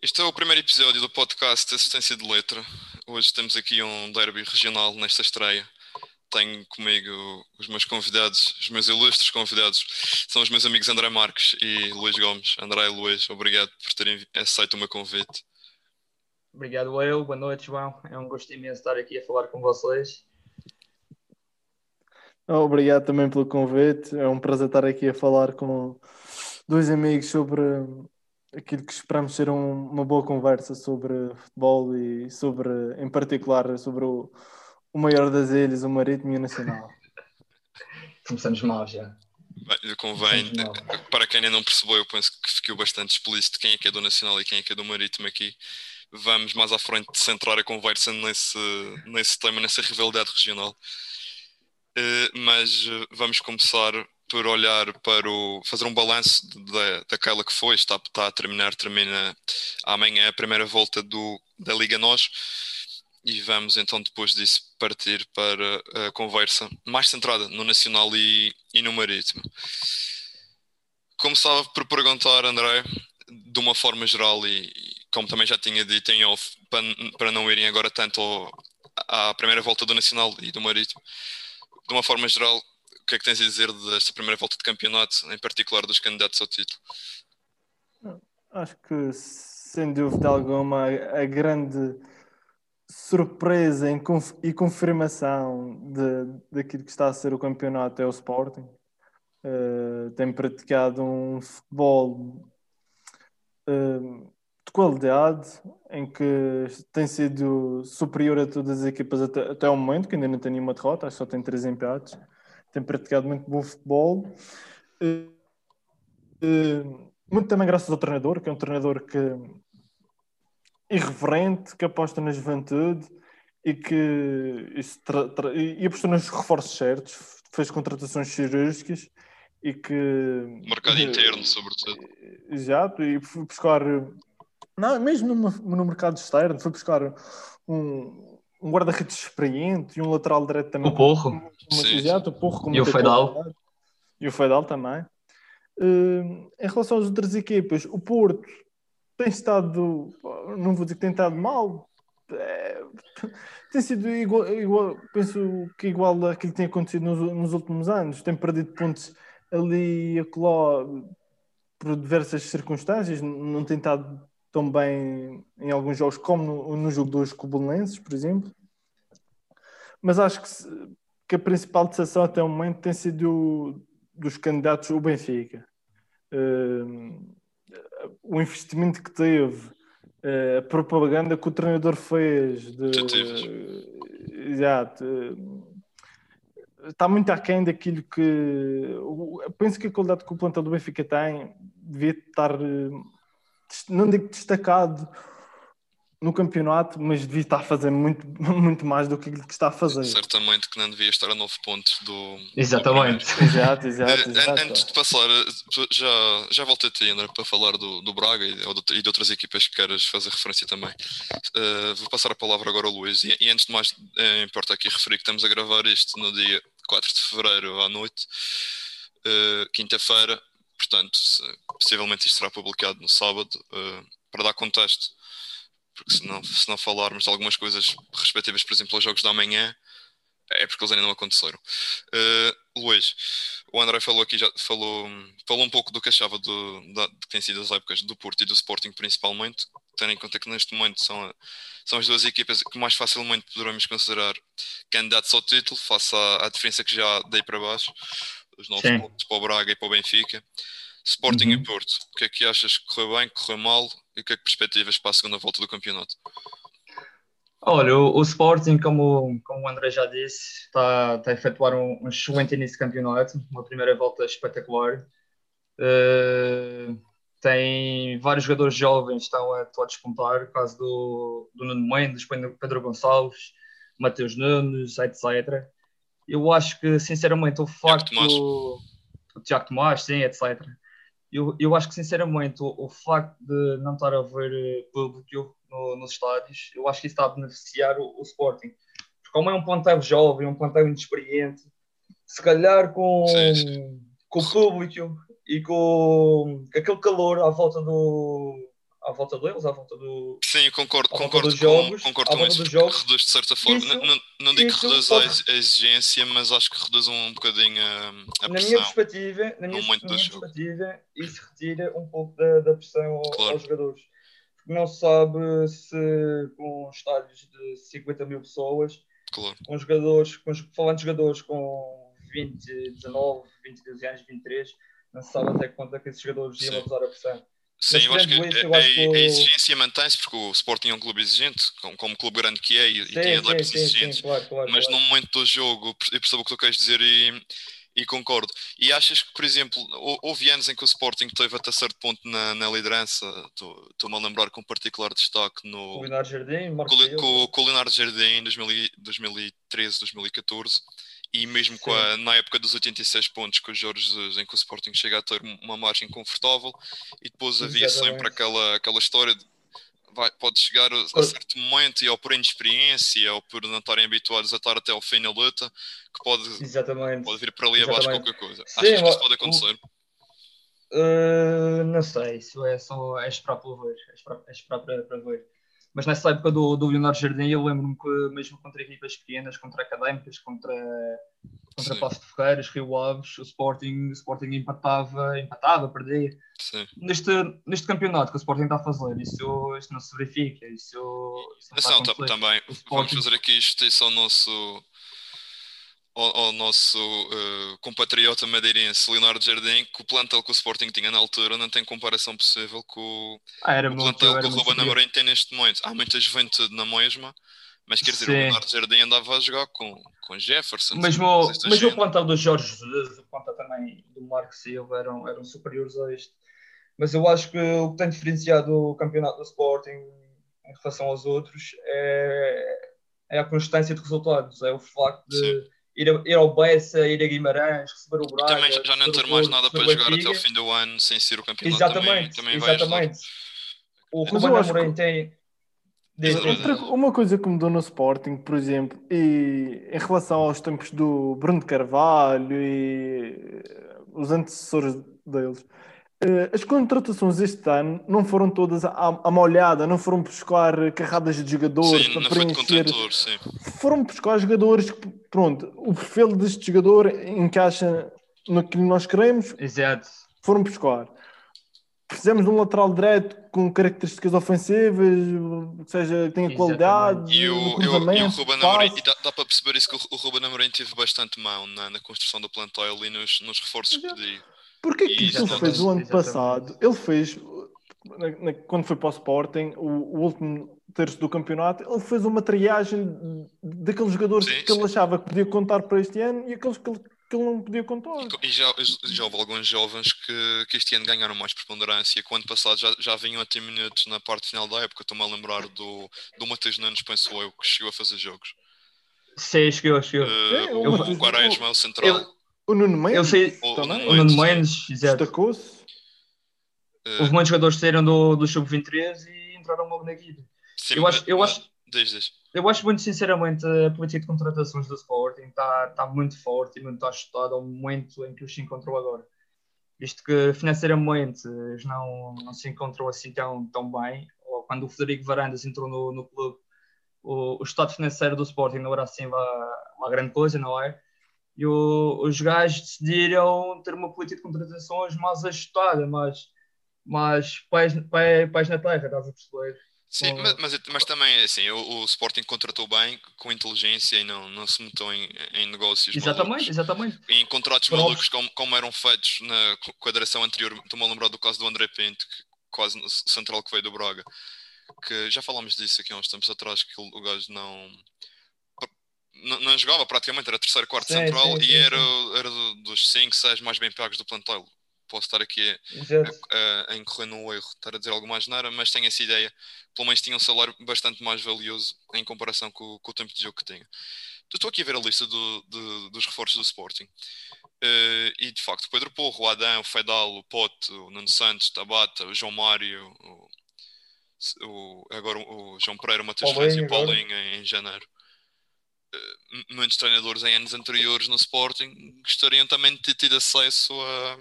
Este é o primeiro episódio do podcast Assistência de Letra. Hoje temos aqui um derby regional nesta estreia. Tenho comigo os meus convidados, os meus ilustres convidados, são os meus amigos André Marques e Luís Gomes. André e Luís, obrigado por terem aceito o meu convite. Obrigado eu, boa noite João. É um gosto imenso estar aqui a falar com vocês. Obrigado também pelo convite. É um prazer estar aqui a falar com dois amigos sobre aquilo que esperamos ser um, uma boa conversa sobre futebol e sobre, em particular, sobre o, o maior das ilhas, o Marítimo e o Nacional. Começamos mal já. Bem, convém, para quem ainda não percebeu, eu penso que ficou bastante explícito quem é que é do Nacional e quem é que é do Marítimo aqui. Vamos mais à frente centrar a conversa nesse, nesse tema, nessa rivalidade regional. Uh, mas uh, vamos começar por olhar para o. fazer um balanço da, daquela que foi, está, está a terminar, termina amanhã a primeira volta do, da Liga Nós e vamos então depois disso partir para a conversa mais centrada no Nacional e, e no Marítimo. Começava por perguntar, André, de uma forma geral e, como também já tinha dito em off, para, para não irem agora tanto ao, à primeira volta do Nacional e do Marítimo, de uma forma geral, que é que tens a dizer desta primeira volta de campeonato, em particular dos candidatos ao título? Acho que, sem dúvida alguma, a grande surpresa e confirmação de, daquilo que está a ser o campeonato é o Sporting. Uh, tem praticado um futebol uh, de qualidade em que tem sido superior a todas as equipas até, até o momento, que ainda não tem nenhuma derrota, acho que só tem três empates tem praticado muito bom futebol. Uh, uh, muito também graças ao treinador, que é um treinador que irreverente, que aposta na juventude e que e, e apostou nos reforços certos, fez contratações cirúrgicas e que mercado interno, sobretudo. Exato, e foi buscar não, mesmo no, no mercado externo, foi buscar um, um guarda-redes experiente e um lateral direto também. O Porro. Exato, o Porro. E o Fedal. E o Fedal também. Uh, em relação às outras equipas, o Porto tem estado, não vou dizer que tem estado mal, é, tem sido igual, igual, penso que igual àquilo que tem acontecido nos, nos últimos anos. Tem perdido pontos ali e acolá por diversas circunstâncias, não tem estado tão bem em alguns jogos como no, no jogo dos Cobelenenses, por exemplo. Mas acho que, que, a principal decisão até o momento tem sido dos candidatos o Benfica. Uh, o investimento que teve, uh, a propaganda que o treinador fez. De, uh, exato. está muito aquém daquilo que. penso que a qualidade que o plantel do Benfica tem devia estar não digo destacado no campeonato, mas devia estar a fazer muito, muito mais do que está a fazer. Certamente que não devia estar a 9 pontos do. Exatamente. Do exato, exato, eh, exato. Antes de passar, já, já voltei a ti, André, para falar do, do Braga e, e de outras equipas que queres fazer referência também. Uh, vou passar a palavra agora ao Luís. E, e antes de mais, é, importa aqui referir que estamos a gravar isto no dia 4 de fevereiro à noite, uh, quinta-feira portanto, se, possivelmente isto será publicado no sábado, uh, para dar contexto, porque se não, se não falarmos de algumas coisas respectivas, por exemplo, aos jogos da manhã, é porque eles ainda não aconteceram. Uh, Luís, o André falou aqui, já falou, falou um pouco do que achava do, da, que tem sido as épocas do Porto e do Sporting principalmente, tendo em conta que neste momento são, são as duas equipas que mais facilmente poderemos considerar candidatos ao título, face à, à diferença que já dei para baixo os novos Sim. pontos para o Braga e para o Benfica. Sporting uhum. e Porto, o que é que achas que correu bem, correu mal e o que é que perspectivas para a segunda volta do campeonato? Olha, o, o Sporting, como, como o André já disse, está, está a efetuar um, um, excelente início de campeonato, uma primeira volta espetacular. Uh, tem vários jogadores jovens que estão a, estão a despontar, o caso do, do Nuno Mendes, Pedro Gonçalves, Mateus Nunes, etc eu acho que, sinceramente, o facto. O Tiago Tomás, sim, etc. Eu, eu acho que, sinceramente, o, o facto de não estar a ver eh, público no, nos estádios, eu acho que isso está a beneficiar o, o Sporting. Porque, como é um plantel jovem, um plantel inexperiente, se calhar com, com o público e com, com aquele calor à volta do, à volta deles, à volta do. Sim, concordo, concordo dos com, jogos, concordo com isso. dos jogos. Reduz de certa forma. Isso- não, não, digo que reduz pode- a ex- a exigência, mas acho que reduz um bocadinho a, a na minha pressão. perspectiva, na minha, na minha perspectiva, isso retira um pouco da, da pressão Claro. aos jogadores. Porque não se sabe se com estádios de 50 mil pessoas, Claro. com jogadores, com, falando de jogadores com 20, 19, 22 anos, 23, não se sabe até que ponto é que esses jogadores iam abusar a pressão. Sim, eu acho que isso, a, acho que exigência mantém-se porque o Sporting é um clube exigente, como, como clube grande que é, e, e Sim, tem sim, adeptos sim, sim, exigentes. claro, claro. mas claro. no momento do jogo, eu percebo o que tu queres dizer e, e concordo. E achas que, por exemplo, hou- houve anos em que o Sporting teve até certo ponto na, na liderança, estou- estou-me a lembrar com particular destaque no, Leonardo Jardim, Marco com, com, o Leonardo Jardim em 2000 e- 2013, 2014 e mesmo com a, na época dos 86 pontos com os Jorge Jesus, em que o Sporting chega a ter uma margem confortável e depois havia Exatamente. sempre aquela, aquela história de vai, pode chegar a, a certo momento e ou por inexperiência ou por não estarem habituados a estar até ao fim na luta que pode, Exatamente. pode vir para ali abaixo qualquer coisa. Sim, Achas que isso o- pode acontecer? Uh, não sei, isso é só é esperar para ver, é esperar, é esperar para, para ver. Mas nessa época do, do Leonardo Jardim, eu lembro-me que mesmo contra equipas pequenas, contra académicas, contra, contra Sim. Passo de Ferreiras, Rio Aves, o Sporting, o Sporting empatava, empatava, perdia. Sim. Neste, neste campeonato que o Sporting está a fazer, isso, isso não se verifica, isso, isso não acontecer. também O vamos Sporting- fazer aqui justiça ao nosso ao, ao nosso eh, compatriota madeirense Leonardo Jardim, que o plantel que o Sporting tinha na altura não tem comparação possível com o, Ah, o muito, plantel que o Ruben. Amorim tem neste momento. Há muita juventude na mesma, mas quer dizer, o Sim. Leonardo Jardim andava a jogar com, com Jefferson. Coisas deste mas o plantel do Jorge Jesus, o plantel também do Marco Silva eram, eram superiores a este. Mas eu acho que o que tem diferenciado o campeonato do Sporting em relação aos outros é, é a constância de resultados, é o facto de ir, a- ir ao Bessa, ir a Guimarães, receber o Braga. também já não ter mais nada para jogar até o fim do ano sem ser o campeonato também, Exatamente, também ajudar. exatamente. O Mas Ruben eu acho Amorim que- tem... Outra- uma coisa que mudou no Sporting, por exemplo, e em relação aos tempos do Bruno de Carvalho e os antecessores deles, as contratações este ano não foram todas à, à molhada, não foram buscar carradas de jogadores Sim, para não foi de preencher. Foram buscar jogadores que, pronto, o perfil deste jogador encaixa naquilo que nós queremos, Exato. foram buscar. Precisamos de um lateral direto com características ofensivas, que seja, que tenha Exatamente. qualidade, E o, no e o, Ruben. Amorim, e dá, dá para perceber isso que o, o Ruben Amorim teve bastante mão na, na construção do plantel e nos, nos reforços que Exato. pediu. Porque que isso ele fez o ano exatamente. passado? Ele fez, na- na- quando foi para o Sporting, o, o último terço do campeonato, ele fez uma triagem daqueles jogadores Sim, que ele sim. achava que podia contar para este ano e aqueles que ele, que ele não podia contar. E, e já, já houve alguns jovens que, que este ano ganharam mais preponderância, que o ano passado já, já vinham a ter minutos na parte final da época. Estou-me a lembrar do, do Matheus Nunes, penso eu, que chegou a fazer jogos. Sim, chegou, chegou. Eh, Sim, o, Quaresma, o central. Eu- O Nuno Mendes Eu sei, O- o também Nuno o Nuno. Mendes, destacou-se. eh, Houve muitos jogadores que saíram do, do Sub-23 e entraram logo na equipe. sim, Eu acho, eu, acho, Diz, diz. eu acho muito sinceramente a política de contratações do Sporting está tá muito forte e muito ajustada ao momento em que os se encontrou agora. Visto que financeiramente eles não, não se encontram assim tão, tão bem, ou quando o Federico Varandas entrou no, no clube, o, o estado financeiro do Sporting não era assim uma, uma grande coisa, não é? E o- os gajos decidiram ter uma política de contratações mais ajustada, mais, mais pés, pés, pés na terra, estás a perceber? Sim, mas, mas, mas também, assim, o, o Sporting contratou bem, com inteligência e não, não se meteu em, em negócios Exatamente, malucos. exatamente. Em contratos Foram malucos como, como eram feitos na, direção anterior. Estou-me a lembrar do caso do André Pinto, que, quase no central que veio do Braga. Que já falámos disso aqui há uns tempos atrás, que o gajo não... Não, não jogava praticamente, era terceiro, quarto Sim, central sim, e sim, era, era do- dos 5, 6 mais bem pagos do plantel. Posso estar aqui a, Exato. a, a incorrer no erro, estar a dizer algo mais nada, mas tenho essa ideia. Pelo menos tinha um salário bastante mais valioso em comparação com, com o tempo de jogo que tinha. Estou aqui a ver a lista do- do- dos reforços do Sporting. Eh, e de facto, Pedro Porro, o Adão, o Fedal, o Pote, o Nuno Santos, Tabata, o João Mário, o, o- agora o João Pereira, o Matheus Reis e o. Paulinho em, em janeiro. Eh, muitos treinadores em anos anteriores no Sporting gostariam também de ter tido acesso a,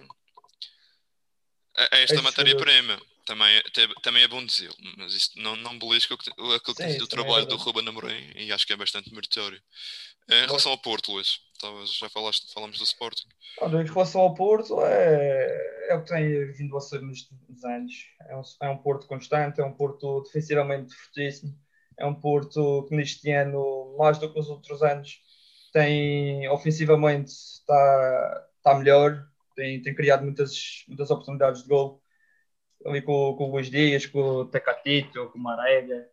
a- esta matéria-prima. também, também é bom dizê-lo, mas isso não, não belisca aquilo que sido o trabalho é do Ruben Amorim e acho que é bastante meritório. Em relação ao Porto, Luís, já falaste, falamos do Sporting. Olha, em relação ao Porto, é, é o que tem vindo a ser nos anos. É um, é um Porto constante, é um Porto defensivamente fortíssimo, é um Porto que neste ano, mais do que nos outros anos, tem ofensivamente está, está melhor, tem, tem criado muitas, muitas oportunidades de gol ali com, com o Luís Dias, com o Tecatito, com o Marega.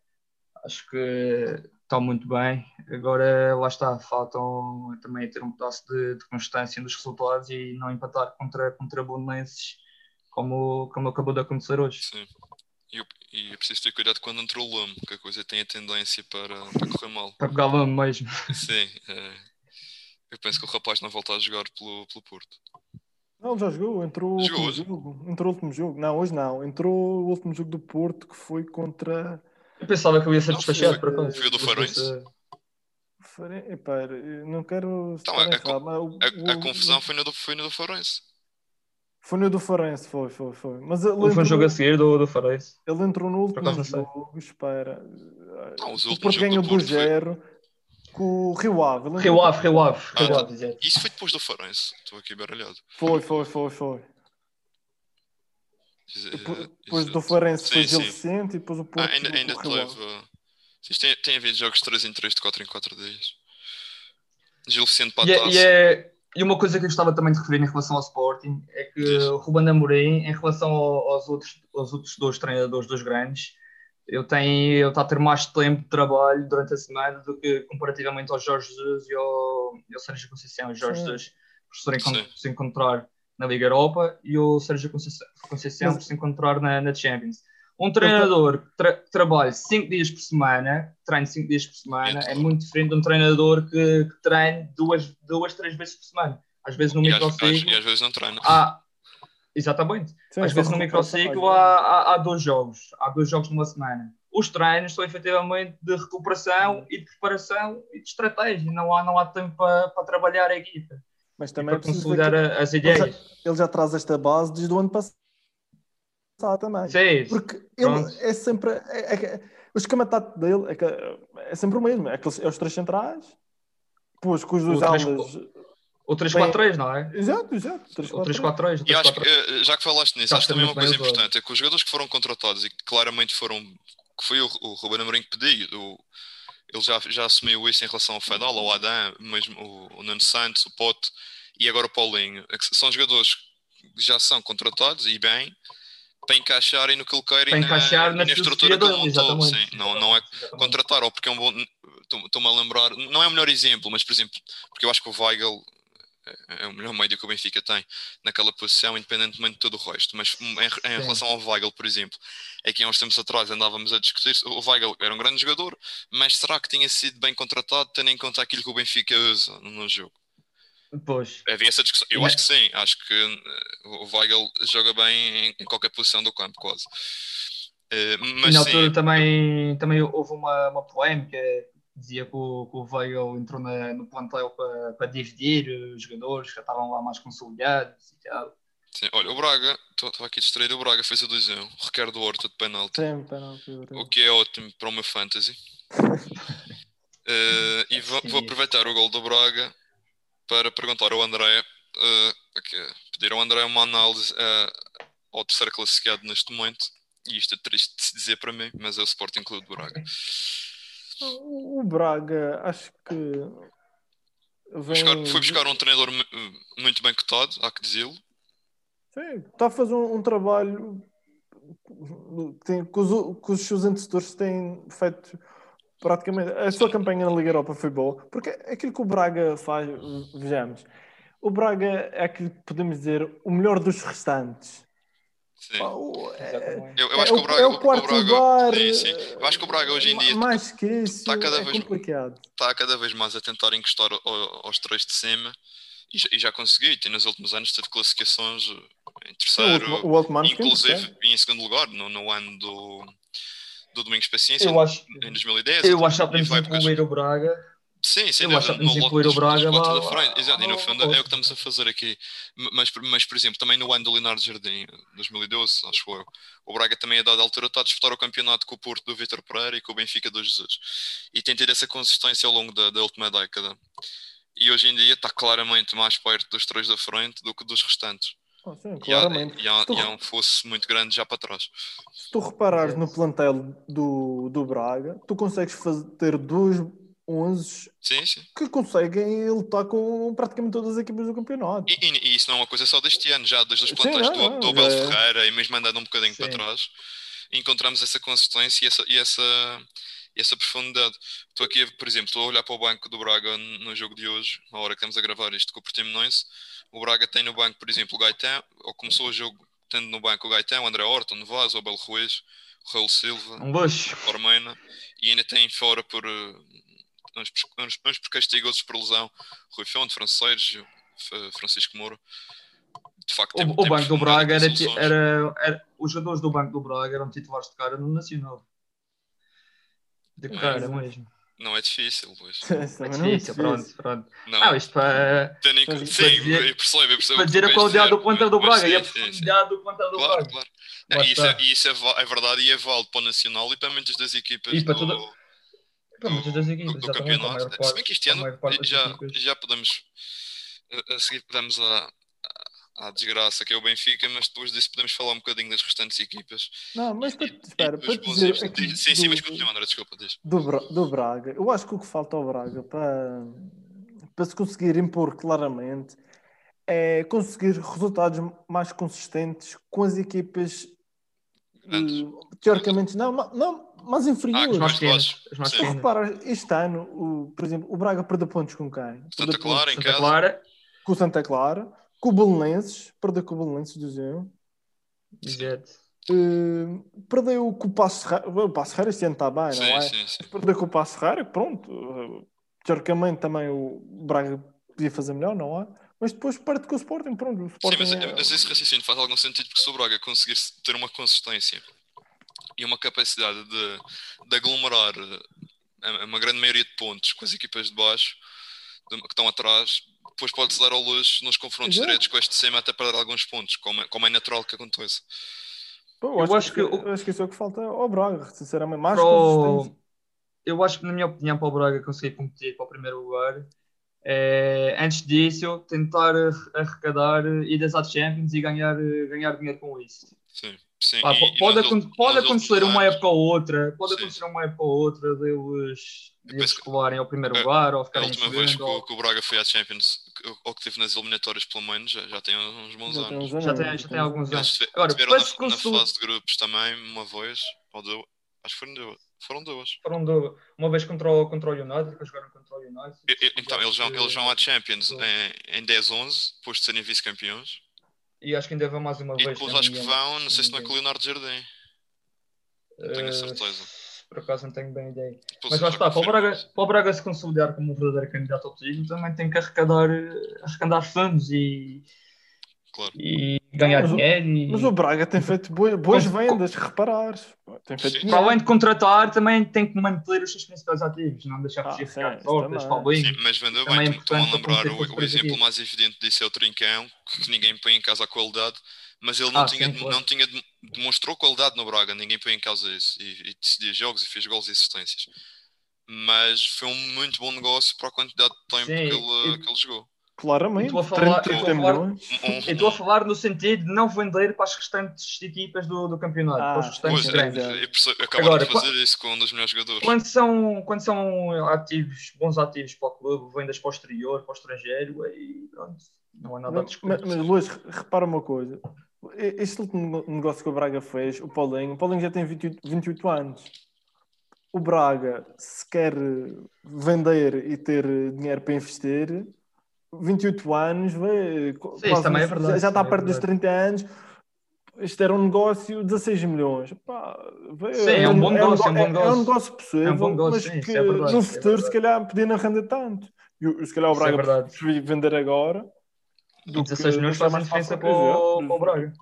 Acho que estão muito bem. Agora, lá está, faltam também ter um pedaço de, de constância nos resultados e não empatar contra, contra Bonenses, como, como acabou de acontecer hoje. Sim. E, e é preciso ter cuidado quando entrou o Lame, que a coisa tem a tendência para, para correr mal. Para pegar Lame mesmo. Sim. É, eu penso que o rapaz não volta a jogar pelo, pelo Porto. Não, já jogou, entrou jogou o último jogo. Entrou o último jogo. Não, hoje não. Entrou o último jogo do Porto que foi contra. Eu pensava que eu ia ser despachado para quando. Foi o do Farense. Epá, não quero. Então, a, a, a, a, confusão foi no do, foi no do Farense. Foi no do Farense, foi, foi, foi. Mas ele entrou, foi um jogo a seguir do, do Farense. Ele entrou no último jogo, espera. Não, os o Porto ganhou por zero com o Rio Ave. Rio Ave, Rio Ave. Rio Ave, ah, isso foi depois do Farense. Estou aqui baralhado. Foi, foi, foi, foi. Depois do Farense foi Gil Vicente e depois o Porto. Ah, ainda ainda teve. Isto tem, tem havido jogos de 3 em 3, de 4 em 4 dias. Gil Vicente para a e, é, e, uma coisa que eu gostava também de referir em relação ao Sporting é que o Ruben Amorim, em relação aos outros, aos outros dois treinadores dos grandes, eu tenho eu estou a ter mais tempo de trabalho durante a semana do que comparativamente ao Jorge Jesus e ao, e ao Sérgio Conceição. O Jorge Jesus por se encontrar na Liga Europa e o Sérgio Conceição por se encontrar na, na Champions. Um treinador que tra trabalha 5 dias por semana, treina 5 dias por semana, é muito diferente de um treinador que, que treine duas, duas, três vezes por semana. Às vezes no microciclo. E às vezes não treina. Há, Exatamente. Sim, Às vezes no microciclo há, há, há, dois jogos, há dois jogos numa semana. Os treinos são efetivamente de recuperação e de preparação e de estratégia. Não há, não há tempo para, para trabalhar a equipa. Mas também para consolidar que... as ideias. Ele já, ele já, traz esta base desde o ano passado também. Sim, Porque pronto. ele é sempre. É, é, o esquema tático dele é, que, é sempre o mesmo. É, aqueles, é os três centrais, depois com os dois alas o 3-4-3, não é? Exato, exato. O 3-4-3. E acho que, eh, já que falaste nisso, acho também uma coisa importante: é que os jogadores que foram contratados e que claramente foram. que foi o, o Ruben Amorim que pediu, o, ele já, já assumiu isso em relação ao Fedal, ao Adam, mesmo o, o Nuno Santos, o Pote e agora o Paulinho. É são jogadores que já são contratados e bem para encaixarem no que ele quer e na, na, na estrutura que ele montou. Sim, não, não é contratar ou porque é um bom. Estou-me a lembrar, não é o melhor exemplo, mas por exemplo, porque eu acho que o Weigl é, é o melhor médio que o Benfica tem naquela posição, independentemente de todo o resto. Mas em, em relação ao Weigl, por exemplo, é que há uns tempos atrás andávamos a discutir. O Weigl era um grande jogador, mas será que tinha sido bem contratado, tendo em conta aquilo que o Benfica usa no jogo? Pois. Havia essa discussão. Eu acho que sim, acho que eh, o Weigl joga bem em, em qualquer posição do campo, quase. Uh, mas na altura também, também houve uma, uma polémica dizia que o, que o Veio entrou na, no plantel para, para dividir os jogadores que já estavam lá mais consolidados e tal. Sim, olha, o Braga, estou aqui distraído, o Braga fez a 2-1, Ricardo Horta de penalti. Sim, penalti. O que é ótimo para o meu fantasy. uh, e vou, vou, aproveitar o gol do Braga para perguntar ao André, uh, okay, pedir ao André uma análise uh, ao terceiro classificado neste momento. E isto é triste de se dizer para mim, mas é o Sporting Clube de Braga. O Braga, acho que. Vem... Foi buscar um treinador muito bem cotado, há que dizê-lo. Sim, está a fazer um, um trabalho tem, que, os, que os seus antecessores têm feito praticamente. A sua campanha na Liga Europa foi boa, porque aquilo que o Braga faz, vejamos, o Braga é aquilo que podemos dizer o melhor dos restantes. Sim. é, eu, eu, acho é, que o Braga, é o quarto o Braga, lugar, sim, sim. Eu acho que o Braga hoje em dia mais que isso, está cada, é vez, complicado. está cada vez mais a tentar encostar aos três de cima e já, conseguiu. E tem nos últimos anos teve classificações em terceiro, o, o inclusive em segundo lugar no, no ano do, do Domingos Paciência eu acho, em 2010. Eu acho que podemos incluir o Braga Sim, sim, Eu acho que podemos incluir o Braga lá- frente. Exato, e no lá- fundo é o que estamos a fazer aqui. Mas, mas, por exemplo, também no ano do Leonardo Jardim, 2012, acho eu, o Braga também a dada altura está a disputar o campeonato com o Porto do Vítor Pereira e com o Benfica do Jesus. E tem tido essa consistência ao longo da, da última década. E hoje em dia está claramente mais perto dos três da frente do que dos restantes. Ah, sim, E há, claramente. e há- Se tu- e há um fosso muito grande já para trás. Se tu reparares no plantel do, do Braga, tu consegues fazer, ter dois 11 Sim, sim. que conseguem lutar com praticamente todas as equipas do campeonato. E, e- e isso não é uma coisa só deste ano, já desde os Sim, plantéis do, não, do Abel é. Ferreira e mesmo andando um bocadinho para Sim. trás, encontramos essa consistência e essa, e essa, e essa profundidade. Estou aqui, por exemplo, estou a olhar para o banco do Braga no jogo de hoje, na hora que estamos a gravar isto com o Portimonense. O Braga tem no banco, por exemplo, o Gaetan, ou começou o jogo tendo no banco o Gaetan, o André Horta, o Novas, o Abel Ruiz, o Raul Silva, Um o Ormeina, e ainda tem fora por eh, uns, por- uns, uns por castigo, outros por lesão, Rui Fonte, Francisco, Francisco Moura. De facto, O, tem- o tem banco do Braga era, era, era- Os jogadores do banco do Braga eram titulares de cara no Nacional. De Mas- cara mesmo. Não é difícil, pois. Isso É não é difícil, pronto, pronto. Não, Ah, isto para, tendo em Sim, dizer- eu percebo, eu percebo. para dizer a qualidade dizer, do plantel do Braga e a profundidade do plantel do Claro, Braga. claro. Não, e isso, é, isso é, é verdade e é válido para o Nacional e para muitas das equipas E para do, toda- Para muitas das do, equipas, do a campeonato. Se bem que este a ano já, já podemos a- a seguir vamos à, à desgraça que é o Benfica, mas depois disso podemos falar um bocadinho das restantes equipas. Não, mas para, E- espera, para te bons dizer erros. aqui Sim, sim, mas do, continua, André, desculpa, diz. do, do Braga, eu acho que o que falta ao Braga para, para se conseguir impor claramente é conseguir resultados mais consistentes com as equipas Grandes. eh, teoricamente não, não, mais Ah, inferiores. que mais mais pequenas, Sim. Reparas, este ano, o, por exemplo, o Braga perdeu pontos com quem? Santa Clara em Santa casa. Clara, com o Santa Clara, com o Belenenses, perdeu com o Belenenses, diziam. exato. Uh, perdeu com o Passo Ferreira. O Passo Ferreira este ano está bem, Sim, não é? sim, sim. Perdeu com o Passo Ferreira, pronto. Uh, teoricamente também o Braga podia fazer melhor, não é? Mas depois perde com o Sporting, pronto. O Sim, Sporting mas, é- mas esse raciocínio faz algum sentido porque se o Braga conseguir ter uma consistência e uma capacidade de, de aglomerar eh, uma grande maioria de pontos com as equipas de baixo que estão atrás, depois pode-se dar ao luxo nos confrontos Exato. diretos com este cima até perder alguns pontos, como é, como é natural que aconteça. Pô, Eu acho que o- eu acho que isso é o que falta ao Braga, sinceramente. Mais Para o- consistência. Eu acho que, na minha opinião, para o Braga conseguir competir para o primeiro lugar, é, antes disso, tentar arrecadar idas à Champions e ganhar, ganhar dinheiro com isso. Sim, sim. Pá, e- po- e pode, acon- pode acontecer uma época ou outra, pode Sim. acontecer uma época ou outra deles, penso que- colarem ao primeiro a- lugar ou A ficarem em última vez que ou- que o Braga foi à Champions, que- ou que teve nas eliminatórias pelo menos, já, já tem uns bons Já tem anos. anos, Já tem- já tem alguns Eles anos. Agora, tiveram na, na fase de grupos também, uma vez, ou duas, acho que foram duas. Foram duas. Foram do- uma vez contra o, contra o United, que jogaram contra o United. E- Então, eles vão, eles vão à Champions Duas. em, em 10-11, depois de serem vice-campeões. E acho que ainda vão mais uma E vez. depois acho que vão, não sei se não é com o Leonardo Jardim. Não tenho a Eh, certeza. Por acaso não tenho bem ideia. Depois Mas lá está, para o, Braga, para o Braga se consolidar como um verdadeiro candidato ao título, também tem que arrecadar, eh, arrecadar fundos e, Claro. e ganhar Mas o- dinheiro. E, Mas o Braga tem feito boas, boas Com- vendas, reparares. Tem feito Sim. para além de contratar, também tem que manter os seus principais ativos, não deixar Ah, fugir Hortas, também. Paulinho. Sim, mas vendeu Também é bem. Estão a lembrar com o, o exemplo mais evidente disso é o Trincão, que, ninguém põe em causa a qualidade, mas ele não, Ah, tinha, sim, claro. não tinha, demonstrou qualidade no Braga, ninguém põe em causa isso. E, e decidia jogos e fez gols e assistências. Mas foi um muito bom negócio para a quantidade de tempo Sim, que, ele, e- que ele jogou. Claramente. Estou a falar- 30, estou a 30 falar- milhões. Eu estou a falar no sentido de não vender para as restantes equipas do, do campeonato, Ah, para os restantes Pois, é, é. eu acabaram Agora, de fazer isso com um dos melhores jogadores. Quando são, quando são ativos, bons ativos para o clube, vendas para o exterior, para o estrangeiro, aí pronto, não há nada a Mas, discutir. mas, mas, Luís, repara uma coisa. Este último negócio que o Braga fez, o Paulinho, o Paulinho já tem 28, 28 anos. O Braga, se quer vender e ter dinheiro para investir, 28 anos, vê, quase- também é verdade, já, está é perto dos verdade. 30 anos. Isto era um negócio de 16 milhões. Pá, vê, Sim, é um bom negócio, é um é um negócio. negócio possível, É um bom negócio, mas sim, que é verdade, no é futuro, se calhar, podia não render tanto. E, o- se calhar o é Braga verdade. preferia vender agora. E do 16 que milhões fazem mais diferença para o, para o Braga.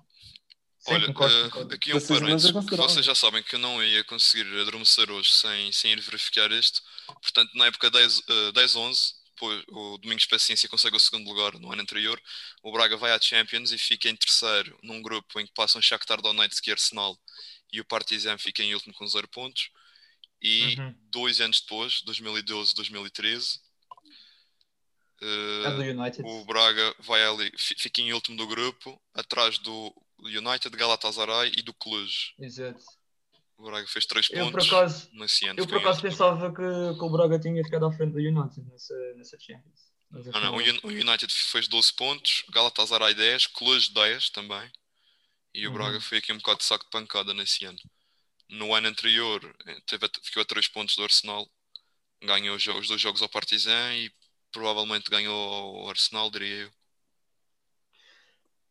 Sim, Olha, concordo, eh, concordo. aqui um Vocês parênteses, vocês já sabem que eu não ia conseguir adormecer hoje sem, sem ir verificar isto. Portanto, na época 10, eh, 10-11, depois o Domingos Paciência consegue o segundo lugar no ano anterior, o Braga vai à Champions e fica em terceiro, num grupo em que passam Shakhtar Donetsk e Arsenal, e o Partizan fica em último com 0 pontos. E Uhum. dois anos depois, 2012, 2013, É do eh, United. o Braga vai ali, fi- fica em último do grupo, atrás do United, Galatasaray e do Cluj. Exato. O Braga fez 3 Eu por pontos acaso, eu por acaso pensava que, que o Braga tinha ficado à frente do United nessa, nessa Champions. Mas Não, não, o o United fez 12 pontos, Galatasaray 10, Cluj 10 também. E o Uhum. Braga foi aqui um bocado de saco de pancada nesse ano. No ano anterior, eh, teve, ficou a 3 pontos do Arsenal, ganhou os, dois jogos ao Partizan e provavelmente ganhou ao Arsenal, diria eu.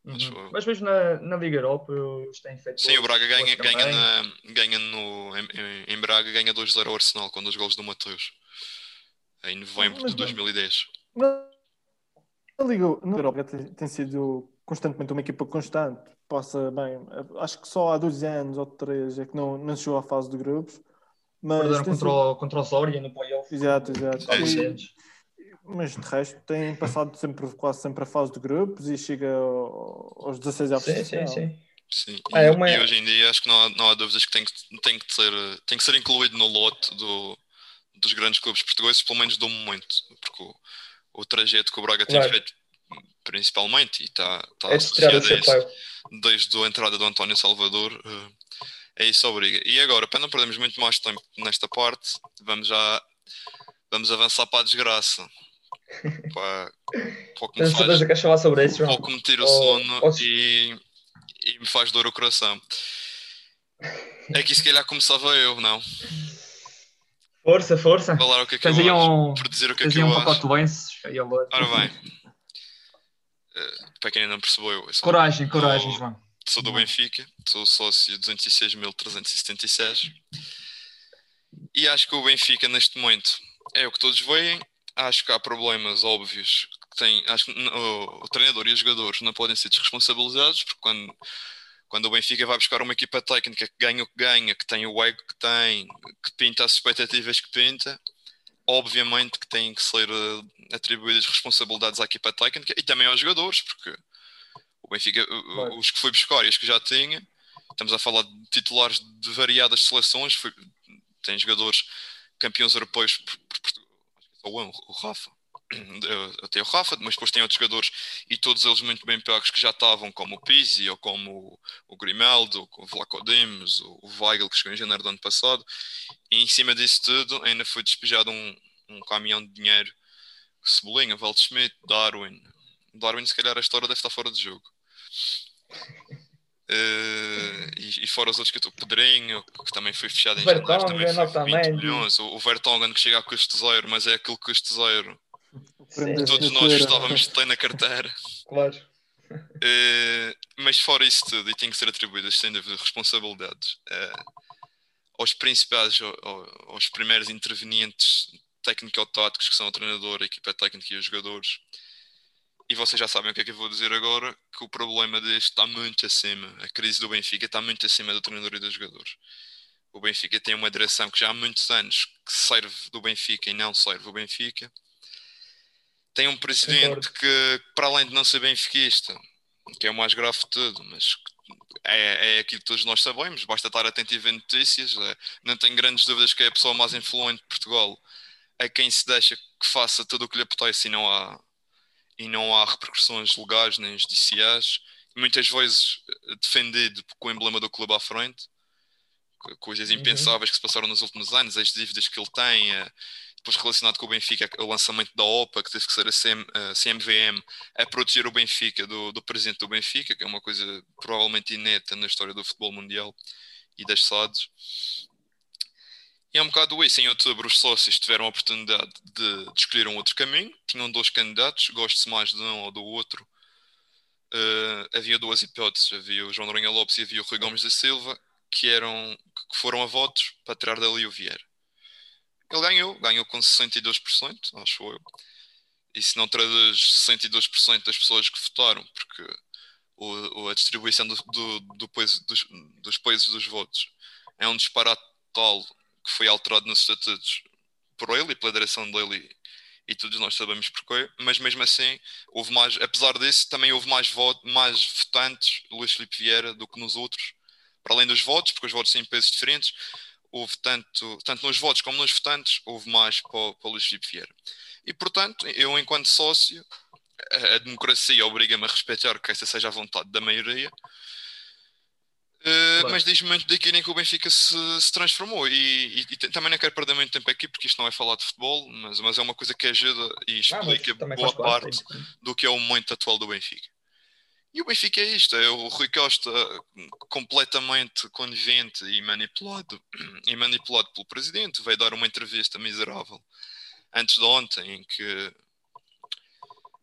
Uhum. Mas foi- Mas mesmo na, na Liga Europa eles têm feito. Sim, o Braga ganha, ganha, na, ganha no, em, em- Braga ganha 2-0 ao Arsenal com dois golos do Mateus. Em novembro Mas de bem. 2010. Na na Liga, na Europa tem, tem sido constantemente uma equipa constante. Passa bem, acho que só há dois anos ou três é que não, não chegou à fase de grupos. Mas, Perderam contra, sido- o, contra o Zorya no playoff. Exato, exato. Anos. Mas de resto tem passado sempre, quase sempre a fase de grupos e chega ao- aos 16 à Sim, sim, sim. Sim, Ah, e, é uma- e hoje em dia acho que não há, não há dúvidas que tem que, tem que, ser, tem que ser incluído no lote do, dos grandes clubes portugueses, pelo menos do momento, porque o, o trajeto que o Braga tem Claro. feito, principalmente, e está, está É de associado a isso, desde a entrada do António Salvador, eh, é isso obriga. E agora, para não perdermos muito mais tempo nesta parte, vamos já vamos avançar para a desgraça. O que me Tenho certeza que falar sobre isso, João. o que me tira o sono ou e, e me faz dor o coração. É que se calhar começava eu, não? Força, força. Falar o que é que eu Tens aí acho. um, Por dizer o que é que eu um acho. pacote de lenços. Ora bem, eh, para quem ainda não percebeu, eu sou, Coragem, coragem, Oh. João. sou do Benfica, sou sócio 206.376 e acho que o Benfica neste momento é o que todos veem. Acho que há problemas óbvios que tem. Acho que o, o treinador e os jogadores não podem ser desresponsabilizados porque quando, quando o Benfica vai buscar uma equipa técnica que ganha o que ganha, que tem o ego que tem, que pinta as expectativas que pinta, obviamente que têm que ser eh, atribuídas responsabilidades à equipa técnica e também aos jogadores, porque o Benfica, Claro. os que foi buscar e os que já tinha, estamos a falar de titulares de variadas seleções, foi- tem jogadores campeões europeus por, por, Um, o Rafa. Tenho o Rafa, mas depois tem outros jogadores e todos eles muito bem pagos que já estavam, como o Pizzi, ou como o, Grimaldo, o Vlaco o Weigl, que chegou em janeiro do ano passado. E em cima disso tudo, ainda foi despejado um, um caminhão de dinheiro. Cebolinha, Waldschmidt, Darwin. Darwin, se calhar, a história deve estar fora de jogo. Eh, e, e fora os outros que eu estou, Pedrinho, que também foi fechado em janeiro, também foi 20 Otamendi. milhões. O, o Vertonghen que chega a custo zero, mas é aquele custo zero. Todos nós gostávamos de ter na carteira. Claro. Eh, mas fora isso tudo, e tem que ser atribuídas, sem dúvida, responsabilidades eh, aos principais, ao- ao- aos primeiros intervenientes técnico-táticos, que são o treinador, a equipa técnica e os jogadores. E vocês já sabem o que é que eu vou dizer agora, que o problema deste está muito acima, a crise do Benfica está muito acima do treinador e dos jogadores. O Benfica tem uma direção que já há muitos anos que serve do Benfica e não serve o Benfica. Tem um presidente que, para além de não ser benfiquista, que é o mais grave de tudo, mas é, é aquilo que todos nós sabemos, basta estar atento e ver notícias. é, não tenho grandes dúvidas que é a pessoa mais influente de Portugal, a quem se deixa que faça tudo o que lhe apetece e não há, e não há repercussões legais nem judiciais. Muitas vezes eh, defendido com o emblema do clube à frente, co- coisas Uhum. impensáveis que se passaram nos últimos anos, as dívidas que ele tem, eh, depois relacionado com o Benfica, o lançamento da OPA, que teve que ser a CM, a CMVM a proteger o Benfica do, do presidente do Benfica, que é uma coisa provavelmente ineta na história do futebol mundial e das SADs. E é um bocado isso. Em outubro, os sócios tiveram a oportunidade de, de escolher um outro caminho. Tinham dois candidatos, gosto-se mais de um ou do outro. Eh, havia duas hipóteses: havia o João Noronha Lopes e havia o Rui Gomes da Silva, que, eram, que foram a votos para tirar dali o Vieira. Ele ganhou, ganhou com 62%, acho eu. E se não traduz 62% das pessoas que votaram, porque o, a distribuição do, do, do peso, dos, dos pesos dos votos é um disparate tal que foi alterado nos estatutos por ele e pela direção dele e, todos nós sabemos porquê, mas mesmo assim houve mais, apesar disso, também houve mais, voto, mais votantes Luís Filipe Vieira do que nos outros, para além dos votos, porque os votos têm pesos diferentes, houve tanto, tanto nos votos como nos votantes, houve mais para, para Luís Filipe Vieira. E portanto, eu enquanto sócio, a, a democracia obriga-me a respeitar que essa seja a vontade da maioria, Uh, claro. Mas diz muito daquilo em que o Benfica se, se transformou. E, e, e, também não quero perder muito tempo aqui, porque isto não é falar de futebol, mas, mas é uma coisa que ajuda e explica ah, boa parte do que é o momento atual do Benfica. E o Benfica é isto: é o Rui Costa completamente conivente e manipulado, e manipulado pelo presidente. Veio dar uma entrevista miserável antes de ontem, em que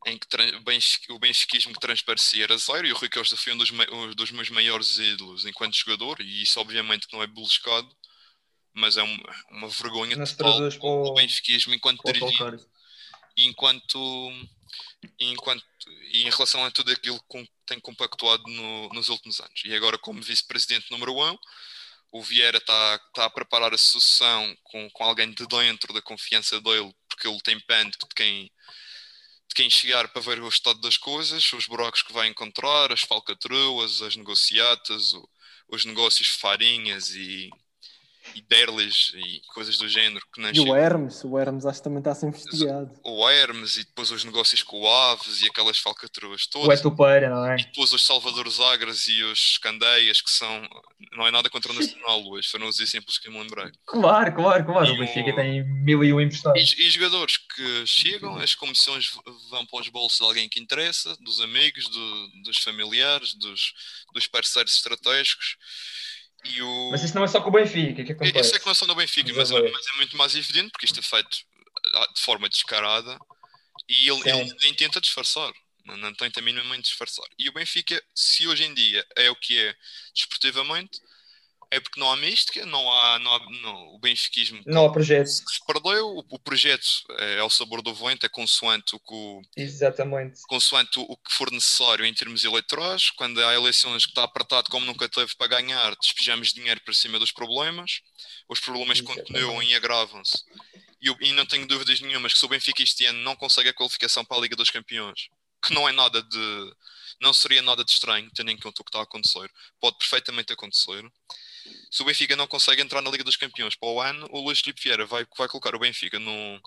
em que o benfiquismo que transparecia era zero e o Rui Costa foi um dos, um dos, meus maiores ídolos enquanto jogador e isso obviamente não é beliscado mas é uma, uma vergonha Nas total o, o benfiquismo enquanto dirigente e enquanto, enquanto e em relação a tudo aquilo que tem compactuado no, nos últimos anos. E agora como vice-presidente número um o Vieira está tá a preparar a sucessão com, com alguém de dentro da confiança dele porque ele tem pânico de quem de quem chegar para ver o estado das coisas, os buracos que vai encontrar, as falcatruas, as negociatas, os negócios farinhas e, e Derlis e coisas do género. Que e o Hermes, o Hermes acho que também está a ser investigado. O Hermes e depois os negócios com o Aves e aquelas falcatruas todas. O Etupeira, não é? E depois os Salvador Agras e os Candeias, que são. Não é nada contra o Nacional, Luís, foram os exemplos que me lembrei. Claro, claro, claro. E o Benfica tem mil e um emprestados. E, e jogadores que chegam, as comissões vão para os bolsos de alguém que interessa, dos amigos, do, dos familiares, dos, dos parceiros estratégicos o... Mas isso não é só com o Benfica, que acontece? Isso é que não é só no Benfica, mas, mas, mas, é muito mais evidente porque isto é feito ah, de forma descarada e ele, ele nem tenta disfarçar. Não, não tenta minimamente disfarçar. E o Benfica, se hoje em dia é o que é desportivamente, é porque não há mística, não há, não há não, o benfiquismo não há projeto. se perdeu, o, o projeto é, é o sabor do vento, é consoante o que o, Exatamente. consoante o, o, que for necessário em termos eleitorais, quando há eleições que está apertado como nunca teve para ganhar, despejamos dinheiro para cima dos problemas, os problemas Exatamente. continuam e agravam-se. E, e não tenho dúvidas nenhumas que se o Benfica este ano não consegue a qualificação para a Liga dos Campeões, que não é nada de não seria nada de estranho, tendo em conta o que está a acontecer. Pode perfeitamente acontecer se o Benfica não consegue entrar na Liga dos Campeões para o ano, o Luís Filipe Vieira vai, vai colocar o Benfica num,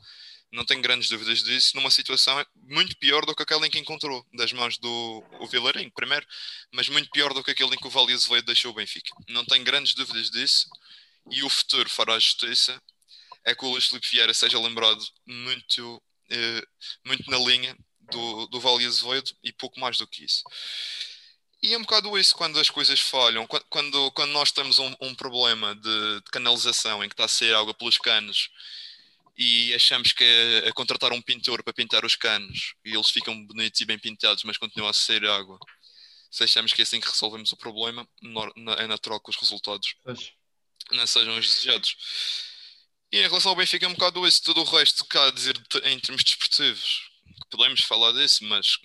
não tenho grandes dúvidas disso, numa situação muito pior do que aquela em que encontrou, das mãos do o Vilarinho, primeiro, mas muito pior do que aquele em que o Vale Azevedo deixou o Benfica. Não tenho grandes dúvidas disso e o futuro fará justiça. É que o Luís Filipe Vieira seja lembrado muito, eh, muito na linha do, do Vale Azevedo e pouco mais do que isso. E é um bocado isso quando as coisas falham, quando, quando nós temos um, um problema de, de, canalização em que está a sair água pelos canos e achamos que é, é, contratar um pintor para pintar os canos e eles ficam bonitos e bem pintados, mas continua a sair água. Se achamos que é assim que resolvemos o problema, é natural que os resultados pois. não sejam os desejados. E em relação ao Benfica, é um bocado isso. Tudo o resto que há a dizer em termos desportivos, podemos falar disso, mas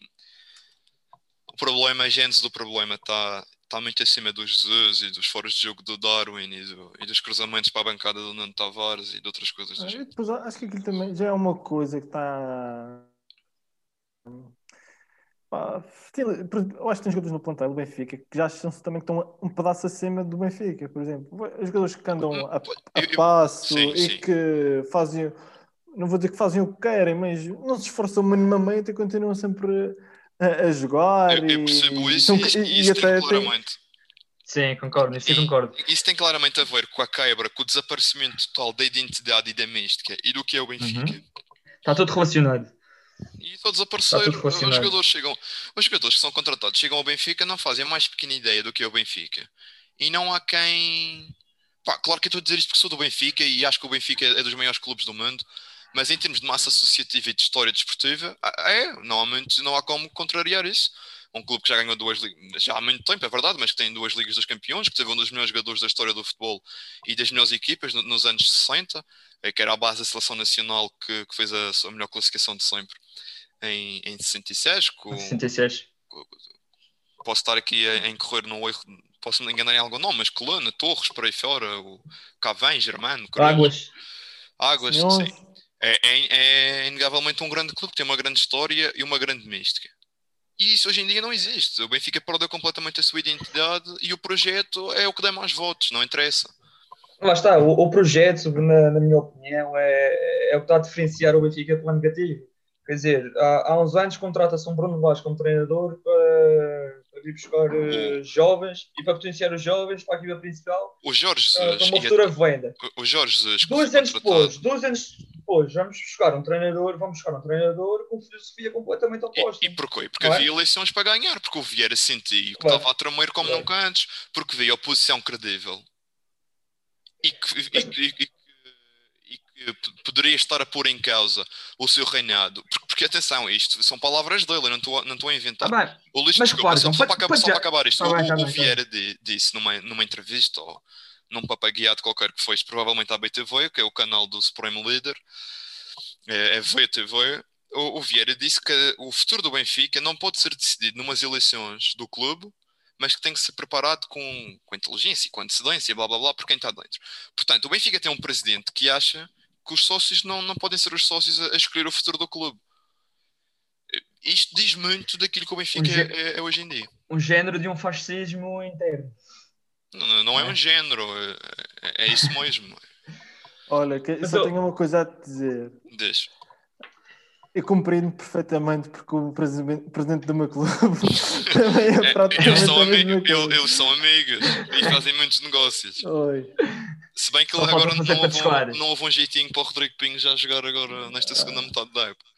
problema, a gênese do problema está tá muito acima dos Jesus e dos foros de jogo do Darwin e, do, e dos cruzamentos para a bancada do Nando Tavares e de outras coisas. Ah, depois, acho que aquilo também já é uma coisa que está. eu acho que tem jogadores no plantel do Benfica que já acham também que estão um pedaço acima do Benfica, por exemplo. Os jogadores que andam a, a passo sim, e sim. que fazem, não vou dizer que fazem o que querem, mas não se esforçam minimamente e continuam sempre a, a jogar. Eu, eu percebo isso e, isso, e, isso tem claramente. Tem... Sim, concordo, isso e, concordo. Isso tem claramente a ver com a quebra, com o desaparecimento total da identidade e da mística e do que é o Benfica. Uhum. Está tudo relacionado. E está a desaparecer. Os jogadores, chegam, os jogadores que são contratados chegam ao Benfica não fazem a mais pequena ideia do que é o Benfica. E não há quem. Pá, claro que eu estou a dizer isto porque sou do Benfica e acho que o Benfica é dos maiores clubes do mundo, mas em termos de massa associativa e de história desportiva, é, não há, muito, não há como contrariar isso. Um clube que já ganhou duas ligas, já há muito tempo, é verdade, mas que tem duas ligas dos campeões, que teve um dos melhores jogadores da história do futebol e das melhores equipas nos anos 60, é, que era a base da seleção nacional que, que fez a, melhor classificação de sempre em, em 66. Com, 66. posso estar aqui a, a incorrer no erro, posso me enganar em algum nome, mas Coluna, Torres, por aí fora, o Cavém, Germano, Águas. Águas, sim. É, é, é inegavelmente um grande clube, tem uma grande história e uma grande mística. E isso hoje em dia não existe. O Benfica perdeu completamente a sua identidade e o projeto é o que dá mais votos, não interessa. Lá está, o, o projeto, na, na minha opinião, é, é o que está a diferenciar o Benfica pela negativo. Quer dizer, há, há uns anos contrata-se um Bruno Vaz como treinador para, para ir buscar eh, jovens e para potenciar os jovens para a equipa principal O Jorge para Jesus, uma futura venda. o Jorge Dois anos depois, dois anos depois, vamos buscar um treinador, vamos buscar um treinador com filosofia completamente oposta. E, e porquê? Porque Não é? havia eleições para ganhar, porque o Vieira sentia que Claro. estava a tremer como Claro. nunca antes, porque via oposição credível e que, e, e e que poderia estar a pôr em causa o seu reinado. Porque, porque, atenção, isto são palavras dele, eu não estou a- não estou a inventar. bem, O Luís, Mas desculpa, repara, só, só para- só para já- acabar isto, Tá o, bem, tá o bem, tá Vieira di- disse numa, numa entrevista, ou num papagueado qualquer que foi, provavelmente à BTV, que é o canal do Supreme Leader, é, é VTV, o, o Vieira disse que o futuro do Benfica não pode ser decidido numas eleições do clube, mas que tem que ser preparado com, com inteligência e com antecedência, blá blá blá, por quem está dentro. Portanto, o Benfica tem um presidente que acha que os sócios não, não podem ser os sócios a, a escolher o futuro do clube. Isto diz muito daquilo que o Benfica Um é, é- é hoje em dia. um género de um fascismo interno. Não, não- não é um É. género, é, é isso mesmo. Olha, só eu- tenho uma coisa a te dizer. Deixa. Eu compreendo perfeitamente porque o presidente, presidente do meu clube também é É, praticamente eles, são a mesma amigos, coisa. eles, eles são amigos e fazem muitos negócios. Oi. Se bem que Só agora não houve, um, não houve um jeitinho para o Rodrigo Pinho já jogar agora nesta Ah. segunda metade da época.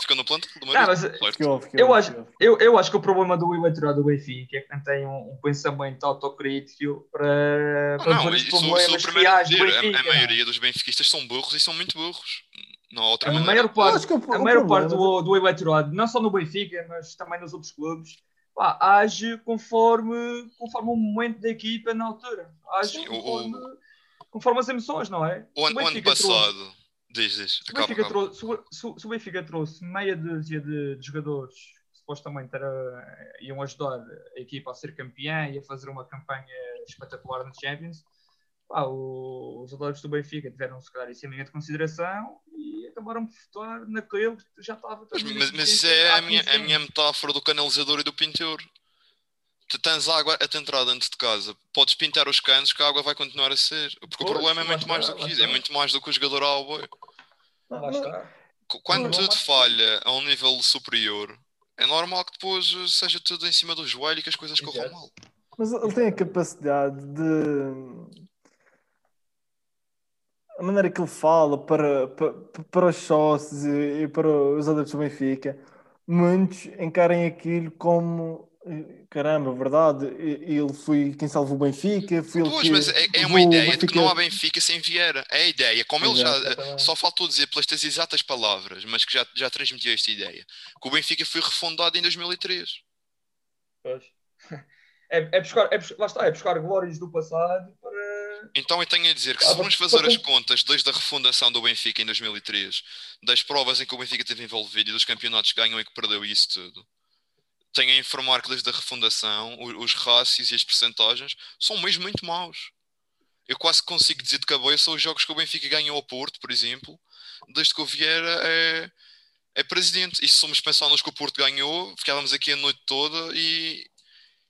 Ficou no plantel do Não, Madrid. mas houve, que Eu acho- eu, eu acho que o problema do eleitorado do Benfica é que não tem um, um pensamento autocrítico para, Ah, para não, ver os isso problemas primeiro a reais do dizer. A, Benfica. a maioria dos benfiquistas são burros e são muito burros. Não há outra A maneira. maior parte, acho que o- a o maior parte do, do eleitorado, não só no Benfica, mas também nos outros clubes, pá, age conforme, conforme o momento da equipa na altura. Age Sim, o- conforme, conforme as emoções, não é? O ano, o ano Benfica trouxe- passado. Diz, diz. Se o, Benfica trouxe, se, o- se o- o Benfica trouxe meia dúzia de, de jogadores que supostamente era, iam ajudar a equipa a ser campeã e a fazer uma campanha espetacular nos Champions, pá, o- os adeptos do Benfica tiveram se calhar isso em linha de consideração e acabaram por votar naquele que já estava Mas, mas, mas isso é a minha, a minha metáfora do canalizador e do pintor. Tu tens água a te entrar dentro de casa, podes pintar os canos que a água vai continuar a ser. Porque o Pois, problema é muito mais do que isso, é muito mais do que o jogador ao boi. Lá está. Qu- Quando Não, não tudo falha a um nível superior, é normal que depois seja tudo em cima do joelho e que as coisas corram Exato. mal. Mas ele tem a capacidade de. A maneira que ele fala para, para, para os sócios e e para os adeptos do Benfica, muitos encarem aquilo como. Caramba, verdade, ele foi quem salvou o Benfica, foi ele Pois, que mas é, é uma ideia de que não há Benfica sem Vieira. É a ideia. Como ele já. Exato, eh, exatamente. Só faltou dizer pelas tuas exatas palavras, mas que já, já transmitiu esta ideia. Que o Benfica foi refundado em 2003. Pois. É, é buscar, é, lá está, é buscar glórias do passado para. Então eu tenho a dizer que Ah, se mas formos fazer para as contas desde a refundação do Benfica em 2003, das provas em que o Benfica esteve envolvido e dos campeonatos que ganhou e que perdeu e isso tudo, tenho a informar que desde a refundação o- os rácios e as percentagens são mesmo muito maus. Eu quase consigo dizer de cabeça os jogos que o Benfica ganhou ao Porto, por exemplo, desde que o Vieira é, é presidente. E se somos pensar nos que o Porto ganhou, ficávamos aqui a noite toda e,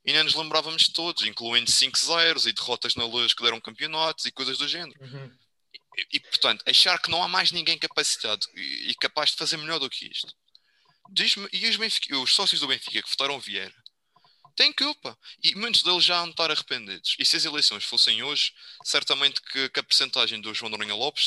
e nem nos lembrávamos de todos, incluindo 5-0 e derrotas na luz que deram campeonatos e coisas do género. E, e, portanto, achar que não há mais ninguém capacitado e, e capaz de fazer melhor do que isto. Diz-me, e os, Benfica- os sócios do Benfica que votaram Vieira têm culpa. E muitos deles já vão estar arrependidos. E se as eleições fossem hoje, certamente que, que a percentagem do João Noronha Lopes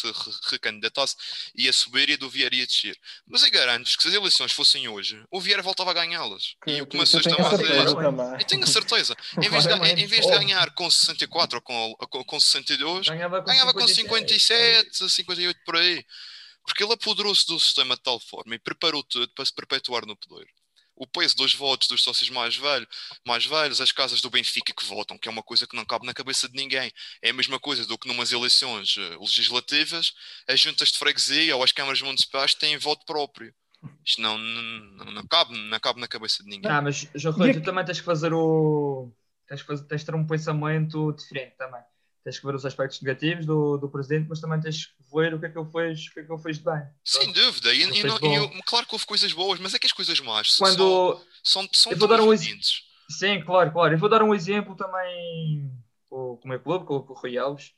se re- recandidatasse ia subir e a do Vieira ia descer. Mas eu garanto que se as eleições fossem hoje, o Vieira voltava a ganhá-las. E o que me assusta tenho a mais é. E tenho a certeza. Em vez, de, em vez de ganhar com 64 ou com, com, com 62, Ganhava com, ganhava com 57. 57, 58 por aí. Porque ele apoderou-se do sistema de tal forma e preparou tudo para se perpetuar no poder. O peso dos votos dos sócios mais, velho, mais velhos, as casas do Benfica que votam, que é uma coisa que não cabe na cabeça de ninguém. É a mesma coisa do que numas eleições eh, legislativas, as juntas de freguesia ou as câmaras municipais têm voto próprio. Isto não, não, não, cabe, não cabe na cabeça de ninguém. Ah, mas João Rui, tu também tens que fazer o. Tens que, fazer, tens de ter um pensamento diferente também. Tens que ver os aspectos negativos do, do presidente, mas também tens que ver o que é que ele fez, o que é que ele fez de bem. Sem dúvida, e, e não- e eu- claro que houve coisas boas, mas é que as coisas más são, Quando. são, são Eu vou dar um evidentes. Sim, claro, claro. Eu vou dar um exemplo também com, com o meu clube, com, com o Rui Alves.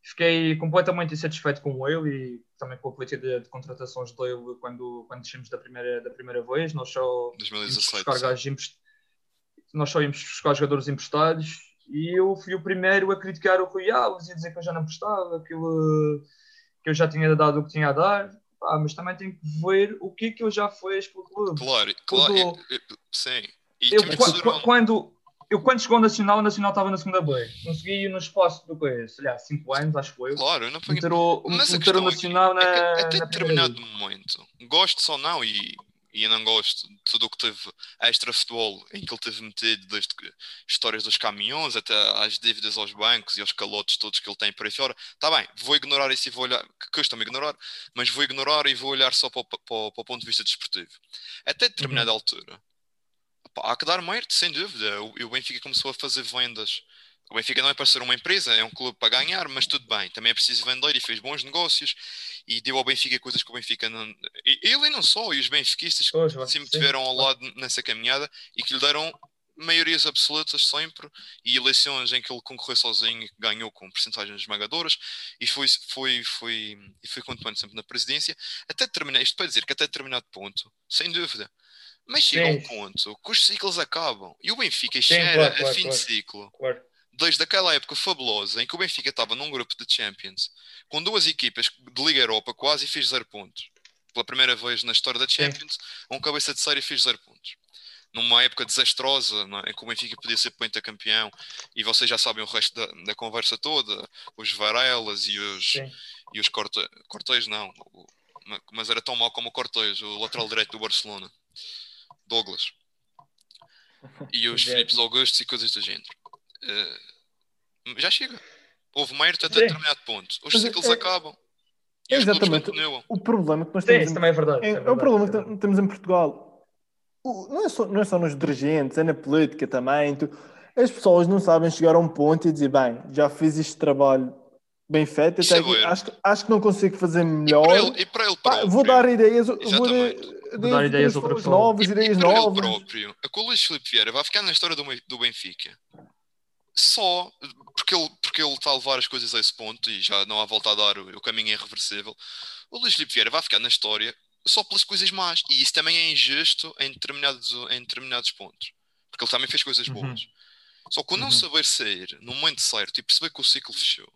Fiquei completamente insatisfeito com ele e também com a política de, de contratações dele quando, quando descemos da primeira, da primeira vez. Nós só íamos 2017. buscar gajos Nós só íamos buscar jogadores emprestados e eu fui o primeiro a criticar o Rui Alves e a dizer que eu já não prestava, que, ele, que eu já tinha dado o que tinha a dar. Pá, mas também tenho que ver o que é que ele já fez pelo clube. Claro, claro, Tudo- e- e- sim. Eu, temos que qua- fazer qua- um- quando, eu, quando chegou ao Nacional, o Nacional estava na segunda B. Consegui no espaço do que? Sei lá, 5 anos, acho eu. Claro, eu não ponho Meter o, Mas a meter o Nacional na. é que até na determinado momento, gosto ou não, e, e eu não gosto de tudo o que teve extra futebol em que ele teve metido, desde histórias dos caminhões até às dívidas aos bancos e aos calotes todos que ele tem por aí fora. Está bem, vou ignorar isso e vou olhar, que custa-me ignorar, mas vou ignorar e vou olhar só para, o- para, para o ponto de vista desportivo. Até determinada altura, pá, há que dar mérito, sem dúvida. O, o Benfica começou a fazer vendas. O Benfica não é para ser uma empresa, é um clube para ganhar, mas tudo bem. Também é preciso vender e fez bons negócios e deu ao Benfica coisas que o Benfica não. Ele e não só, e os benfiquistas que sempre sim, tiveram ao lado nessa caminhada e que lhe deram maiorias absolutas sempre e eleições em que ele concorreu sozinho e ganhou com porcentagens esmagadoras e foi, foi, foi, e foi continuando sempre na presidência até determinar, isto para dizer que até determinado ponto, sem dúvida, mas chega a um Sim. ponto que os ciclos acabam e o Benfica Sim, cheira claro, a claro, fim de claro. ciclo Claro. Desde aquela época fabulosa em que o Benfica estava num grupo de Champions com duas equipas de Liga Europa quase e fez zero pontos. Pela primeira vez na história da Champions, um cabeça de série fez zero pontos. Numa época desastrosa é? em que o Benfica podia ser pentacampeão e vocês já sabem o resto da, da conversa toda, os Varelas e os, Sim. e os Corte, Cortez, não, o- ma- mas era tão mau como o Cortez, o lateral direito do Barcelona, Douglas, e os Exato. Filipes Augustos e coisas do género. Eh, já chega. Houve mérito até Sim. determinado ponto. Os Mas ciclos é- acabam. E clubes Exatamente. O problema que nós Sim, temos isso em- também é verdade. É, é o verdade, problema que é verdade. te- temos em Portugal. O- não, é só, não é só nos dirigentes, é na política também. tu- as pessoas não sabem chegar a um ponto e dizer, bem, já fiz este trabalho bem feito, até é aqui, acho, que- acho que não consigo fazer E melhor. para ele, e para ele Pá, próprio. vou dar ideias, vou dar, Vou dar ideias novas, E- ideias e para ele novas. próprio, a Luís Filipe Vieira vai ficar na história do, do Benfica só porque ele, porque ele está a levar as coisas a esse ponto e já não há volta a dar, o, o caminho é irreversível. O Luís Filipe Vieira vai ficar na história só pelas coisas más e isso também é injusto em determinados, em determinados pontos porque ele também fez coisas Uhum. boas. Só que o não Uhum. saber sair no momento certo e perceber que o ciclo fechou.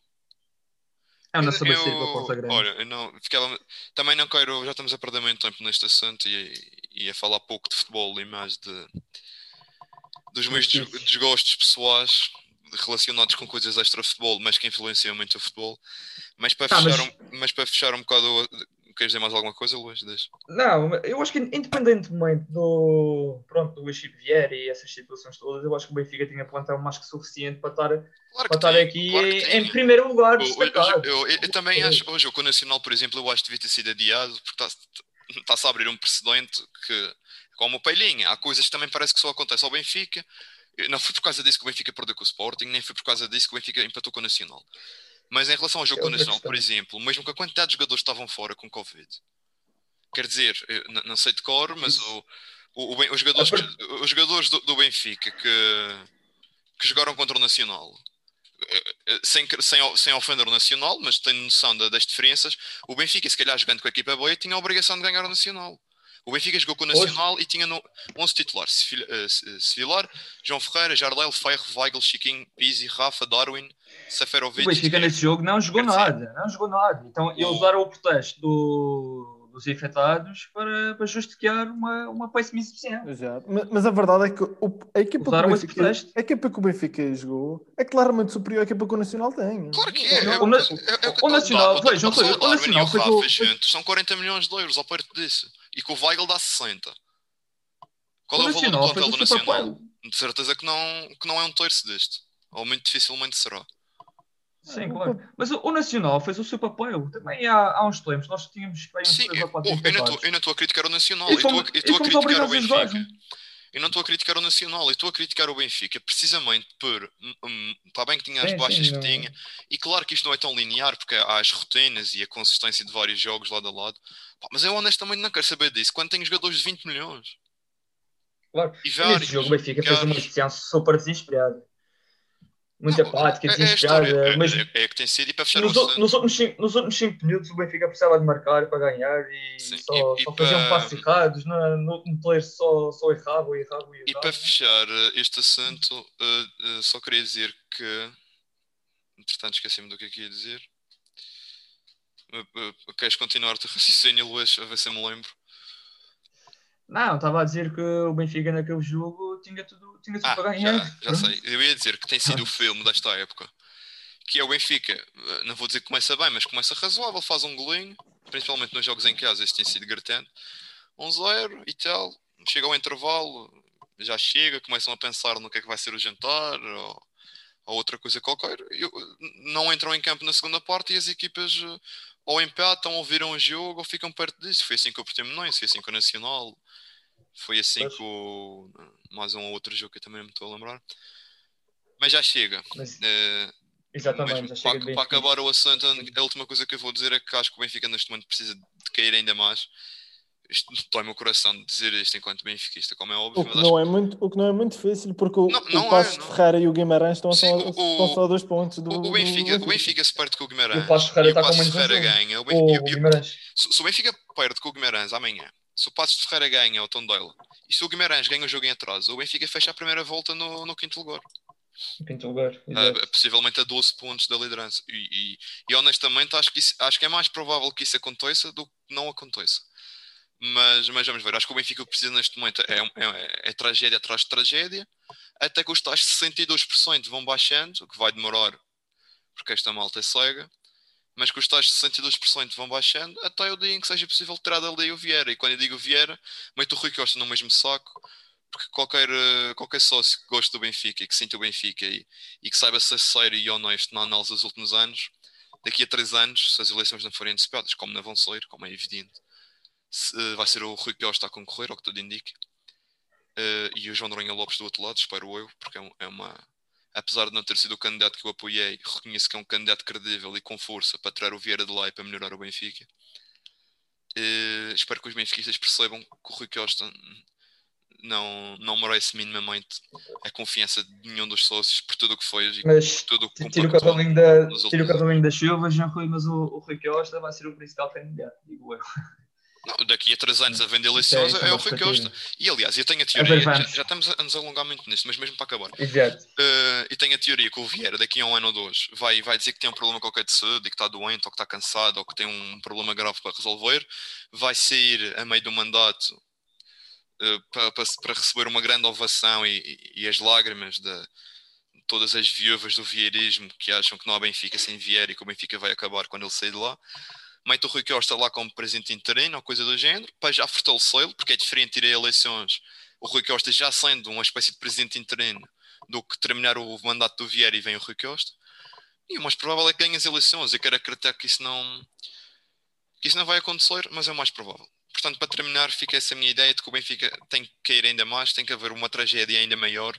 É um saber sair com a porta grande. Olha, eu não, ficava, também não quero, já estamos a perder muito tempo neste assunto e, e a falar pouco de futebol e mais de dos meus desgostos pessoais relacionados com coisas extra futebol, mas que influenciam muito o futebol. Mas para, Tá, fechar, mas- Um, mas para fechar um bocado, queres dizer mais alguma coisa, Luís? Deixa. Não, eu acho que independentemente do, pronto, do Luís Vieira e essas situações todas, eu acho que o Benfica tinha plantel mais que suficiente para estar, Claro para estar tem, aqui claro em, primeiro lugar. Eu, eu- eu- eu- eu também Sim. acho, hoje, o com o Nacional, por exemplo, eu acho que devia ter sido adiado, porque está- está-se a abrir um precedente que, como o Palhinha, há coisas que também parece que só acontece ao Benfica. Não foi por causa disso que o Benfica perdeu com o Sporting, nem foi por causa disso que o Benfica empatou com o Nacional. Mas em relação ao jogo É com o Nacional, por exemplo, mesmo que a quantidade de jogadores que estavam fora com Covid, quer dizer, não sei de cor, mas o, o- o os jogadores, que- os jogadores do, do Benfica que, que jogaram contra o Nacional, eh, eh, sem, sem, sem ofender o Nacional, mas tenho noção da- das diferenças, o Benfica, se calhar jogando com a equipa boa, tinha a obrigação de ganhar o Nacional. O Benfica jogou com o Hoje- Nacional e tinha no 11 titulares. Sefil- eh, Se- Sevilar, João Ferreira, Jardel, Ferro, Weigl, Chiquinho, Pizzi, Rafa, Darwin, O Seferovic. Benfica nesse jogo não jogou nada, não jogou nada. Então eles O- usaram o protesto do- dos infectados para, para justificar uma, uma péssima exibição. Exato. Mas, mas a verdade é que o- a, equipa que o Benfica, a equipa que o Benfica jogou é claramente superior à equipa que o Nacional tem. Claro que é. é, O Na- o Nacional, o- o- vejam, o- o o Nacional e o foi com- são 40 milhões de euros ao perto disso. E que o Weigl dá 60. Qual O é o valor do Nacional foi plantel do Nacional? De certeza que não, que não é um terço deste. Ou muito dificilmente será. Sim, claro. Mas o, o Nacional fez o seu papel. Também há, há uns tempos nós tínhamos bem uns Sim, 3 eu, ou 4 eu, eu não estou- a criticar o Nacional, E a- eu estou a fomos criticar o a. Benfica. Eu não estou a criticar o Nacional, eu estou a criticar o Benfica precisamente por. Está bem que tinha as baixas que não- tinha, e claro que isto não é tão linear, porque há as rotinas e a consistência de vários jogos lado a lado. Pá, mas eu honestamente não quero saber disso. Quando tenho jogadores de 20 milhões Claro. e vários. nesse jogo o Benfica fez uma exibição super desesperada. Muito Não, apática, é, é desesperada. é, mas é- é que tem sido e para fechar nos, o últimos cinco, nos últimos 5 minutos o Benfica precisava de marcar para ganhar e Sim, só, e- e só faziam para- passos errados. No, no último player só, só errava, errava e E errava. para fechar eh, este assunto, eh, eh, só queria dizer que. Entretanto, esqueci-me do que é que ia dizer. Queres continuar o teu raciocínio, Luís? A ver se eu me lembro. Não, estava a dizer que o Benfica naquele jogo tinha tudo, tinha tudo Ah, para ganhar. já, já sei. Eu ia dizer que tem sido o filme desta época. Que é o Benfica. eh, Não vou dizer que começa bem, mas começa razoável, faz um golinho. Principalmente nos jogos em casa, este tem sido gritante. 1-0 e tal. Chega ao intervalo, já chega, começam a pensar no que é que vai ser o jantar ou, ou outra coisa qualquer. E, uh, não entram em campo na segunda parte e as equipas uh, ou empatam ou viram o jogo ou ficam perto disso. Foi assim com o Portimonense, foi assim com o Nacional. Foi assim Pois. com o- mais um ou outro jogo que eu também não me estou a lembrar. Mas já chega. Mas, Eh, exatamente, já para, chega para Benfica. acabar o assunto, a última coisa que eu vou dizer é que acho que o Benfica neste momento precisa de cair ainda mais. Isto dói-me o coração de dizer isto enquanto benfiquista, como é óbvio. O que, não é muito, o que não é muito difícil, porque o, Não, o não é, Passos não. de Ferreira e o Guimarães estão, Sim, só, o- estão só a dois pontos do, O, o do Benfica, o Benfica se perde com o Guimarães. E o Passos Ferreira e Passos menos um Ferreira ganha. O Ben- O e- Guimarães. se, se o Benfica perde com o Guimarães amanhã, se o Passos de Ferreira ganha o Tondela, e se o Guimarães ganha o jogo em atraso, o Benfica fecha a primeira volta no, no quinto lugar. Quinto lugar. Exato. possivelmente a 12 pontos da liderança. E, e- e honestamente acho que, isso- acho que é mais provável que isso aconteça do que não aconteça. Mas, mas vamos ver, acho que o Benfica precisa neste momento é, é- é tragédia atrás de tragédia, até que os tais 62% vão baixando, o que vai demorar, porque esta malta é cega, mas que os tais 62% vão baixando até o dia em que seja possível tirar dali o Vieira. E quando eu digo Vieira, meto o Rui Costa no mesmo saco, porque qualquer, eh, qualquer sócio que goste do Benfica e que sinta o Benfica e, e que saiba ser sério e honesto na análise dos últimos anos, daqui a três anos, se as eleições não forem antecipadas, como não vão ser, como é evidente, se, eh, vai ser o Rui Costa a concorrer, ao que tudo indica, Eh, e o João Noronha Lopes do outro lado, espero eu, porque é, um- é uma. Apesar de não ter sido o candidato que eu apoiei, reconheço que é um candidato credível e com força para tirar o Vieira de lá e para melhorar o Benfica. Eh, espero que os benfiquistas percebam que o Rui Costa não, não merece minimamente a confiança de nenhum dos sócios por tudo o que foi e Mas tudo o que tira o cavalinho da, tira o últimos cavalinho da chuva, João Rui, mas o, o Rui Costa vai ser o principal candidato, digo eu. Não, daqui a três anos a vender Isso é- é o Rui. Costa. E aliás, eu tenho a teoria, já, já estamos a nos alongar muito nisto, mas mesmo para acabar. Exato. Uh, e tenho a teoria que o Vieira, daqui a um ano ou dois, vai, vai dizer que tem um problema qualquer de saúde e que está doente, ou que está cansado, ou que tem um problema grave para resolver, vai sair a meio do mandato uh, para, para, para receber uma grande ovação e, e- e as lágrimas de todas as viúvas do vieirismo que acham que não há Benfica sem Vieira e que o Benfica vai acabar quando ele sair de lá. Mete o Rui Costa lá como presidente interino ou coisa do género, para já fortalecê-lo, porque é diferente ir a eleições. O Rui Costa já sendo uma espécie de presidente interino do que terminar o mandato do Vieira e vem o Rui Costa. E o mais provável é que ganhe as eleições. Eu quero acreditar que isso não, que isso não vai acontecer, mas é o mais provável. Portanto, para terminar, fica essa minha ideia de que o Benfica tem que cair ainda mais, tem que haver uma tragédia ainda maior,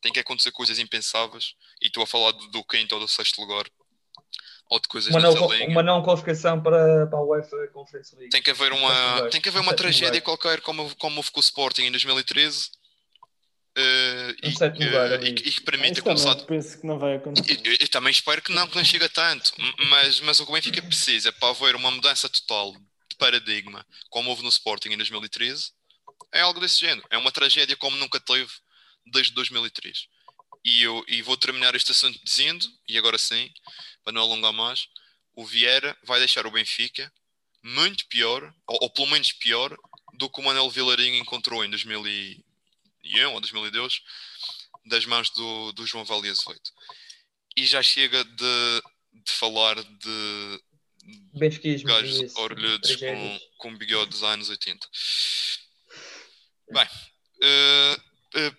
tem que acontecer coisas impensáveis. E estou a falar do, do quinto ou do sexto lugar, ou de coisas Uma não, linha. uma não qualificação para, para a UEFA Conference League. Tem que haver uma, tem que haver uma tragédia lugar. qualquer, como, como houve com o Sporting em 2013. eh, Um e, que- lugar e que- que permita começar também penso que não vai acontecer. eu, eu também espero que não, que não chegue a tanto, mas, mas o que o Benfica precisa para haver uma mudança total de paradigma, como houve no Sporting em 2013, é algo desse género. É uma tragédia como nunca teve desde 2003. E eu e vou terminar este assunto dizendo, e agora sim, para não alongar mais, o Vieira vai deixar o Benfica muito pior, ou, ou pelo menos pior, do que o Manuel Vilarinho encontrou em 2001 ou 2002, das mãos do, do João Vale Azevedo. E já chega de, de falar de Benfiquismo. gajos isso, orelhudos com, com bigode dos anos 80. Bem, eh,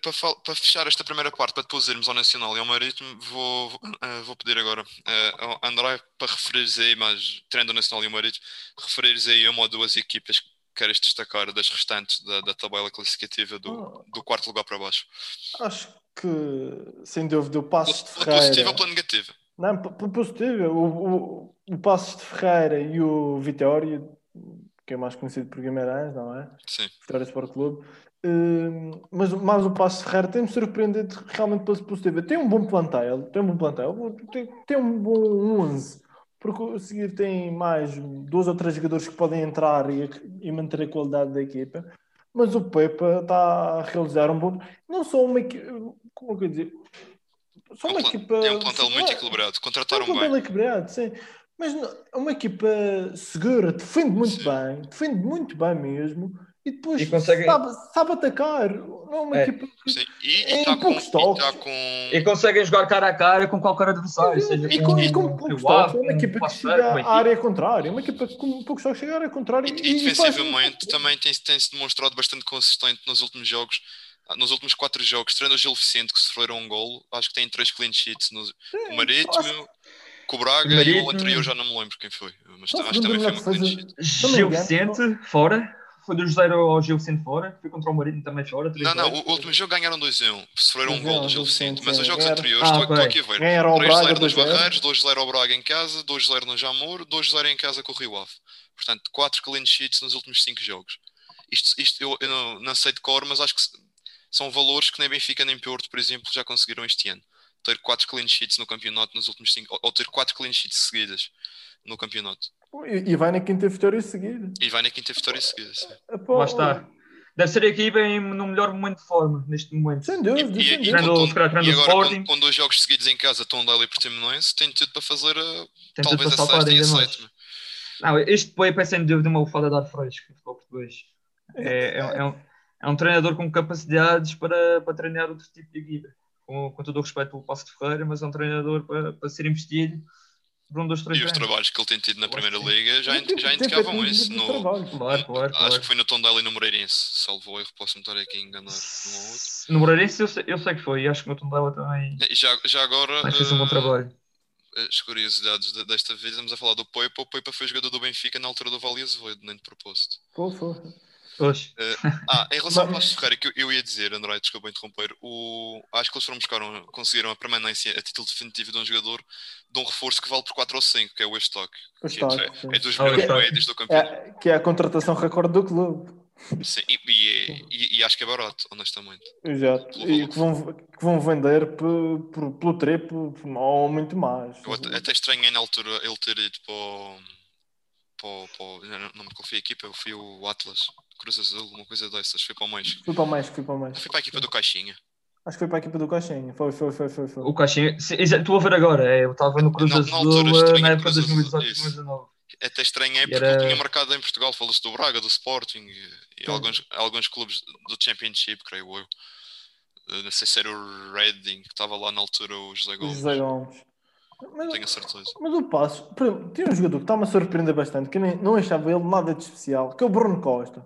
para, fal- para fechar esta primeira parte, para depois irmos ao Nacional e ao Marítimo, vou, vou, eh, pedir agora eh, ao André para referires aí, mas tendo o Nacional e o Marítimo, referires aí uma ou duas equipas que queres destacar das restantes da, da tabela classificativa do, Ah. do quarto lugar para baixo. Acho que, sem dúvida, o Passos de Pela positiva Ferreira. ou pela negativa? Não, p- pela positiva. O, o, o Passos de Ferreira e o Vitória, que é mais conhecido por Guimarães, não é? Sim. Vitória Sport Clube. Hum, mas, mas o Passos de Ferreira tem-me surpreendido realmente pela positiva. Tem um bom plantel, tem um bom plantel, tem, tem um bom 11. Porque a seguir tem mais dois ou três jogadores que podem entrar e, e manter a qualidade da equipa. Mas o Pepa está a realizar um bom. Não só uma equipa. Como é que eu dizer? Só É um uma equipa. é um plantel muito não é- equilibrado. é um Contrataram bem. plantel equilibrado, sim. Mas é uma equipa segura, defende muito Sim. bem, defende muito bem mesmo. E depois E consegue- sabe, sabe atacar. Não é uma É. equipa que. Sim. E está com, poucos e toques. tá com E conseguem jogar cara a cara com qualquer adversário, seja E com, e com com poucos toques, é uma com equipa que chega com à área contrária, é uma equipa que com poucos toques chega à área contrária E, e, e e faz- defensivamente também tem- tem-se demonstrado bastante consistente nos últimos jogos. Ah, Nos últimos quatro jogos, tirando o Gil Vicente, que sofreram um golo, acho que tem três clean sheets. No, o Marítimo, acho- com o Braga e Marítimo. o anterior já não me lembro quem foi. Mas acho que também foi uma clean a- sheet. Gil Vicente, fora. Foi do 0 ao Gil Vicente fora. Foi contra o Marítimo também fora. Não, 3-0. não, o último jogo ganharam 2-1. Sofreram um 2-1 gol do ao Gil Vicente. Mas os jogos anteriores, Ah, estou aqui a ver. Ganharam ao 3-0 Braga nos 2-0. Barreiros, 2-0 ao Braga em casa, 2-0 no Jamor, 2-0 em casa com o Rio Ave. Portanto, 4 clean sheets nos últimos 5 jogos. Isto, isto eu, eu não, não sei de cor, mas acho que são valores que nem Benfica nem Porto, por exemplo, já conseguiram este ano. Ter 4 clean sheets no campeonato nos últimos 5, ou, ou ter 4 clean sheets seguidas no campeonato. E, e vai na quinta vitória seguida. E vai na quinta vitória seguida. sim. Epá, Lá está. Deve ser a equipa em, no melhor momento de forma, neste momento. Sem E, dúvida, e- sem e dúvida. Tirando- com, e agora com, com dois jogos seguidos em casa, Tondela e Portimonense, tem tudo para fazer a, Tem tudo talvez para a saltar sexta e a sétima. Não, este Pepe é sem dúvida uma bufada de ar fresco no futebol português. É, é, é um, é um treinador com capacidades para, para treinar outro tipo de equipa. Com, com todo o respeito pelo Passo de Ferreira, mas é um treinador para, para ser investido por um dos três E os anos. trabalhos que ele tem tido na Primeira. Liga já, indi- já indicavam isso. No, trabalho. Claro, claro, Acho claro. que foi no Tondela e no Moreirense, salvo erro, posso-me estar aqui a enganar. No Moreirense eu sei, eu sei que foi, e acho que no Tondela também, E já, já agora, também fez um bom eh, trabalho. as curiosidades de- desta vez, estamos a falar do Poipa. O Poipa foi jogador do Benfica na altura do Vale Azevedo, nem de propósito. Pô, Pois. Ah, em relação ao Passo Ferreira, que eu, eu ia dizer, André, desculpa interromper, o, acho que eles foram buscar, um- conseguiram a permanência a título definitivo de um jogador de um reforço que vale por 4 ou 5, que é o Estoque. O Que Estoque, é, é dos Ah, melhores médios do campeonato. É, que é a contratação recorde do clube. Sim, e, e, é- e- e acho que é barato, honestamente. Exato. E que vão, que vão vender por, por, pelo triplo ou muito mais. Eu até, até estranhei na altura ele ter ido para o. Para, o- para, o- não, não me foi a equipa, eu fui o Atlas, Cruz Azul, uma coisa dessas, foi para o México. Fui para o fui para o fui para a equipa do Caixinha. Acho que foi para a equipa do Caixinha. Foi, foi, foi, foi. foi. O Caixinha, estou a ver agora, é, eu estava no Cruz Na- na Azul altura, estranho, na época de Azul, 2018 isso. 2019. Até estranhei porque era- ele tinha marcado em Portugal, falou-se do Braga, do Sporting e, e alguns, alguns clubes do Championship, creio eu. Eh, Não sei se era o Reading, que estava lá na altura, o José Os Gomes, José Gomes. Mas, tenho a certeza. mas o passo, tem um jogador que está-me a surpreender bastante, que nem, não achava ele nada de especial, que é o Bruno Costa.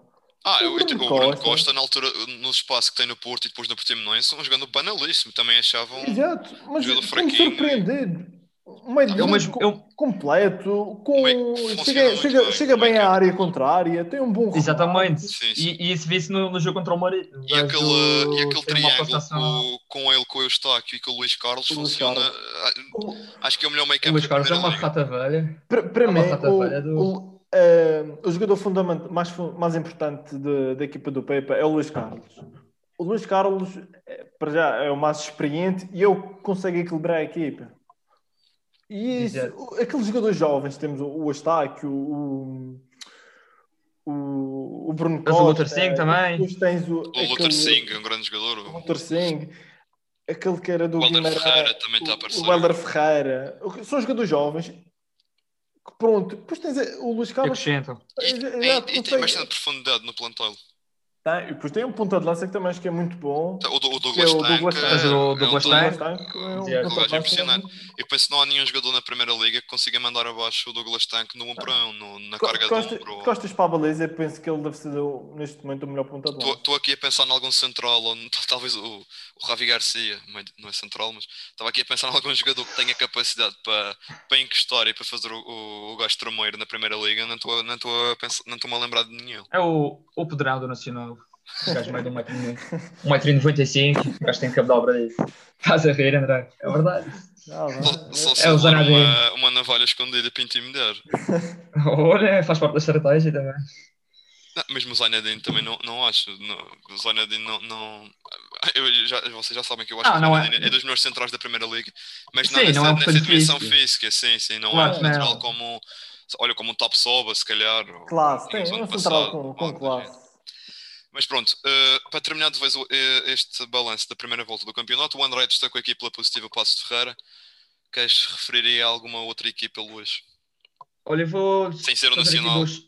Ah, O eu, Bruno o Bruno Costa. Na altura, no espaço que tem no Porto e depois no Portimonense, um jogador banalíssimo. Também achavam. Exato, mas jogador tem-me fraquinho. surpreendido. Um meio de É o é um- completo, com, chega, chega, bem, chega bem meio à área contrária, tem um bom Exatamente. Sim, sim. E, e isso vê-se no, no jogo contra o Marítimo. E aquele, e aquele triângulo com, com ele, com o Eustáquio e com o Luís Carlos O Luís funciona. Carlos. ah, O- Acho que é o melhor meio O campo Luís da Carlos é uma rata velha. Para, para É uma mim, rata o, velha do- o, eh, o jogador fundamental, mais, mais importante de- da equipa do Pepa é o Luís Carlos. O Luís Carlos, eh, para já, é o mais experiente e ele consegue equilibrar a equipa. E isso, aqueles jogadores jovens, temos o, o Eustáquio, o, o, o Bruno Tens o Costa. Luther Singh também. Tens o, O Luther Singh é um grande jogador. o Luther Singh, aquele que era do O Helder Ferreira também está a aparecer. O Helder Ferreira. São jogadores jovens. Que pronto. Depois tens o Luís Carlos. acrescentam. E, e- e tem bastante profundidade no plantel. Tem, e depois tem um ponta de lança que também acho que é muito bom. O, do- o é Douglas o Tank. Douglas é- Tank. Mas o é um Douglas Tank- Tank é um gajo lança impressionante. Eu penso que não há nenhum jogador na Primeira Liga que consiga mandar abaixo o Douglas Tank no 1 para 1, no- na Co- carga Costa, de ombro. Costas para a baliza, eu penso que ele deve ser o- neste momento o melhor ponta de lança. Estou aqui a pensar em algum central, ou talvez o, o Ravi Garcia, não é- não central, mas estava aqui a pensar em algum jogador que tenha capacidade para, para encostar e para fazer o, o, o gajo tremeiro na Primeira Liga. Não estou não estou a, pensar- não estou-me a lembrar de nenhum. É o, o Pedrão do Nacional. O gajo meio de 1,95m. Um o gajo tem que dobra disso. Estás a rir, André? É verdade. Ah, vai. Só, É uma, uma navalha escondida para intimidar. Olha, faz parte da estratégia também. Não, mesmo o Zainadine também não, não acho. Não, o Zainadine não. não eu já, vocês já sabem que eu acho Ah, que é- é. dos melhores centrais da Primeira Liga, mas Sim, não nessa, não é um nessa dimensão física. física, sim, sim. Não Claro é um não. central como. Olha, como o Top Soba, se calhar. Classe, tem, é um central passado, com, com classe. Mas pronto, eh, para terminar de vez o- eh, este balanço da primeira volta do campeonato, o André destacou aqui pela positiva Passo de Ferreira. Queres referir aí a alguma outra equipa, Luís? Olha, eu vou. Sem ser o Nacional. dois-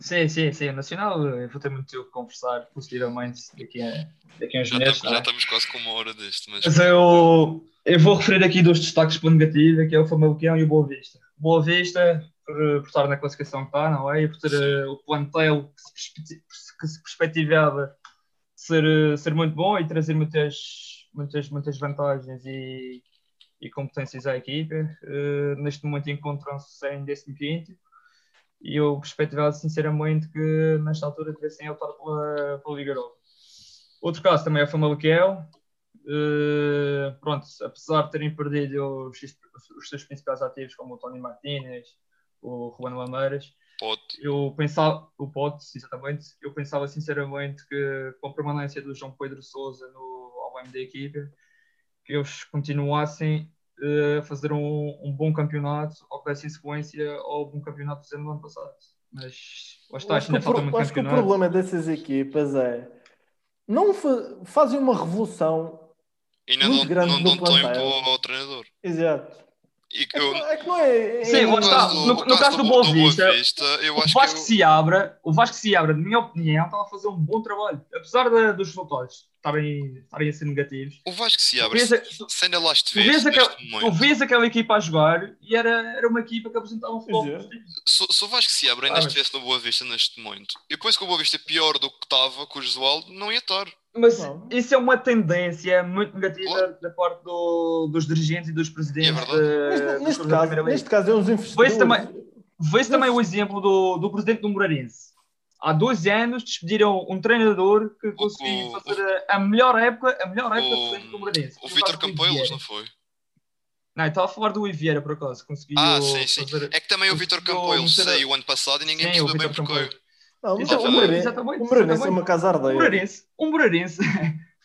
Sim, sim, sim. Nacional, eu vou ter muito o que conversar positivamente daqui a, daqui a uns Já, meses. estamos, já é? estamos quase com uma hora deste, mas Mas eu, eu vou referir aqui dois destaques para o negativo, que é o Famalicão e o Boa Vista. Boa Vista, por, por estar na classificação que está, não é? E por ter eh, o plantel que se, perspe- que se perspectivava ser, eh, ser muito bom e trazer muitas, muitas, muitas vantagens e, e competências à equipa. Eh, neste momento encontram-se em 15 e eu perspectivava sinceramente que nesta altura tivessem lutar pela, pela Liga Europa. Outro caso também é o Famalicão. Eh, pronto, apesar de terem perdido os, os seus principais ativos, como o Tony Martínez, o Juan Lameiras, pode. eu pensava, o Potes, exatamente, eu pensava sinceramente que com a permanência do João Pedro Souza no ao leme da equipa, que eles continuassem eh, a fazer um, um bom campeonato ou que dessem sequência ao bom campeonato do ano passado. Mas lá está, acho que, ainda o, falta pro- muito acho que o campeonato. problema dessas equipas é não fa- fazem uma revolução. E ainda Muito não, grande não no dão tempo plantel. ao, ao treinador. Exato. E É que, eu, é que não é. Sim, é- lá está. caso No- no caso do Boa Boa Vista, eu O acho Vasco que eu, se abra, o Vasco se abra, na minha opinião, está a fazer um bom trabalho. Apesar de- dos resultados estarem, estarem a ser negativos. o Vasco se abre, tu, se ainda lá neste tu vês aquela equipa a jogar e era, era uma equipa que apresentava um futebol é. positivo. se, se o Vasco se abre ainda Ah, estivesse no Boa Vista neste momento, e depois que o Boa Vista é pior do que estava com o Josualdo, não ia estar. Mas Não. isso é uma tendência muito negativa Claro. da parte do- dos dirigentes e dos presidentes. É verdade. de- Mas dos neste caso, neste caso é uns Vê-se investidores. também- Vê-se também o exemplo do, do presidente do Moreirense. Há dois anos despediram um treinador que conseguiu o- fazer a, a melhor época, a melhor época o- presidente do Moreirense. O Vitor Vieira. não foi? Não, estava a falar do Ivieira, por acaso. Conseguiu Ah, sim, sim. fazer... É que também o Vitor Campeiros meter saiu ano passado e ninguém Sim, o percebeu bem porquê. Não, mas Exatamente, o Moreirense, o Moreirense é uma casa Um ardeira. Moreirense, um Moreirense,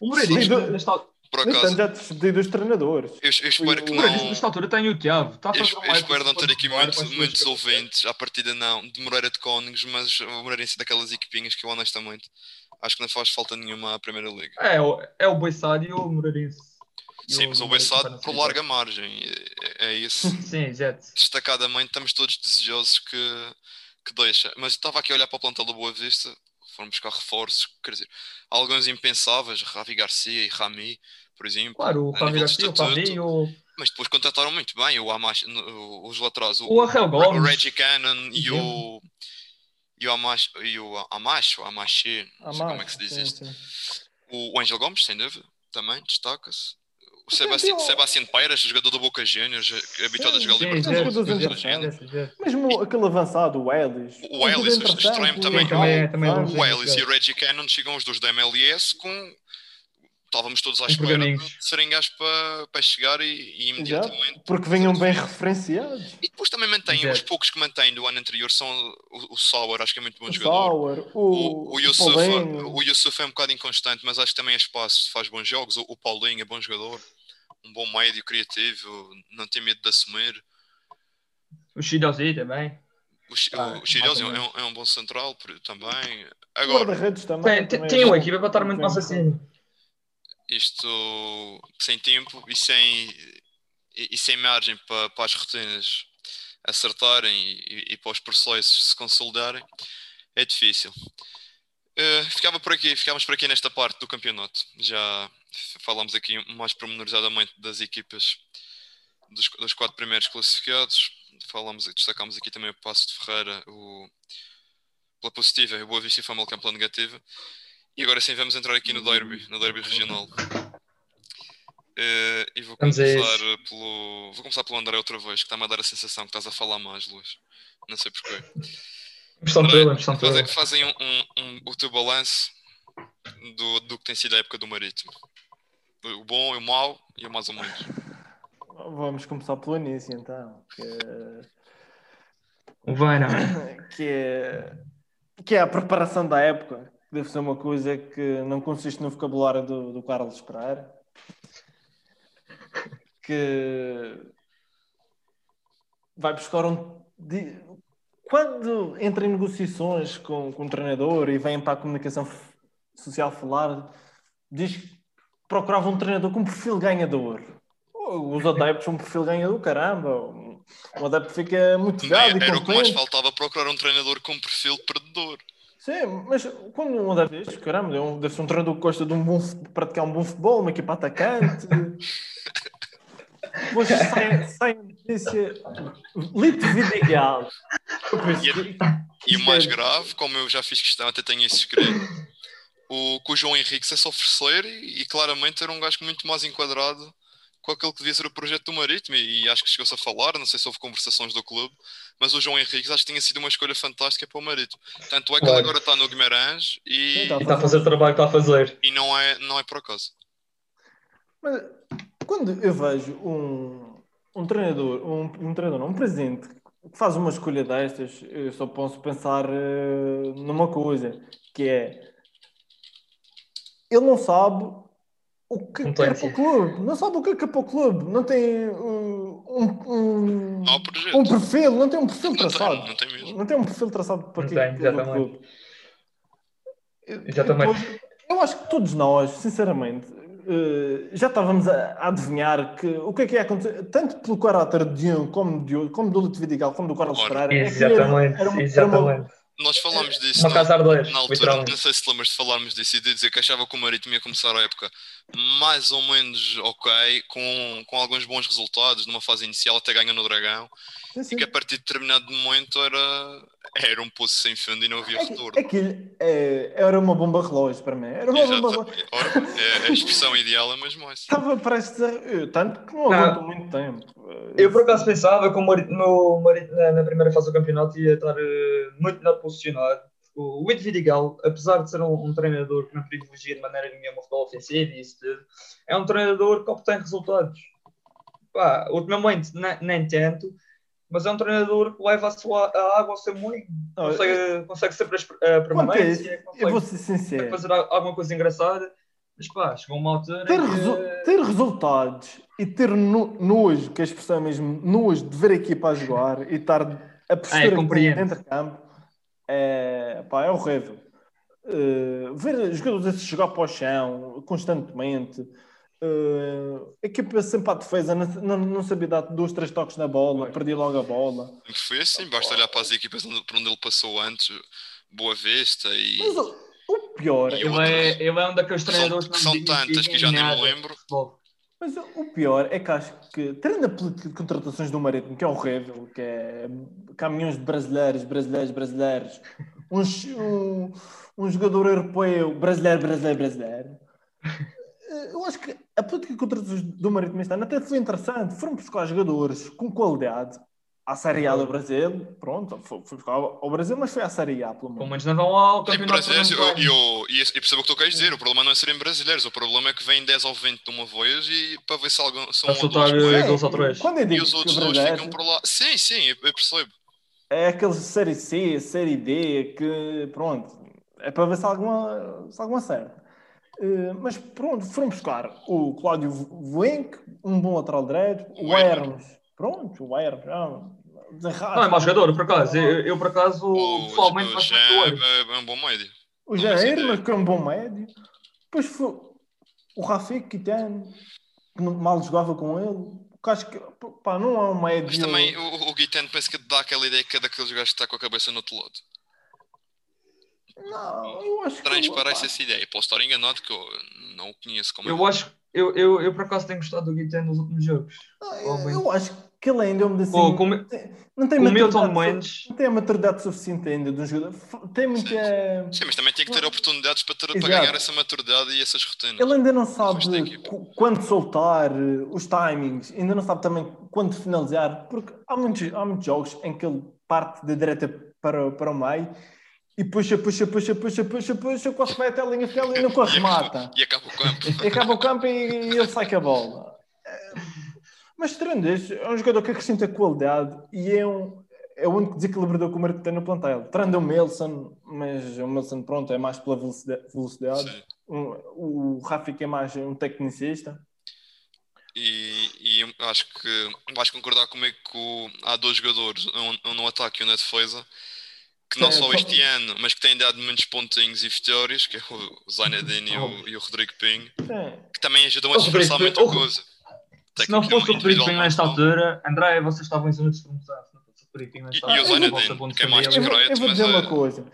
um Moreirense, Sim. nesta, al- Por acaso, já despedido os treinadores. eu, eu espero que não. Nesta altura tem o Tiago. Está a Eu, espero não ter aqui muitos, muitos ouvintes, à partida não, de Moreira de Cónigos, mas o Moreirense é daquelas equipinhas que eu honestamente acho que não faz falta nenhuma à Primeira Liga. É, o- é o Boissado e o Moreirense. Sim, mas o Bessado por larga margem. É, é isso. Sim, exato. Destacadamente, estamos todos desejosos que, que deixa. Mas eu estava aqui a olhar para o plantel do Boa Vista, foram buscar reforços, quer dizer, alguns impensáveis, Ravi Garcia e Rami, por exemplo. Claro, o de Garcia, o estatuto. E o, Mas depois contrataram muito bem o Amash, os laterais, o, o o. Reggie Cannon e o. E o Amash, e o Amash, o Amashi, não sei como é que se diz sim, isto. sim. O Ângelo Gomes, sem dúvida, também destaca-se. O Sebastião, o- Sebastião Peiras, jogador do Boca Juniors, habituado a jogar Sim, Sim, Libertadores. Mesmo aquele avançado, o Ellis. O Ellis, o extremo também. Sim, também- também é. O Ellis e o Reggie Cannon chegam os dois da MLS com. Estávamos todos à Com espera de serem gajos para, para chegar e, e Exato, imediatamente. porque venham bem referenciados. E depois também mantêm, Exato. os poucos que mantêm do ano anterior são o, o Sauer, acho que é muito bom O jogador. Sauer, O, o, o, Yusuf, o Yusuf é um bocado inconstante, mas acho que também é espaço, faz bons jogos. O, o Paulinho é bom jogador, um bom médio, criativo, não tem medo de assumir. O Chidozi também. O, Ah, o Chidosi é, um, é um bom central também. O Agora, também. Tem, também tem é uma equipa para estar muito mais acima. isto sem tempo e sem, e, e sem margem para, para as rotinas acertarem e, e para os processos se consolidarem, é difícil. Uh, ficava por aqui, ficámos por aqui nesta parte do campeonato. Já falámos aqui mais pormenorizadamente das equipas dos, dos quatro primeiros classificados. Falamos, destacámos aqui também o Passo de Ferreira, o, pela positiva, o Boa Vista e Famalicão pela negativa. E agora sim vamos entrar aqui no derby, no derby regional. Uh, e vou começar, pelo, vou começar pelo André outra vez, que está-me a dar a sensação que estás a falar mais, Luís. Não sei porquê. Fazem, fazem um, um, um, o teu balanço do, do que tem sido a época do Marítimo. O bom, o mau e o mais ou menos. Vamos começar pelo início então. Que, Vai, não. que, é, que é a preparação da época. Deve ser uma coisa que não consiste no vocabulário do, do Carlos Pereira. Que vai buscar um. Quando entra em negociações com, com um treinador e vem para a comunicação social falar, diz que procurava um treinador com um perfil ganhador. Os adeptos um perfil ganhador, caramba. O adepto fica motivado. Era, era o que mais faltava procurar um treinador com perfil perdedor. Sim, mas quando um adepto diz, caramba, deve ser um treinador que gosta de um bom, praticar um bom futebol, uma equipa atacante. Sai, sai a notícia Lito Vidigal. E, e o mais grave, como eu já fiz questão, até tenho esse segredo, o, que o João Henrique se oferecer e, e claramente era um gajo muito mais enquadrado com aquele que devia ser o projeto do Marítimo e acho que chegou-se a falar, não sei se houve conversações do clube, mas o João Henrique acho que tinha sido uma escolha fantástica para o Marítimo. Tanto é que claro. ele agora está no Guimarães e, está, a está a fazer o trabalho que está a fazer. E não é, não é por acaso. Mas quando eu vejo um, um treinador, um, um treinador, não, um presidente que faz uma escolha destas, eu só posso pensar uh, numa coisa, que é ele não sabe o que é quer para o clube, não sabe o que é para o clube, não tem uh, um, um, um, perfil, não tem um perfil não traçado. Tem, não, tem mesmo. não tem um perfil traçado para não tem, exatamente. Exatamente. eu acho que todos nós, sinceramente, uh, já estávamos a, a, adivinhar que o que é que ia acontecer, tanto pelo caráter de um como, de, como do Lito Vidigal, como do Carlos Ferreira. Exatamente, é era, era, exatamente. Era uma, nós falámos disso na, dois, na altura, não sei se lembras de falarmos disso e de dizer que achava que o Marítimo ia começar a época mais ou menos ok, com, com alguns bons resultados, numa fase inicial até ganha no Dragão, sim, sim. e que a partir de determinado momento era, era um poço sem fundo e não havia é retorno. Aquilo é, era uma bomba relógio para mim. Era uma Exato. bomba relógio. É, a expressão ideal é mesmo essa. Estava prestes a... Tanto que não aguento muito tempo. Eu por acaso pensava que o Marito, Marito na, na, primeira fase do campeonato ia estar uh, muito melhor posicionado. O Whit Vidigal, apesar de ser um, um, treinador que não privilegia de maneira nenhuma o futebol ofensivo e isso tudo, é um treinador que obtém resultados. Pá, ultimamente nem tanto, mas é um treinador que leva a, sua, a água ao seu moinho. Consegue, eu... consegue sempre a permanência, é consegue, eu vou ser sincero. fazer alguma coisa engraçada. Mas pá, chegou uma altura. Ter, resu ter resultados e ter no nojo, que a expressão é mesmo nojo de ver a equipa a jogar e estar a postura é, dentro de campo é, pá, é horrível. Uh, ver jogadores a jogar para o chão constantemente, Uh, a equipa sempre à defesa, não, não, não sabia dar dois, três toques na bola, perdi logo a bola. Foi assim, basta olhar para as equipas por onde ele passou antes, Boa Vista e. Mas o, o pior, e ele, é, ele é um daqueles treinadores que são, que são tantas que já nem me lembro. Mas o pior é que acho que, tendo a política de contratações do Marítimo, que é horrível, que é caminhões de brasileiros, brasileiros, brasileiros, um, um jogador europeu, brasileiro, brasileiro, brasileiro eu acho que a política de contratações do Marítimo este ano até foi interessante. Foram buscar jogadores com qualidade à Série A do Brasil. Pronto, foi, foi buscar ao Brasil, mas foi à Série A, pelo menos. Pelo menos não vão ao campeonato. E, eu, e, e percebo o que tu queres dizer. O problema não é serem brasileiros. O problema é que vêm 10 ou 20 de uma vez e para ver se algum, são um ou dois eu digo e os outros dois ficam por lá. Sim, sim, eu, eu percebo. É aquele Série C, Série D, que pronto, é para ver se alguma, se alguma certa. Eh, mas pronto, foram buscar o Cláudio Vuenck, um bom lateral direito, o Hermes, pronto, o Hermes, ah, não é mau jogador, por acaso. Eu, eu por acaso, o, pessoalmente, o Jean é, é, um bom médio. O Jean Hermes, que é um bom médio. Depois foi o Rafik Kitano, que mal jogava com ele. Acho que pá, não é um médio. Mas também o, o Guitano parece que dá aquela ideia que é daqueles gajos que está com a cabeça no outro lado. Não, eu acho que. Transparece essa ideia. Posso estar enganado que eu não o conheço como é. Eu acho, eu, eu, eu por acaso tenho gostado do Guitem nos últimos jogos. Ah, Oh, bem. eu, eu acho que ele ainda é um assim. Pô, com- não tem- não tem o Milton Mendes. Não tem a maturidade suficiente ainda um jogador. Tem muita. Sim, mas também tem que ter oportunidades para, ter, para ganhar essa maturidade e essas rotinas. Ele ainda não sabe quando soltar, eh, os timings, ainda não sabe também quando finalizar, porque há muitos, há muitos jogos em que ele parte da direita para, para o meio e puxa, puxa, puxa, puxa, puxa, puxa, quase vai até a linha final e nunca remata. E acaba o campo. E acaba o campo e, e ele sai com a bola. Mas tirando isso, é um jogador que acrescenta qualidade e é um. É o único desequilibrador que o Marco tem no plantel. Tirando o Melson, mas o Melson, pronto, é mais pela velocidade. Um- o Rafik é mais um tecnicista. E, e acho que vais concordar comigo que há dois jogadores, um, um no ataque e um na defesa, que não Sim, só este ano, mas que têm dado muitos pontinhos e vitórias, que é o Zainadine e, o, e o Rodrigo Pinho, Sim. que também ajudam a disfarçar muita o- coisa. Se não fosse o Rodrigo Pinho nesta altura, André, vocês estavam em zona de despromoção. Se não fosse o Rodrigo Pinho nesta E- e o Bundesliga que é mais Eu, vou- discreto, eu vou dizer é- uma coisa.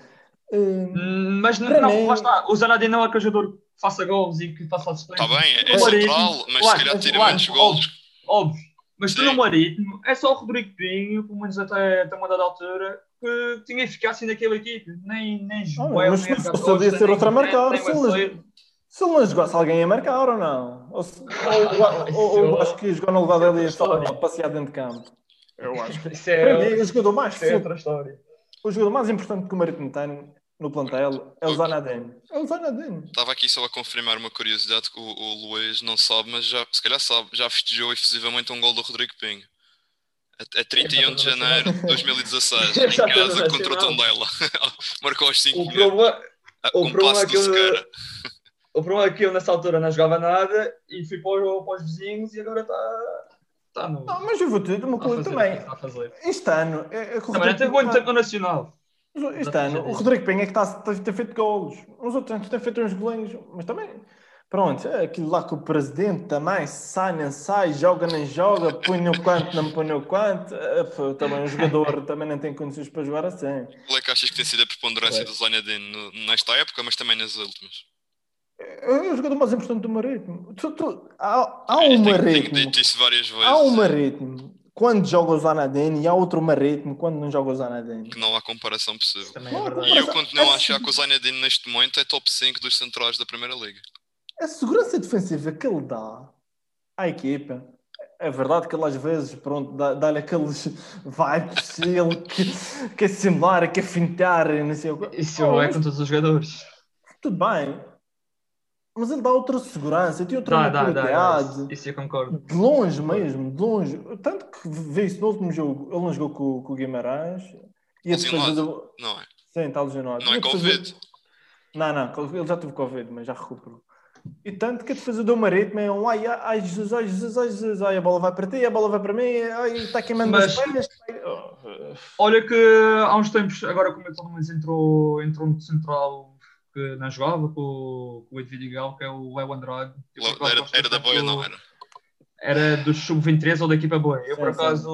Hum, Mas não, mim- lá está. O Zanadinho não é aquele jogador que faça gols e que faça assistência. Está bem, é, é central, mas se calhar tira muitos golos. Óbvio. Mas tu no Marítimo, é só o Rodrigo Pinho, pelo menos até, até uma dada altura, que tinha eficácia naquela equipe. Nem, nem Joel, mas nem se Arca fosse ali a Costa, ser nem outro a marcar, nem se ele- Marcelo. se ele não jogasse, alguém ia marcar ou não? Ou, se, ou, ou, ou acho que jogou no lugar dele e só História. a passear dentro de campo. Eu acho que Isso para mim, é, o jogador mais isso é outra história. o jogador mais importante que o Marítimo tem no plantel é o Zanadine. É o. Estava aqui só a confirmar uma curiosidade que o, o Luís não sabe, mas já, se calhar sabe, já festejou efusivamente um gol do Rodrigo Pinho. A, a 31 de janeiro de 2016, em casa contra o. Tondela. Marcou aos 5 O minutos. problema, Ah, o problema é que eu- o problema é que eu nessa altura não jogava nada e fui para, o- para os vizinhos e agora está tá no. Não, mas eu vou te dizer uma a coisa também. fazer. Este ano, é, é Também não muito Pinho tempo no Nacional. Está- Este ano, para o dizer. Rodrigo Penha é que está a ter feito golos. Os outros anos têm feito uns golinhos, mas também. Pronto, é aquilo lá que o presidente também sai, não sai, joga, nem joga, põe no canto, não põe no. É, pô, também o jogador também não tem condições para jogar assim. Qual é que achas que tem sido a preponderância É. do Zanadine nesta época, mas também nas últimas? É o jogador mais importante do Marítimo. Tu- tu- há, há Eu um tenho- tenho Marítimo. dito isso várias vezes. Há um Marítimo quando joga o Zanadine e há outro Marítimo quando não joga o Zanadine. Que não há comparação possível. Também é verdade. E eu continuo a é achar que o Zanadine neste momento é top 5 dos centrais da Primeira Liga. A segurança defensiva que ele dá à equipa. É verdade que ele às vezes, pronto, dá- dá-lhe aqueles vibes, ele que quer simular, quer fintar, e não sei o quê. Isso Oh, é mas com todos os jogadores. Tudo bem. Mas ele dá outra segurança, tem outra Dá, dá, dá. maturidade. Isso eu concordo. De longe mesmo, de longe. Tanto que vê isso no último jogo. Ele não jogou com, com o Guimarães. E a defesa Lesionado. do... Não é? Sim, está lesionado. Não é Covid. Não, não, ele já teve Covid, mas já recuperou. E tanto que a defesa do Marítimo é um ai, ai, Jesus, ai, Jesus, ai, Jesus, ai, a bola vai para ti, a bola vai para mim, ai, está queimando Mas- as pernas. oh, Olha que há uns tempos, agora como eu Luís entrou, entrou no central que não jogava com, o- com o Edvidigal, que é o Léo Andrade. Era, era da boia, não era? Era do Sub-23 ou da equipa boa. Eu, por Sim, sim. acaso,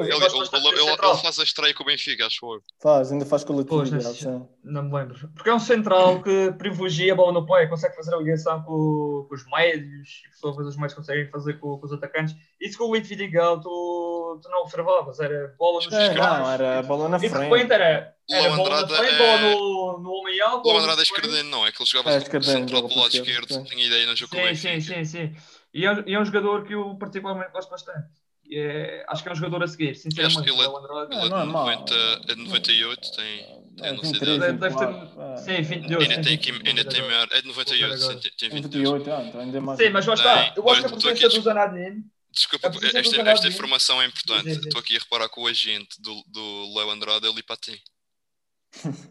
Ele, ele- ele- ele- faz a estreia com o Benfica, acho eu. Faz, ainda faz coletividade, Pois, sim. Não me lembro. Porque é um central que privilegia a bola no pé, consegue fazer a ligação com, com os médios, e por vez os médios conseguem fazer com, com os atacantes. Isso com o Leite Vidigal tu, tu não observavas, era bola nos É, não, era bola na E de frente. repente era, O era bola na Andrade frente, é- bola no, no homem alto. O Andrade é frente. não, é que ele jogava É, central pelo lado esquerdo, sim. tinha ideia no jogo com o Sim, sim, sim. E é, e é um jogador que eu particularmente gosto bastante. E é- acho que é um jogador a seguir, sinceramente. Acho que ele é- o Andrade. Ele é é de mau. 90, é de 98, tem, tem É, a nossa 23, idade. Deve- deve ter- 24, é. Sim, 22. Ainda tem, ainda sim. maior, é de 98, sim, tem, tem Em 22. 28, ah, então ainda é mais. Sim, mas lá está. Eu acho que Olha, a estou aqui presença do Zanadine Desculpa, esta, esta informação é importante. Estou aqui a reparar que o agente do, do Léo Andrade é Lipatim.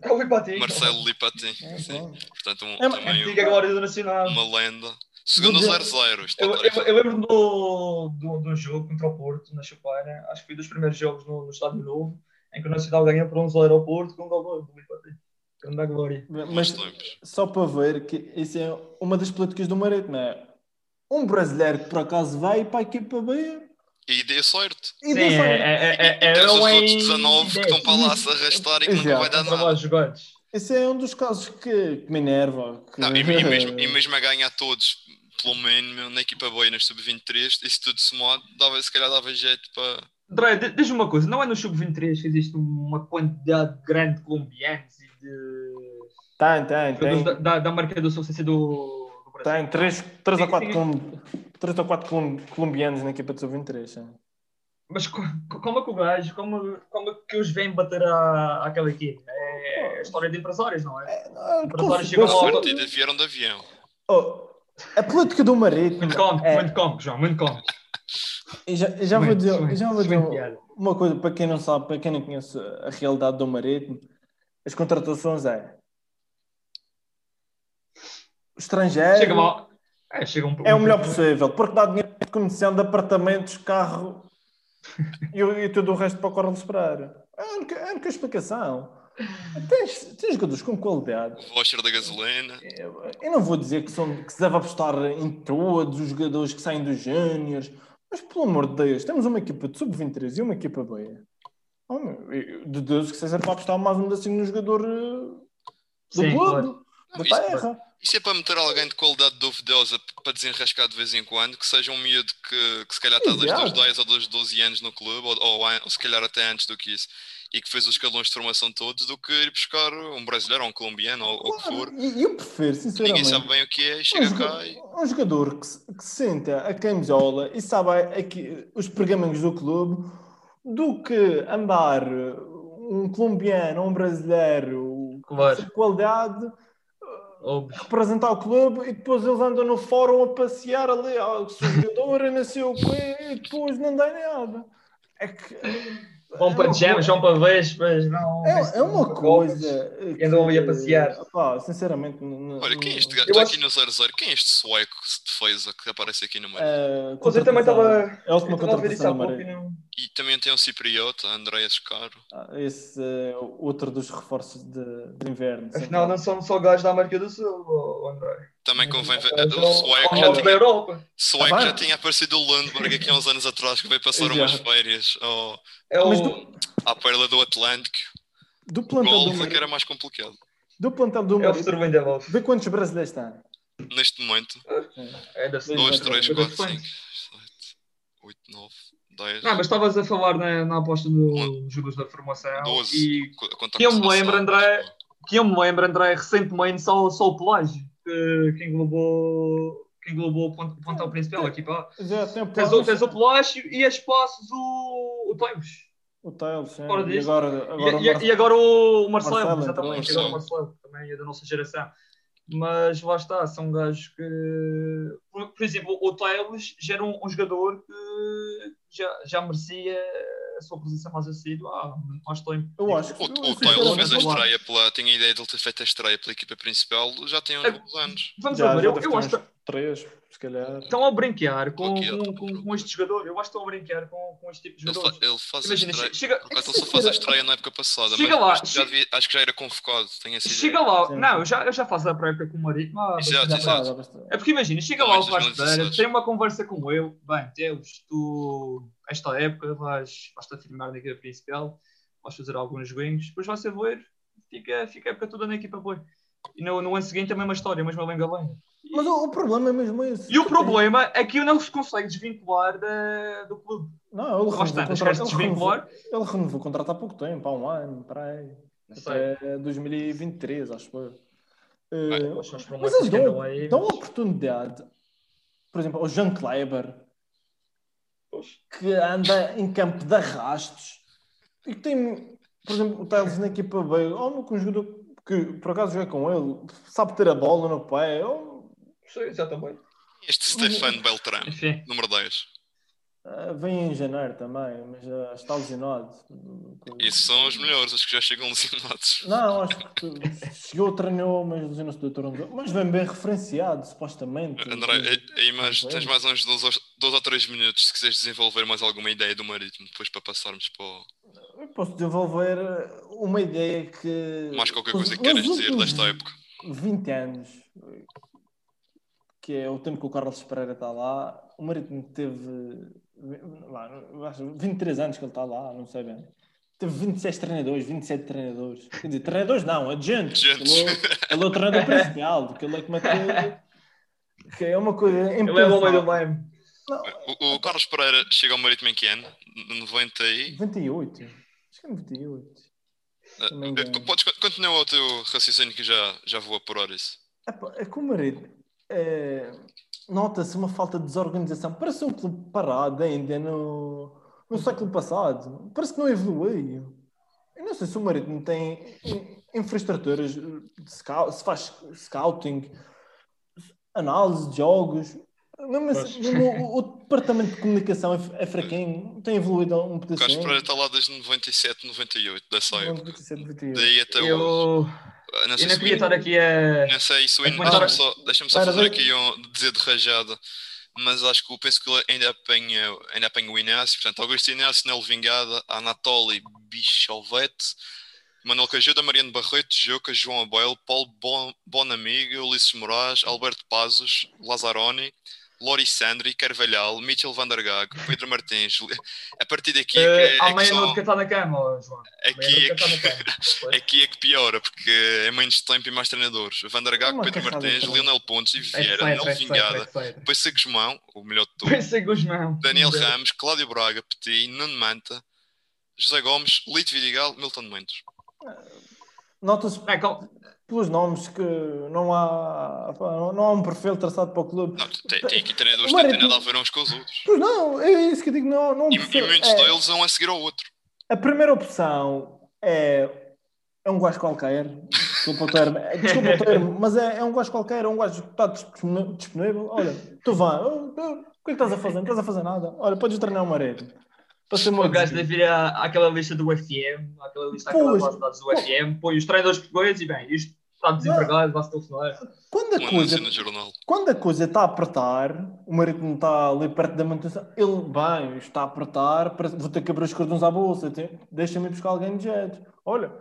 é o Lipatim. Marcelo Lipatim. É, Sim. Portanto, um, É também Antiga glória do Nacional. um- uma lenda. Segundo Vou 0-0. Isto Eu, eu, eu lembro do, do, do jogo contra o Porto, na Chupaina. Acho que foi dos primeiros jogos no, no Estádio Novo, em que o Nacional ganhou por 1-0 ao Porto com um gol do Lipatim. Grande glória. bons Mas só para ver que isso é uma das políticas do Marítimo, é um brasileiro que por acaso vai para a equipa B E dê sorte. e deu é, sorte. é, é, E é, tens os eu outros em 19 que estão para lá se arrastar e que nunca vai dar nada. Esse é um dos casos que, que me enerva. Que... Não, e, e mesmo, e mesmo a ganhar todos, pelo menos na equipa boa e nas sub-23, isso tudo somado, dava, se calhar dava jeito para. André, di- diz-me uma coisa, não é no sub-23 que existe uma quantidade grande de colombianos e de Tem, tem, da, tem. da, da marca do sucesso do, do Brasil? Tem 3, três ou Sim, 4 sim. colom... três ou quatro colom- colombianos na equipa de sub-23. Mas co- co- como é que o gajo, como, como é que os vêm bater à, àquela equipe? É a história de empresários, não é? Ah, Empresários chegam lá- A partida vieram de avião. Oh, a política do Marítimo. Muito cómico, é- muito cómico, João, muito cómico. Já, já vou Muito, dizer, muito, já vou dizer uma coisa para quem não sabe, para quem não conhece a realidade do Marítimo, as contratações é o estrangeiro Chega lá. É, chega um, é o melhor possível, porque dá dinheiro de comissão de apartamentos, carro e, o- e tudo o resto para o Carlos Pereira. É a única, é a única explicação. Tens, tens jogadores com qualidade. O voucher da gasolina. Eu, eu não vou dizer que, são, que se deve apostar em todos os jogadores que saem dos Júniors, mas pelo amor de Deus, temos uma equipa de sub-23 e uma equipa B. Oh, de Deus que seja para apostar mais um assim no jogador eh, do Sim, globo, claro. da Não, isso- terra. Isso é para meter alguém de qualidade duvidosa para desenrascar de vez em quando, que seja um miúdo que, que se calhar está desde os Exato. 10 ou dos 12 anos no clube, ou, ou, ou se calhar até antes do que isso, e que fez os escalões de formação todos, do que ir buscar um brasileiro ou um colombiano ou ou o que for. E eu prefiro, Ninguém sinceramente, sabe bem o que é, um, chega joga- cá e. um jogador que, se- que senta a camisola e sabe aqui, os pergaminhos do clube do que andar um colombiano ou um brasileiro Claro. de qualidade Óbvio. representar o clube e depois eles andam no fórum a passear ali, ah, sou jogador, e não sei o quê, e depois não dá nada. É que. Vão é para coisa- vão para vespas, não. É, é uma coisa. E andam ali a passear. Pá, sinceramente. não- Olha, quem é este gajo? Eu Está acho- aqui no 00, quem é este sueco de defesa que aparece aqui no meio? eh, Você também estava. É a última eu estava a ver isso há contratação e também tem o Cipriota, Andréas Caro. Ah, Esse é outro dos reforços de, de inverno. Afinal, não são só gajos da América do Sul, André. Também convém ver. O Sueco já tinha, Europa. Sueco Ah, já tinha aparecido o Lundberg aqui há uns anos atrás, que veio passar umas férias ao, É o. Do, à perla do Atlântico. do plantel do Golf é que era mais complicado. Do plantel do É o. Vê quantos brasileiros tem. Neste momento, É da 2, Dois, 3, da 4, Defense. 5, 7, 8, 9, 10. Não, mas estavas a falar na, na aposta dos jogadores da formação 12. e que eu me lembro, André, que eu me lembro, André, recentemente só, só o Pelágio que, que englobou, que englobou o pont- o plantel principal aqui. Já tem o Tens o, tens o Pelágio e a espaços o, o Temos. O Tails, sim. Fora E agora, E, agora o e- Mar- e agora o Marcelo, Marcelo exatamente, entrou. agora o Marcelo, também é da nossa geração. Mas lá está, são gajos que. Por, por exemplo, o Teles já era um, um jogador que já, já merecia a sua presença mais assídua há muito mais tempo. Eu acho que O, o Taylor fez a estreia pela. Tinha a ideia de ele ter feito a estreia pela equipa principal já tem uns É. bons anos. Vamos Já, ver, já eu, eu acho três, se calhar. estão a brincar com, Aqui, com, com, com este jogador. Eu acho que estão a brincar com, com este tipo de Ele, jogadores. ele faz Imagina, estreia. chega, Por acaso ele só faz a estreia na época passada, Chega mas lá, acho, que já chega- devia- acho que já era convocado. Tenho essa ideia. chega lá. Sim, Não, sim. já, eu já faço a pré-época com o Marítimo. há Exato, bastante exato. Bastante. É porque imagina, chega Não, lá é o Vasco 2016. Pereira, tem uma conversa com ele, bem, Deus, tu, esta época vais, vais-te afirmar na equipa principal, vais fazer alguns joguinhos, depois vai ser ver, fica, fica a época toda na equipa boa. E no, no ano seguinte a mesma história, a mesma lenga-lenga. Mas o, o problema é mesmo esse. E o problema é que ele não se consegue desvincular da, do clube. Não, ele renovou contrato. Ele renovou, desvincular? ele renovou o contrato há pouco tempo, há um ano, para aí. Não sei. Até 2023, acho eu. Ah, Eh, Mas mas eles que dão, aí. dão a oportunidade, por exemplo, ao Jean Kleber, que anda em campo de arrastos e que tem, por exemplo, o Teles na equipa B, ou com um jogador que por acaso joga com ele, sabe ter a bola no pé, ou, Sim, exatamente. Este Stefano Beltrán, Enfim, número 10. ah, vem em janeiro também, mas já está lesionado. Esses são os melhores, os que já chegam lesionados. Não, acho que chegou, treinou, mas lesionou-se do doutor. Mas vem bem referenciado, supostamente. André, tens mais uns dois, ou- dois ou três minutos se quiseres desenvolver mais alguma ideia do Marítimo, depois para passarmos para o... Eu posso desenvolver uma ideia que. mais qualquer coisa que queiras dizer desta época. 20 anos, que é o tempo que o Carlos Pereira está lá, o Marítimo teve acho 23 anos que ele está lá, não sei bem. teve 26 treinadores, 27 treinadores. Quer dizer, treinadores não. Agentes. Ele, é- ele é o treinador principal, que ele é como é que. que é uma coisa. Ele é o homem do meme. O, o Carlos Pereira chega ao Marítimo em que ano? 90 e... 98. Acho que é 98. Não engano. Eh, Podes continuar o teu raciocínio que já, já vou apurar isso. Epá, É que o Marítimo é, nota-se uma falta de desorganização. Parece um clube parado ainda no, no século passado. Parece que não evoluiu. Eu não sei se o Marítimo tem in- infraestruturas, se faz scouting, análise de jogos. Esse- Pois. mesmo o, o departamento de comunicação é, é fraquinho, tem evoluído um O Carlos pedacinho. Pereira está lá desde 97, 98, dessa época. 97, 28. Daí até hoje. Eu, Ah, Não eu sei não se queria estar aqui a. Não sei, isso comentar- deixa-me só, deixa só fazer aqui um dizer de rajada, mas acho que eu penso que ele ainda apanha, ainda apanha o Inácio, portanto, Augusto Inácio, Nelo Vingada, Anatoly Bichovete, Manuel Cajuda, Mariano Barreto, Juca, João Abel, Paulo bon, Bonamigo, Ulisses Moraes, Alberto Pazos, Lazzaroni, Lori Sandri, Carvalhal, Mitchell Van der Gag, Pedro Martins. A partir daqui é que, Uh, é há que meia só- noite que está na cama, João. aqui Meia é que cama. Aqui é que piora, porque é menos tempo e mais treinadores. Van der Gag, Uma Pedro Martins. Lionel Pontes, É Vieira, Nel é é Vingada. Depois Guzmão, o melhor de todos. Daniel. Ramos, Cláudio Braga, Petit, Nuno Manta, José Gomes, Lito Vidigal, Milton Mendes. Nota-se calma. Pelos nomes que não há, não há um perfil traçado para o clube. Não, tem, tem aqui treinadores que não têm nada a ver uns com os outros. Pois não, é isso que eu digo, não, não E, e muitos é, deles vão a seguir ao outro. A primeira opção é, é um gajo qualquer, desculpa o termo, é- desculpa o termo, mas é, é um gajo qualquer, é um gajo que está disponível. Olha, tu vai, oh, o que é que estás a fazer? Não estás a fazer nada. Olha, podes treinar o. Para ser O gajo deve ir à- àquela lista do FM, àquela lista, àquela Pois. base de dados do FM, põe os treinadores portugueses e bem, isto está desempregado, vai-se telefonar. Quando a coisa anúncio no jornal. quando a coisa está a apertar, o Marítimo está ali perto da manutenção, ele, bem, está a apertar, vou ter que abrir os cordões à bolsa, deixa-me ir buscar alguém de jeito. Olha,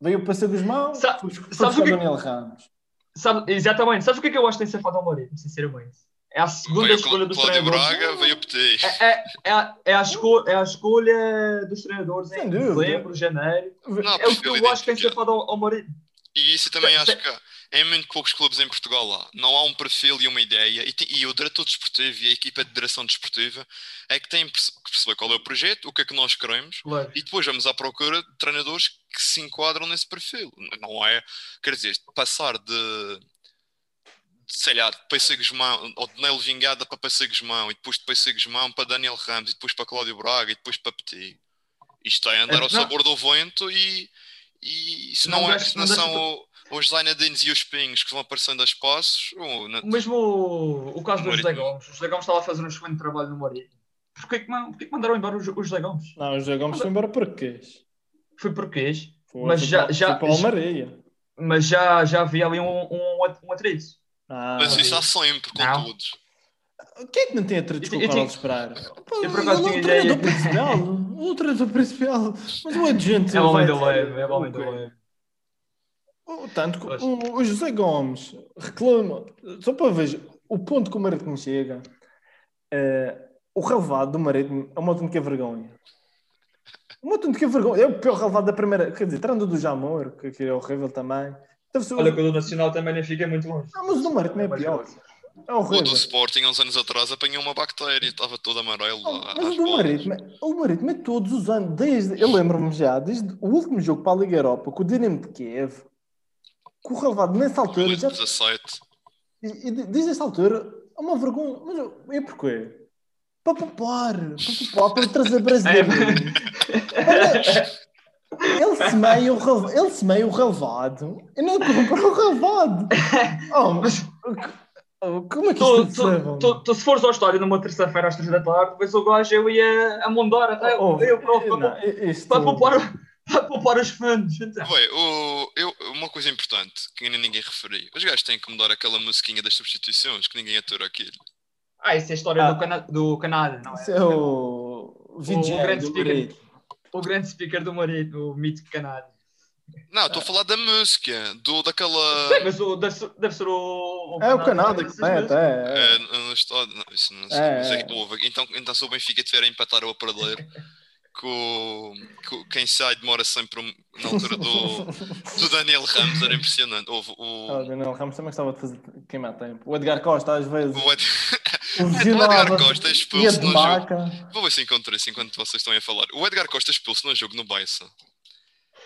veio o Passeio dos Mãos, Sa- fui, fui sabes buscar o que- Daniel Ramos. Sabe, exatamente, sabes o que é que eu acho que tem feito ao Marítimo, sinceramente? É a segunda Veio escolha dos Cláudio treinadores. Braga, veio. É, é, é, a, é, a esco- é a escolha dos treinadores Sem em dezembro, janeiro. Não, É o que eu acho que tem feito ao, ao Marítimo. E isso também acho que em muito poucos clubes em Portugal lá. Não há um perfil e uma ideia. E, tem- e o diretor desportivo e a equipa de direção desportiva é que têm que perce- que perceber qual é o projeto, o que é que nós queremos Claro. e depois vamos à procura de treinadores que se enquadram nesse perfil. Não é, quer dizer, passar de, sei lá, de Peissa Guzmão, ou de Nelo Vingada para Peissa Guzmão, e depois de Peissa Guzmão para Daniel Ramos, e depois para Cláudio Braga, e depois para Petit. Isto é andar É, ao não. sabor do vento e, e se não, Não é, se não não são deixa- o- os Zainadines e os Pinhos que vão aparecendo a espaços, ou na- Mesmo o, o caso do José. Gomes. O José Gomes estava a fazer um excelente trabalho no Marítimo. Porquê que, porquê que mandaram embora o, Jo- o José Gomes? Não, o José Gomes foi embora porque. Foi porque Foi, Mas foi já- para, já- foi para o Almaria. mas já, já havia ali um, um, um atrito. Ah, mas isso há sempre com Não. todos. Quem é que não tem atritos com Eu o tinha- Carlos Pereira? Eu por acaso é o tinha treinador ideia. O treinador principal. Mas o agente. É o homem do é o homem do leve. Oh, Tanto que o, o José Gomes reclama, só para ver o ponto que o Marítimo chega, eh, o relevado do Marítimo é uma autêntica vergonha. Uma autêntica vergonha. É o pior relevado da primeira. Quer dizer, tirando do Jamor, que aqui é horrível também. Deve ser o- Olha que o do Nacional também nem fica muito longe. Não, mas o do Marítimo é mais pior. É O do Sporting, uns anos atrás, apanhou uma bactéria, estava todo amarelo Oh, lá. Mas o do. Marítimo, o Marítimo é todos os anos, desde, eu lembro-me já, desde o último jogo para a Liga Europa, com o Dinamo de Kiev, que o relevado nessa altura, já, 2017. e, e desde essa altura, é uma vergonha. Mas eu- é porquê? Para poupar, para poupar, para trazer brasileiros. Olha, Ele semeia o, ele semeia o relevado e não compra o relevado. Oh, mas como é que Tu, tu, tu, tu, se fores ao estádio numa terça-feira às três da tarde, vês o gajo, eu ia a mondar até. Oh, eu para, não, para, isto- para, poupar, para poupar os fãs. Então. Ué, o, eu, uma coisa importante que ainda ninguém referiu: os gajos têm que mudar aquela musiquinha das substituições, que ninguém atura aquilo. Ah, isso é a história Ah. do, cana do Canadá, não Isso é? é o VJ grande speaker. O grande speaker do marido, o mítico Canadá. Não, estou a falar da música, do, daquela. Sei, mas o, deve, ser, deve ser o, É o Canadá que mete, é. é. É, no estádio, não, isso não É, não sei é. que houve. Então, então se o Benfica tiver a empatar ou a perder, que, o, que quem sai demora sempre na altura do, do Daniel Ramos, era impressionante. Houve, o, ah, o Daniel Ramos também gostava de fazer queimar tempo. O Edgar Costa, às vezes. O, Ed... o Edgar Costa é expulso no jogo. Vou ver se encontro isso enquanto vocês estão a falar. O Edgar Costa é expulso no jogo no Baixa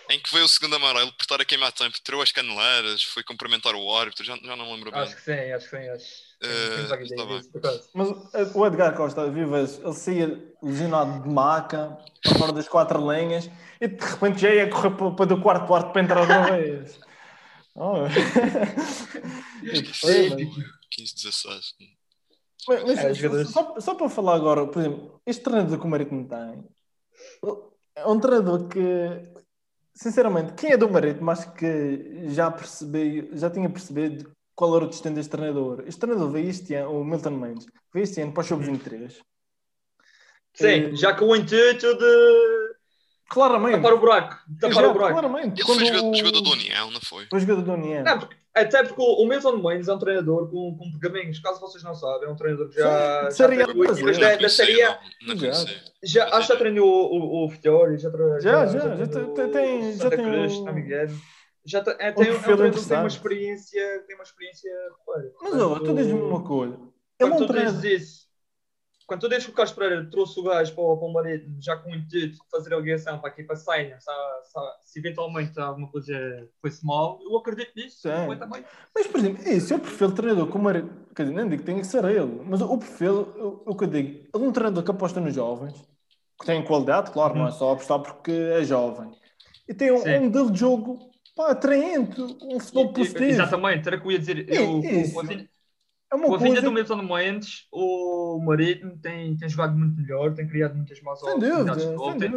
em que veio o segundo amarelo por estar a queimar tempo, tirou as caneleiras, foi cumprimentar o árbitro, já, já não me lembro bem. Acho que sim, acho que sim. Acho. Uh, Mas uh, o Edgar Costa, vivas, ele saía lesionado de maca, para fora das quatro linhas, e de repente já ia correr para, para do quarto quarto para entrar outra vez. Oh. 15, 16. Mas, mas é, só, só, para falar agora, por exemplo, este treinador que o Marítimo tem é um treinador que sinceramente, quem é do Marítimo, acho que já percebi, já tinha percebido qual era o destino deste treinador. Este treinador veio este ano, o Milton Mendes, veio este ano para o Show 23. Sim, e... já com o intuito de claramente tapar o buraco. Tapar já, o buraco. Claramente. Ele foi jogador, jogador do União, não foi? Foi jogador do União. Não, porque, até porque o Milton Mendes é um treinador com, com pergaminhos, caso vocês não sabem, é um treinador que já, Sim, já treinou equipas da, da série A. Não, não já, acho que já treinou o, o, Fiori, já, já, já, já, já, tem, já tem Cruz, um... engano. Já tem, é, tem, um, é um treinador que tem uma experiência, tem uma experiência. Mas olha, tu diz-me uma coisa. Ele não treina. Isso, quando tu deixas que o Carlos Pereira trouxe o gajo para, o marido já com o intuito de fazer a ligação para a Senha, se, se, se, eventualmente alguma coisa foi-se mal, eu acredito nisso. Também. Mas, por exemplo, esse é o perfil de treinador como. Quer dizer, nem digo que tem que ser ele, mas o perfil, o, que eu digo, ele é um treinador que aposta nos jovens, que tem qualidade, claro, não é só apostar porque é jovem. E tem um, um modelo de jogo pá, atraente, um futebol positivo. Exatamente, era o que eu ia dizer. Eu, eu, é uma com coisa... a vinda do Milton Mendes, o Marítimo tem, tem jogado muito melhor, tem criado muitas mais oportunidades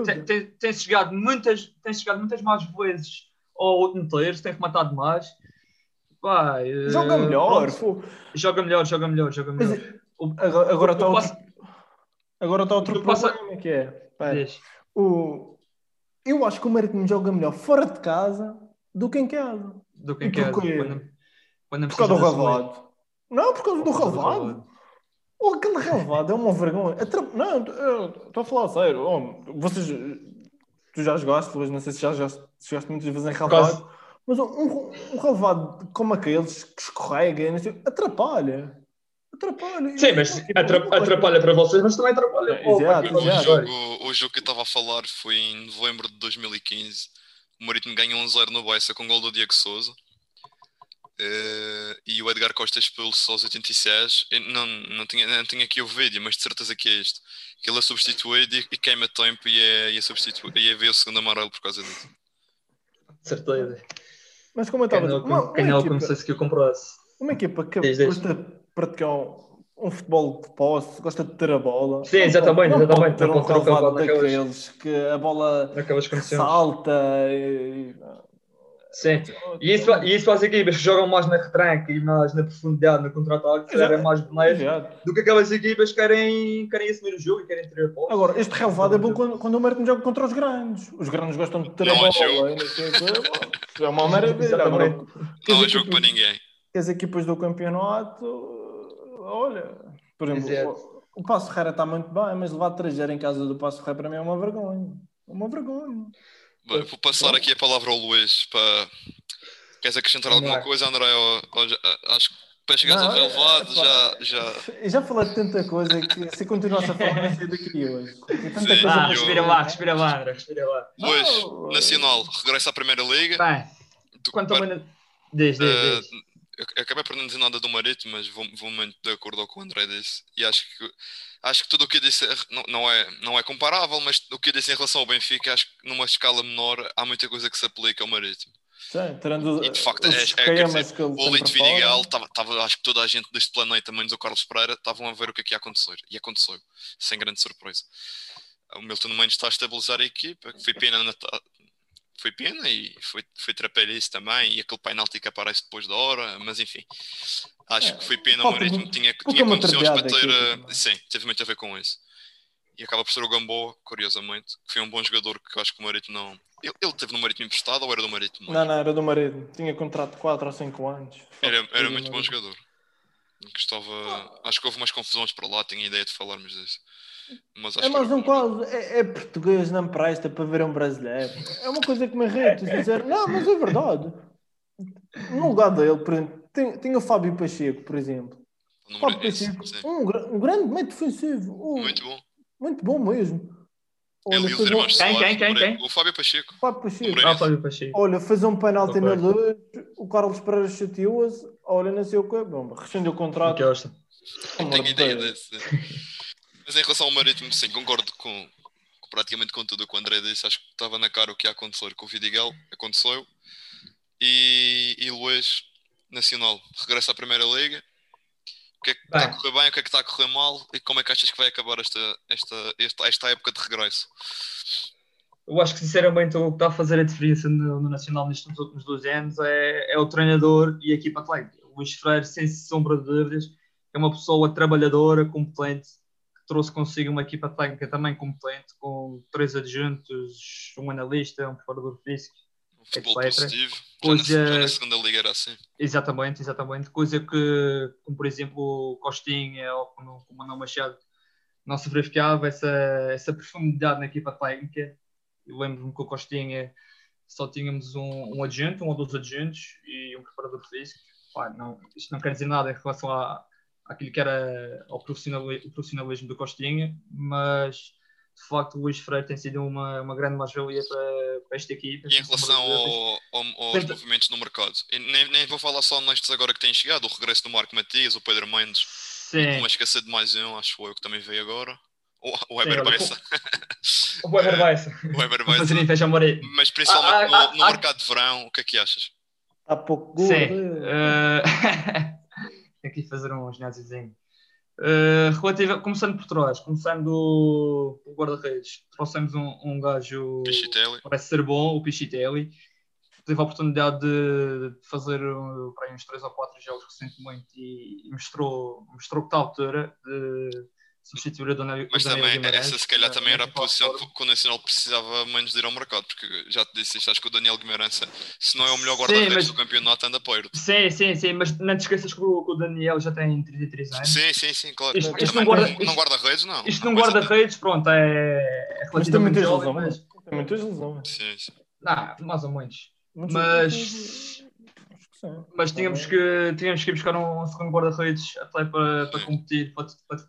tem, tem, tem, chegado muitas, tem chegado muitas mais vezes ao outro terço, tem rematado mais. Vai, joga uh, melhor. Joga melhor, joga melhor, joga melhor. Mas, o, agora está outro, agora está outro problema passa... que é. o, eu acho que o Marítimo joga melhor fora de casa do que em casa. Do que em casa. Quando, quando Por causa do Ravado. Não, por causa do relevado. Oh, aquele relevado é uma vergonha. Não, estou a falar sério. Oh, vocês, tu já jogaste, mas não sei se já jogaste, jogaste muitas vezes em relevado. Mas um, um relevado como aqueles que escorrega, atrapalha. Atrapalha. Sim, mas atrapalha para vocês, mas também atrapalha. É, exato, o, jogo, o jogo que eu estava a falar foi em novembro de 2015. O Marítimo ganhou 1-0 no Bessa com o gol do Diego Souza. Uh, e o Edgar Costa expulso aos 86. Eu não, não, tinha, não tinha aqui o vídeo, mas de certeza que é este. Que ele é substituído e, e queima tempo e é, e é substituído. E é ver o segundo amarelo por causa disso. Certeza. Mas como eu estava a dizer, uma, como se que eu comprasse. Uma equipa que gosta de praticar um, um, futebol de posse, gosta de ter a bola. Sim, exatamente, não exatamente. Ter um calvado daqueles que a bola salta e, Sim, e isso, e isso faz equipas que jogam mais na retranca e mais na profundidade, no contra-ataque, querem mais boneiros do que aquelas equipas que querem, querem assumir o jogo e querem ter a bola. Agora, este relevado é bom quando, quando o Martin joga contra os grandes. Os grandes gostam de ter não a bola. É, é uma maravilha. Agora, não é jogo para ninguém. As equipas do campeonato, olha, por exemplo, o, o Passo Ferreira está muito bem, mas levar 3 em casa do Passo Ferreira para mim é uma vergonha. Uma vergonha. Bem, vou passar aqui a palavra ao Luís para. Queres acrescentar alguma coisa, André? Ou, ou já, acho que para chegar ao relevado já, já. Já falei de tanta coisa que se continuasse a falar, vai ser daqui hoje. Sim, ah, respira lá, respira lá, André, respira lá. Luís, Nacional, regressa à Primeira Liga. Bem, quanto ao menos. Diz, diz, diz. Uh, eu acabei por não dizer nada do Marítimo, mas vou, vou muito de acordo com o André disse. E acho que acho que tudo o que eu disse não, não, é, não é comparável, mas o que eu disse em relação ao Benfica, acho que numa escala menor há muita coisa que se aplica ao Marítimo. Sim, tirando e de facto, é, é, dizer, o Olito Vidigal, estava, acho que toda a gente deste planeta, menos o Carlos Pereira, estavam a ver o que é que ia acontecer. E aconteceu, sem grande surpresa. O Milton Mendes está a estabilizar a equipa, foi pena na, foi pena e foi, foi trapalhice também. E aquele penalti que aparece depois da hora, mas enfim, Acho é, que foi pena, o Marítimo tinha, tinha condições para ter. Uh, sim, teve muito a ver com isso. E acaba por ser o Gamboa, curiosamente, que foi um bom jogador que eu acho que o Marítimo não. Ele, ele teve no Marítimo emprestado ou era do Marítimo? Não, não, era do Marítimo. Tinha contrato de 4 ou 5 anos. Era, era muito bom jogador. Gostava. Acho que houve umas confusões para lá, tinha ideia de falarmos disso. Mas É acho mais que um quadro, é, é português, não presta para ver um brasileiro. É uma coisa que me irrita, dizer, não, mas é verdade. No lugar dele, por exemplo, tem, tem o Fábio Pacheco, por exemplo. Fábio é esse, Pacheco, sim. um, um grande meio defensivo, um- Muito bom. muito bom mesmo. Olha, fez um, Quem, quem, quem, quem? O Fábio Pacheco. Fábio Pacheco. Ah, Fábio Pacheco. Olha, fez um penalti na luz, o Carlos Pereira chateou-se, olha, não sei o quê, bom, rescindeu o contrato. Não tenho de ideia desse. Mas em relação ao Marítimo, sim, concordo com, com praticamente com tudo o que o André disse. Acho que estava na cara o que ia acontecer com o Vidigal, aconteceu. E, e Luís, Nacional, regressa à Primeira Liga. O que é que está a correr bem, o que é que está a correr mal e como é que achas que vai acabar esta, esta, esta, esta época de regresso? Eu acho que sinceramente o que está a fazer a diferença no, no Nacional nestes últimos dois anos é, é o treinador e a equipa atlética. O Luís Freire, sem sombra de dúvidas, é uma pessoa trabalhadora, competente, trouxe consigo uma equipa técnica também competente, com três adjuntos, um analista, um preparador físico. Um futebol Etc. positivo. Pois, já na segunda liga era assim. Exatamente, exatamente. Coisa que, como por exemplo, o Costinha ou como, como o Manuel Machado não se verificava essa, essa profundidade na equipa técnica. Eu lembro-me que o Costinha só tínhamos um, um adjunto, um ou dois adjuntos e um preparador físico. Pá, não, isto não quer dizer nada em relação à, àquilo que era o profissionalismo do Costinha, mas de facto o Luís Freire tem sido uma, uma grande mais-valia para, para esta equipa. E em relação ao, ao- aos movimentos no mercado, e nem, nem vou falar só nestes agora que têm chegado, o regresso do Marco Matias, o Pedro Mendes, Sim, não esquecer de mais um, acho eu que também veio agora. O, Weber Bessa. o Weber Bessa. O Weber Bessa. Mas principalmente Ah, ah, no, no ah, mercado de verão, o que é que achas? Está pouco gordo. Sim. eh, Tenho que fazer um ginásiozinho. Uh, começando por trás, começando pelo guarda-redes, trouxemos um, um gajo Pichitelli. parece ser bom, o Pichitelli. Teve a oportunidade de, de fazer uh, para aí uns 3 ou 4 jogos recentemente e, e mostrou, mostrou que está à altura de substituir a Dona Mas o Daniel também, Guimarães, essa se calhar na- também era a posição que, que o Nacional precisava menos de ir ao mercado, porque já te disse isto, acho que o Daniel Guimarães, se não é o melhor guarda-redes mas- do campeonato, anda perto. Sim, sim, sim, mas não te esqueças que o, que o Daniel já tem 33 anos. Sim, sim, sim, claro. Isto- Mas isto também não guarda- não- não guarda-redes, não. Isto Não guarda-redes, pronto, é, é Mas tem relativamente muitas jovem, lesões. mas... Tem muitas lesões. Sim, sim. Não, mais ou menos. Muitas- Mas- sim. Mas tínhamos que, tínhamos que ir buscar um segundo guarda-redes até para, para competir pela,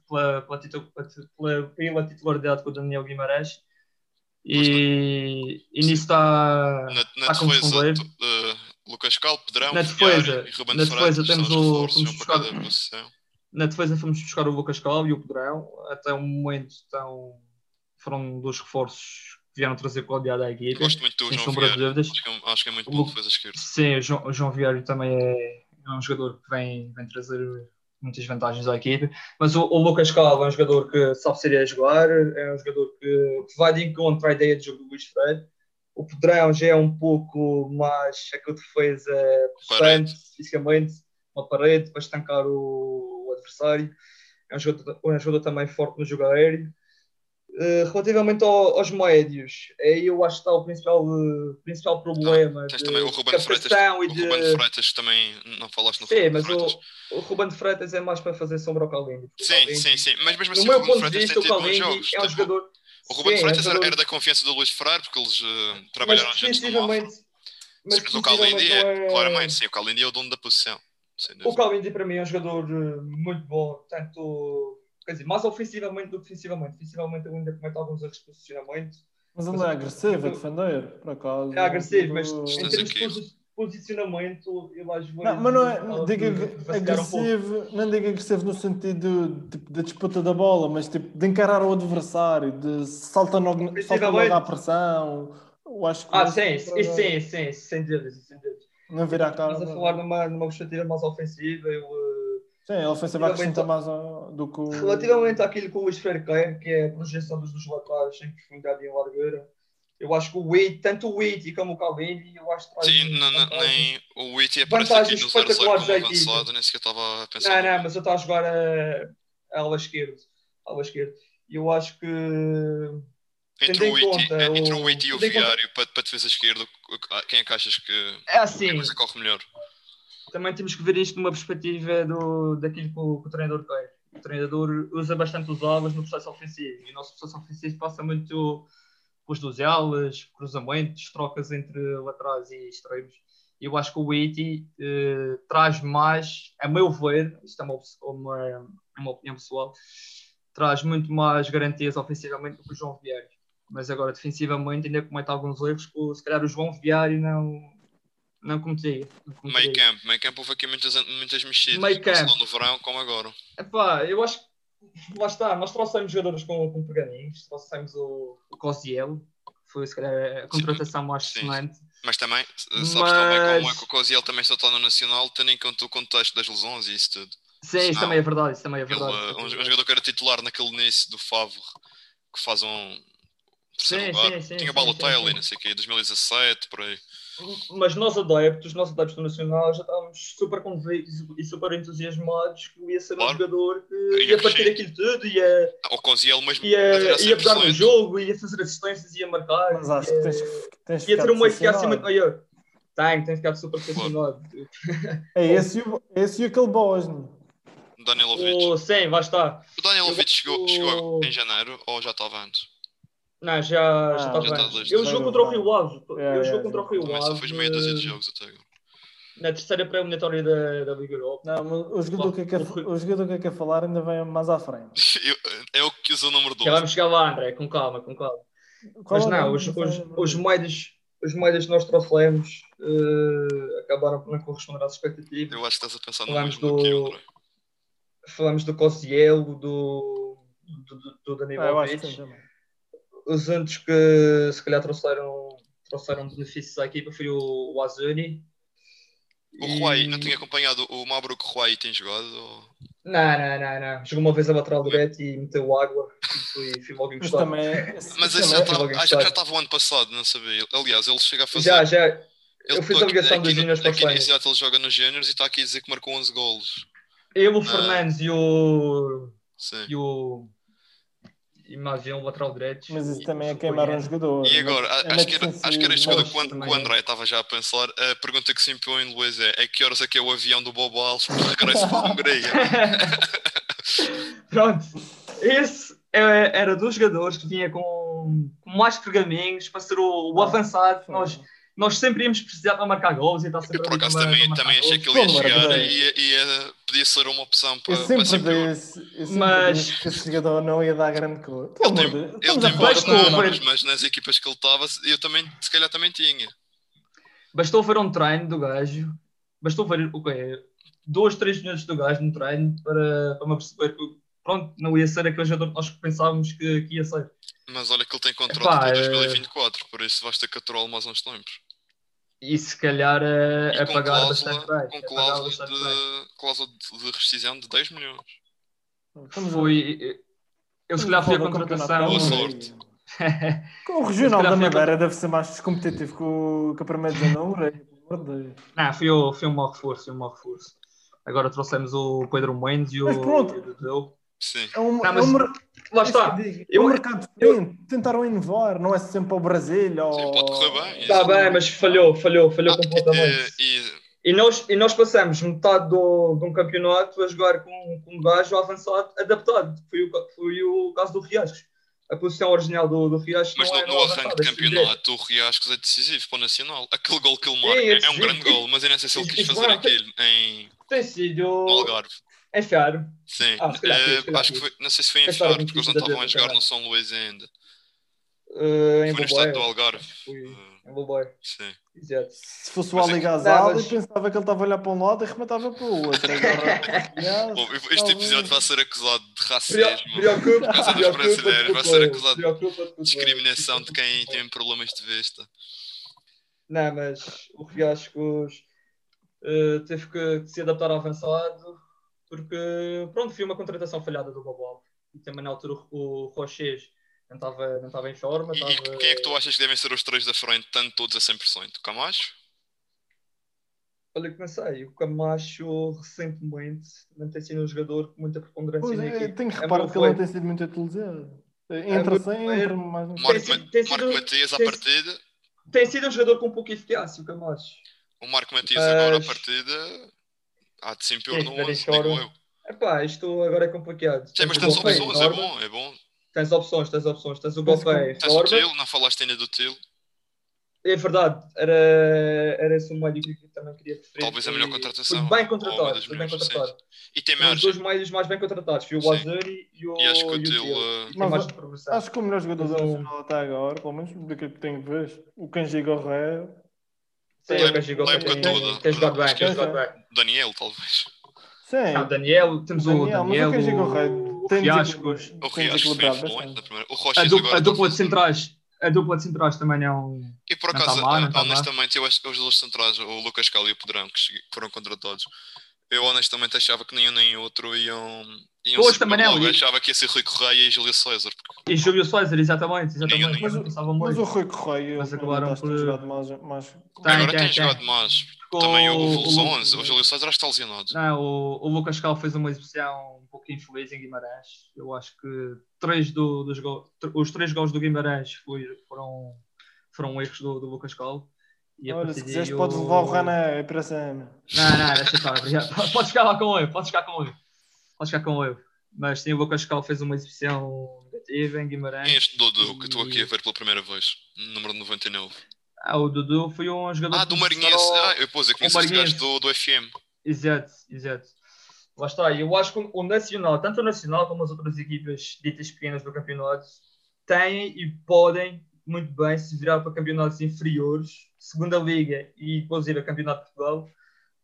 pela, pela, titu- pela, pela titularidade com o Daniel Guimarães. E, e nisso está, Na, na está defesa, fuleiro. tu- eh, Lucas Cal, Pedrão, Na defesa- e Ruben na defesa são temos os o- fomos para buscar-. Na defesa fomos buscar o Lucas Cal e o Pedrão. Até o momento estão, foram dos reforços vieram trazer qualidade à equipa. Gosto muito do João Vieira. Acho que, é, acho que é muito bom defesa esquerda. Sim, o João, o João Vieira também é, é um jogador que vem, vem trazer muitas vantagens à equipe. Mas o, o Lucas Calvo é um jogador que sabe sair a jogar, é um jogador que, que vai de encontro à ideia de jogo do Luís Freire. O Pedrão já é um pouco mais aquilo que fez é, Parede. possante fisicamente, uma parede para estancar o, o adversário. É um jogador, é um jogador também forte no jogo aéreo. Eh, relativamente ao- aos médios, aí eu acho que está o principal, eh, principal problema Tens de também o Ruben Freitas. e O de... Ruben Freitas também não falaste no Sim, mas Freitas. o, o Ruben de Freitas é mais para fazer sombra ao Calini. o Sim, Calini- sim, sim. Mas mesmo No assim, o meu ponto de Freitas vista, tem o Calini jogos. é um jogador... O Ruben Sim, é Freitas era, jogador- era da confiança do Luís Freire, porque eles Mas trabalharam juntos no. Mas Sim, mas o defensivamente é, é- claramente, sim, o Kalindi é o dono da posição. O. Calindi para mim é um jogador muito bom, tanto... Quer dizer, mais ofensivamente do que defensivamente. Defensivamente ele ainda comete alguns erros de posicionamento. Mas ele é agressivo a defender, por acaso. É agressivo, mas em termos de posi- posicionamento, ele às vezes... Não, mas não é. Diga vacilar um agressivo, não diga agressivo no sentido tipo, da disputa da bola, mas tipo de encarar o adversário, de salta logo, salta logo à pressão. Eu acho que Ah, sim, para- isso sim, sim, sem dúvida, sem dúvida. não virar a cara. Estás a falar numa, numa perspectiva mais ofensiva, eu... eh, Sim, a ofensiva acrescenta Relativamente mais ao- do que o. Relativamente àquilo que o Luís Freire quer, que é a projeção dos dois laterais em profundidade e em largura, eu acho que o Witt, tanto o Witt como o Calvini, eu acho que traz Sim, não, não, nem o Witty aparece aqui no 0-0 como espetaculares da avançado, nem sequer estava a pensar. Não, não, mas eu estou a jogar a, a ala esquerda. a Ala esquerda. E eu acho que Entre o Witty entre o o- Witty e o Viário para, para a defesa esquerda, quem é que achas que é a assim. coisa corre melhor? Também temos que ver isto numa perspectiva do, daquilo que o, que o treinador quer. o treinador usa bastante os alas no processo ofensivo e o nosso processo ofensivo passa muito pelas duas alas, cruzamentos, trocas entre laterais e extremos. Eu acho que o Iti eh, traz mais, a meu ver, isto é uma, uma, uma opinião pessoal, traz muito mais garantias ofensivamente do que o João Vieira. Mas agora, defensivamente, ainda comete alguns erros que se calhar o João Vieira não, não cometia. Não. Meio campo, meio campo houve aqui muitas, muitas mexidas. Meio campo. No verão como agora. Epá, eu acho que lá está, nós trouxemos jogadores com, com pergaminhos, trouxemos o, o Cosiel, que foi se calhar a contratação mais sonante. Mas também, sabes Mas- também como é que o Cosiel também só está no Nacional, tendo em conta o contexto das lesões e isso tudo. Sim, isso Não. também é verdade, isso também é Ele, verdade. uh, um, um jogador que era titular naquele início do Favre, que faz um terceiro Sim, lugar. sim, sim, Tinha Balotelli, não sei o quê, 2017, por aí. Mas nós adeptos, nós adeptos do Nacional, já estávamos super convictos e super entusiasmados que ele ia ser Claro. um jogador que Ia ia partir aquilo tudo, ia, Ah, O Cosiel mesmo ia, ia pegar no 100%. jogo, ia fazer assistências, ia marcar, Mas acho ia, que tens, que- tens ia ter uma eficácia muito maior. Tem, tem ficado super decepcionado. É esse, e o- esse e aquele Bosnio. Danilovic. O, sim, vai estar. O Danilovic eu- chegou, chegou em janeiro ou já estava antes? Não, já, Ah, já estava já está antes. listo. Ele Já jogou jogou contra o. Rio Ave. É, Ele jogou é, contra o Rio Também só Ave fez meia dúzia de jogos até agora. na terceira pré-eliminatória da, da Liga Europa. Não, mas o jogador, que é quer, o jogador que quer falar ainda vem mais à frente. Eu- É o que usa o número 12. Já vamos chegar lá, André, com calma, com calma. Qual Mas é não, os, os, os médios os médios que nós trouxemos eh, acabaram por não corresponder às expectativas. Eu acho que estás a pensar no Falamos mesmo do que eu, André. Falamos do Cosiel, do, do, do, do Danilo Ah, eu que Alves. Os únicos que se calhar trouxeram, trouxeram benefícios à equipa foi o, o Azuri. O Ruai, não tinha acompanhado o Mabruk Ruai tem jogado? Ou... Não, não, não, não. Jogou uma vez a lateral direto e meteu água e fui, fui logo Mas encostado. também. esse- Mas esse já logo ah, já, estava o ano passado, não sabia. Aliás, ele chega a fazer. Já, já. ele, eu fiz a ligação aqui dos Júniors para no Séniores. Seattle joga nos Juniors e está aqui a dizer que marcou 11 golos. Eu, Ah. o Fernandes e o. Sim. E o. Mais um lateral direito. Mas isso E- também é o queimar um jogador. E agora, É acho que era, acho que era este jogador que o o é. André estava já a pensar. A pergunta que se impõe, Luís, é: é que horas é que é o avião do Bobo Alves para o regresso para a Hungria? Pronto. Esse é- era dos jogadores que vinha com, com mais pergaminhos para ser o, o Ah, avançado. que Nós, nós sempre íamos precisar para marcar gols e está sempre Eu por acaso para- também, para também achei que ele ia Pô, chegar e ia- ia- podia ser uma opção para, Eu para sempre ser pior. disse, eu sempre Mas- disse que esse jogador não ia dar grande coisa. Pelo Ele tem, ele tem bons números, mas nas equipas que ele estava, eu também, se calhar também tinha. Bastou ver um treino do gajo. Bastou ver o quê? Dois, três minutos do gajo no treino para, para me perceber que pronto, não ia ser aquele jogador que nós pensávamos que, que ia ser. Mas olha que ele tem contrato Epá, até é- 2024, por isso vais ter que aturar mais uns tempos. E se calhar a, E a com pagar bastante cláusula, bem. com cláusula, bastante bem. de, cláusula de, de rescisão de 10 milhões. Estamos a- Foi. Eu se calhar fui a contratação. Boa sorte. Com o Regional da foi a Madeira deve ser mais descompetitivo que o, que a primeira de janeiro. de. Não, foi, o, foi um mau reforço, foi um mau reforço. Agora trouxemos o Pedro Mendes e o. Mas pronto. e o. Sim. É um, Não, é mas- um mer- Lá é está. eu Eu- é um mercado diferente. Tentaram inovar, não é sempre ao Brasil. Ou... Sim, pode correr bem. Está bem, mas falhou, falhou, falhou Ah, completamente. e, e- E nós, e nós passamos metade do, de um campeonato a jogar com, com um gajo avançado adaptado. Foi o, foi o caso do Riascos. A posição original do, do Riascos mas não no, é no é arranque de é campeonato, o Riascos é decisivo para o Nacional. Aquele gol que ele marca É, é é, um grande gol, mas eu não sei se ele quis fazer aquilo em Tem sido no Algarve. Enfiar. Sim, Ah, se calhar acho que foi, não sei se foi em a porque eles não da estavam a jogar no São Luís ainda. Uh, em Foi no estado do. Algarve. Fui Eh, em Boboé, Sim. exato. Se fosse o é Ali que- Gazal, mas- pensava que ele estava a olhar para um lado e rematava para o outro. Agora, Bom, este episódio vai ser acusado de racismo, Preocupa, causa dos brasileiros, vai ser acusado de discriminação de quem tem problemas de vista. Não, mas o Riascos eh, teve que se adaptar ao avançado porque, pronto, foi uma contratação falhada do Bobo E também na altura o, Roches não estava não estava em forma. E, e quem é que tu achas que devem ser os três da frente, tanto todos a 100%? O Camacho? Olha que não sei, o Camacho recentemente não tem sido um jogador com muita preponderância Pois é, tenho É reparado meu que ele não tem sido muito utilizado. Entra É meu sem, entra mais. um Marco, sido- tem Marco sido- Matias à tem- partida. Tem sido um jogador com pouca eficácia, o Camacho. O Marco Matias agora à partida há de se impor Quem no estiver em 11, digo eu. Epá, isto agora é complicado. Tem Tens o bastantes Bofé, opções, é bom, é bom. Tens opções, tens opções. Tens o Tens Bofé, Tens o. Till, não falaste ainda do Till. É verdade, era, era esse o médio que eu também queria referir. Talvez a melhor contratação, Foi bem contratado, foi bem contratado. E tem Foi os dois médios mais bem contratados. Foi o Sim. Wazuri e o E acho que o. Till. eh, Mas mais de. Acho que o melhor jogador Mas do o- Nacional até agora, pelo menos daquilo que tenho visto, o Kanji Gorré. Sim, o Kanji Goku época toda. Tem jogado bem. Daniel, talvez. Sim, Não, Daniel, temos o Daniel, mas Daniel, o Gorré o tem Fiascos. desequilíbrio- O tem Rias foi influente bastante. na primeira. O A Rochas dupla, agora a dupla de a centrais, a dupla de centrais também não. E por Não acaso, tá má, não tá honestamente, eu acho que os dois centrais, o Lucas Cal e o Pedrão, que foram contratados, eu honestamente achava que nenhum nem outro iam. Iam Pois, ser também para não, logo. e- achava que ia ser Rui Correia e Júlio César. porque E Júlio César, exatamente, exatamente. nenhum. Mas, Mas, pensavam mas o Rui Correia, Mas acabaram por jogado mais, mais... Tem, agora tem, tem tem. jogado mais. Também o- o- lesões. O Júlio César acho que está lesionado. Não, o, o Lucas Cal fez uma exibição um pouco infeliz em Guimarães. Eu acho que três do, dos tr- os três gols do Guimarães foi- foram, foram erros do, do Lucas Cal. E a Olha, se quiseres o- podes levar o René para cima. Não, não, deixa estar. Podes ficar lá com ele, podes ficar com ele. Podes ficar com ele. Mas sim, o Lucas Cal fez uma exibição negativa em Guimarães. É este Dudu que estou aqui a ver pela primeira vez? Número 99. Ah, o Dudu foi um jogador. Ah, do Marinhense. Ah, eu, pois, eu conheço o este gajo do, do FM. Exato, exato. Lá está, eu acho que o Nacional, tanto o Nacional como as outras equipas ditas pequenas do campeonato, têm e podem muito bem se virar para campeonatos inferiores, segunda liga e depois ir a campeonato de Portugal,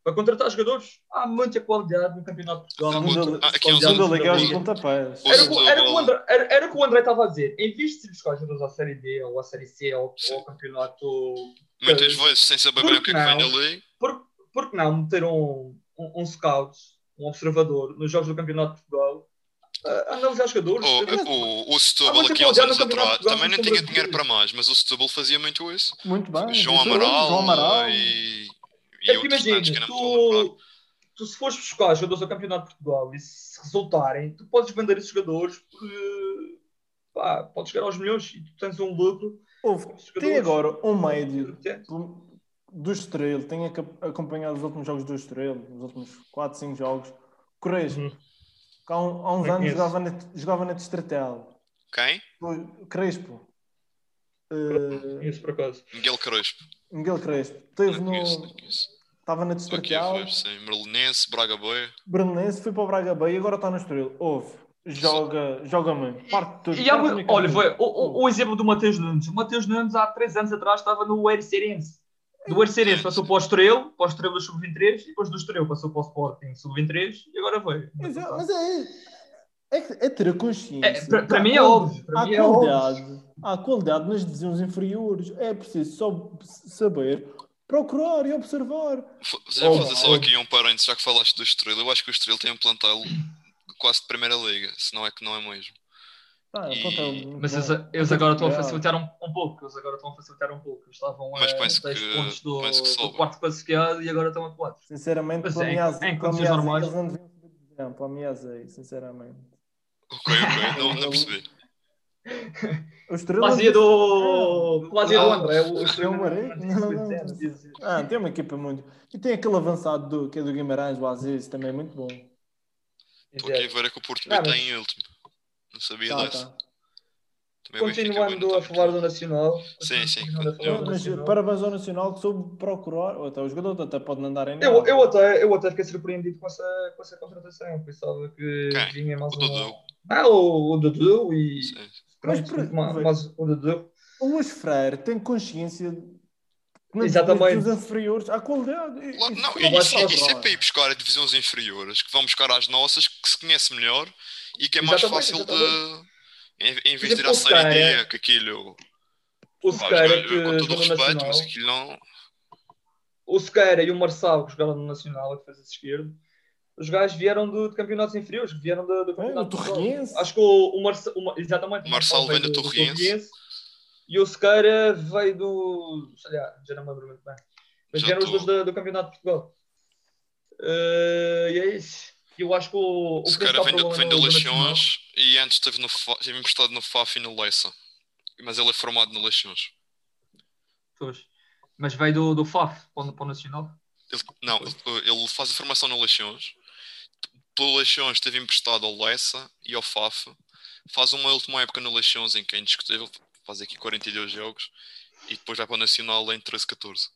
para contratar jogadores. Há muita qualidade no campeonato de Portugal. na liga aos pontapés. O Era o, que- o o André, o o estava a dizer. Em vez de buscar jogadores à Série D ou à Série C ou, ao campeonato Muitas Pois. vezes, sem saber bem o que é que vem ali. por, por que não meter um, um, um scout, um observador nos jogos do Campeonato de Portugal a analisar jogadores? O, Ter- o, o Setúbal, aqui há uns anos atrás, também não tinha dinheiro para mais, mas o Setúbal fazia muito isso. Muito bem. João Amaral, João Amaral. e, e É que outros que imagina, não lembrar. tu, tu se fores buscar jogadores ao Campeonato de Portugal e se resultarem, tu podes vender esses jogadores por, eh, pá, podes chegar aos milhões e tu tens um lucro. Houve, tem agora um médio do Estrela, tenho ac- acompanhado os últimos jogos do Estrela, os últimos 4, 5 jogos. Crespo, Uhum. que há, um- há uns Não anos jogava na, jogava na. Quem? Crespo. Uh, Isso por acaso. Miguel Crespo. Miguel Crespo. Conheço, no. não conheço. Estava na Distrital. sim. Merlinense, Braga Boia. Brunense, foi para o Braga Bay e agora está no Estrela. Houve. Joga, joga muito. Parte tudo. E parte única- olha, foi o, o, o exemplo do Mateus Nunes. O Mateus Nunes há três anos atrás estava no Ericerense. Do Ericerense passou para o Estrela, para o Estrela Sub-23, e depois do Estrela passou para o Sporting Sub-23 e agora foi. Mas é, mas é, é, é ter a consciência. É, para- para mim é óbvio, para há mim é qualidade, há qualidade nas divisões inferiores. É preciso só saber procurar e observar. Já Oh, fazer só oh. aqui um parênteses, já que falaste do Estrela. Eu acho que o Estrela tem um plantel quase de primeira liga, se não é que não é mesmo. Ah, E- conta um- Mas eles, eles agora estão a facilitar um, um pouco. Eles agora estão a facilitar um pouco. Eles estavam Mas a penso 10 que- pontos do, do quarto classificado e agora estão a 4. Sinceramente, Mas para é, mim, em- em condições normais- eles não deviam subir aí, sinceramente. Ok, ok, não, não percebi. O Estrela. Plazia do. Plazia do Ah, André. O, é um Maré? Não, não. Ah, tem uma equipa muito. E tem aquele avançado do, que é do Guimarães, o Aziz, também é muito bom. Estou aqui a ver é que o Porto B tem em último. Não sabia Tá, dessa. tá. B Continuando a falar do Nacional. Sim, sim. continuando a falar Eu- do Mas Nacional. parabéns ao Nacional que soube procurar, ou até o jogador até pode andar em Eu, eu, até, eu até fiquei surpreendido com essa, com essa contratação. Pensava que Quem? vinha mais O Dudu. Ah, o, o Dudu e. Sim. Mas Pronto, por- ma- mas o Dudu. O Luís Freire tem consciência que Exatamente. divisões inferiores há qualidade. E Não, e vai isso, procurar. isso é para ir buscar a divisões inferiores, que vão buscar às nossas, que se conhece melhor e que é mais Exatamente, fácil exatamente. de. Em, em vez de ir à série D, que aquilo. O Sequeira, que com todo o respeito, Nacional. mas aquilo não. O Sequeira e o Marçal, que jogaram no Nacional, a defesa esquerda. Os gajos vieram do, de campeonatos inferiores, vieram do, do É, campeonato. Torriense. Acho que o, o Marçal, o Ma- exatamente, O Marçal vem do Torriense. E o Sequeira veio do. Sei lá, já não me lembro muito bem. Mas Já vieram os tô- dois do, do campeonato de Portugal. Eh, e é isso. Eu acho que o. o principal vem, do, vem do do Leixões e antes esteve, no, esteve emprestado no FAF e no Leça. Mas ele é formado no Leixões. Pois. Mas veio do, do FAF para o, para o Nacional. Ele, não, ele, ele faz a formação no Leixões. Pelo Leixões esteve emprestado ao Lessa e ao FAF. Faz uma última época no Leixões em que é indiscutível, faz aqui 42 jogos e depois vai para o Nacional em 13, 14.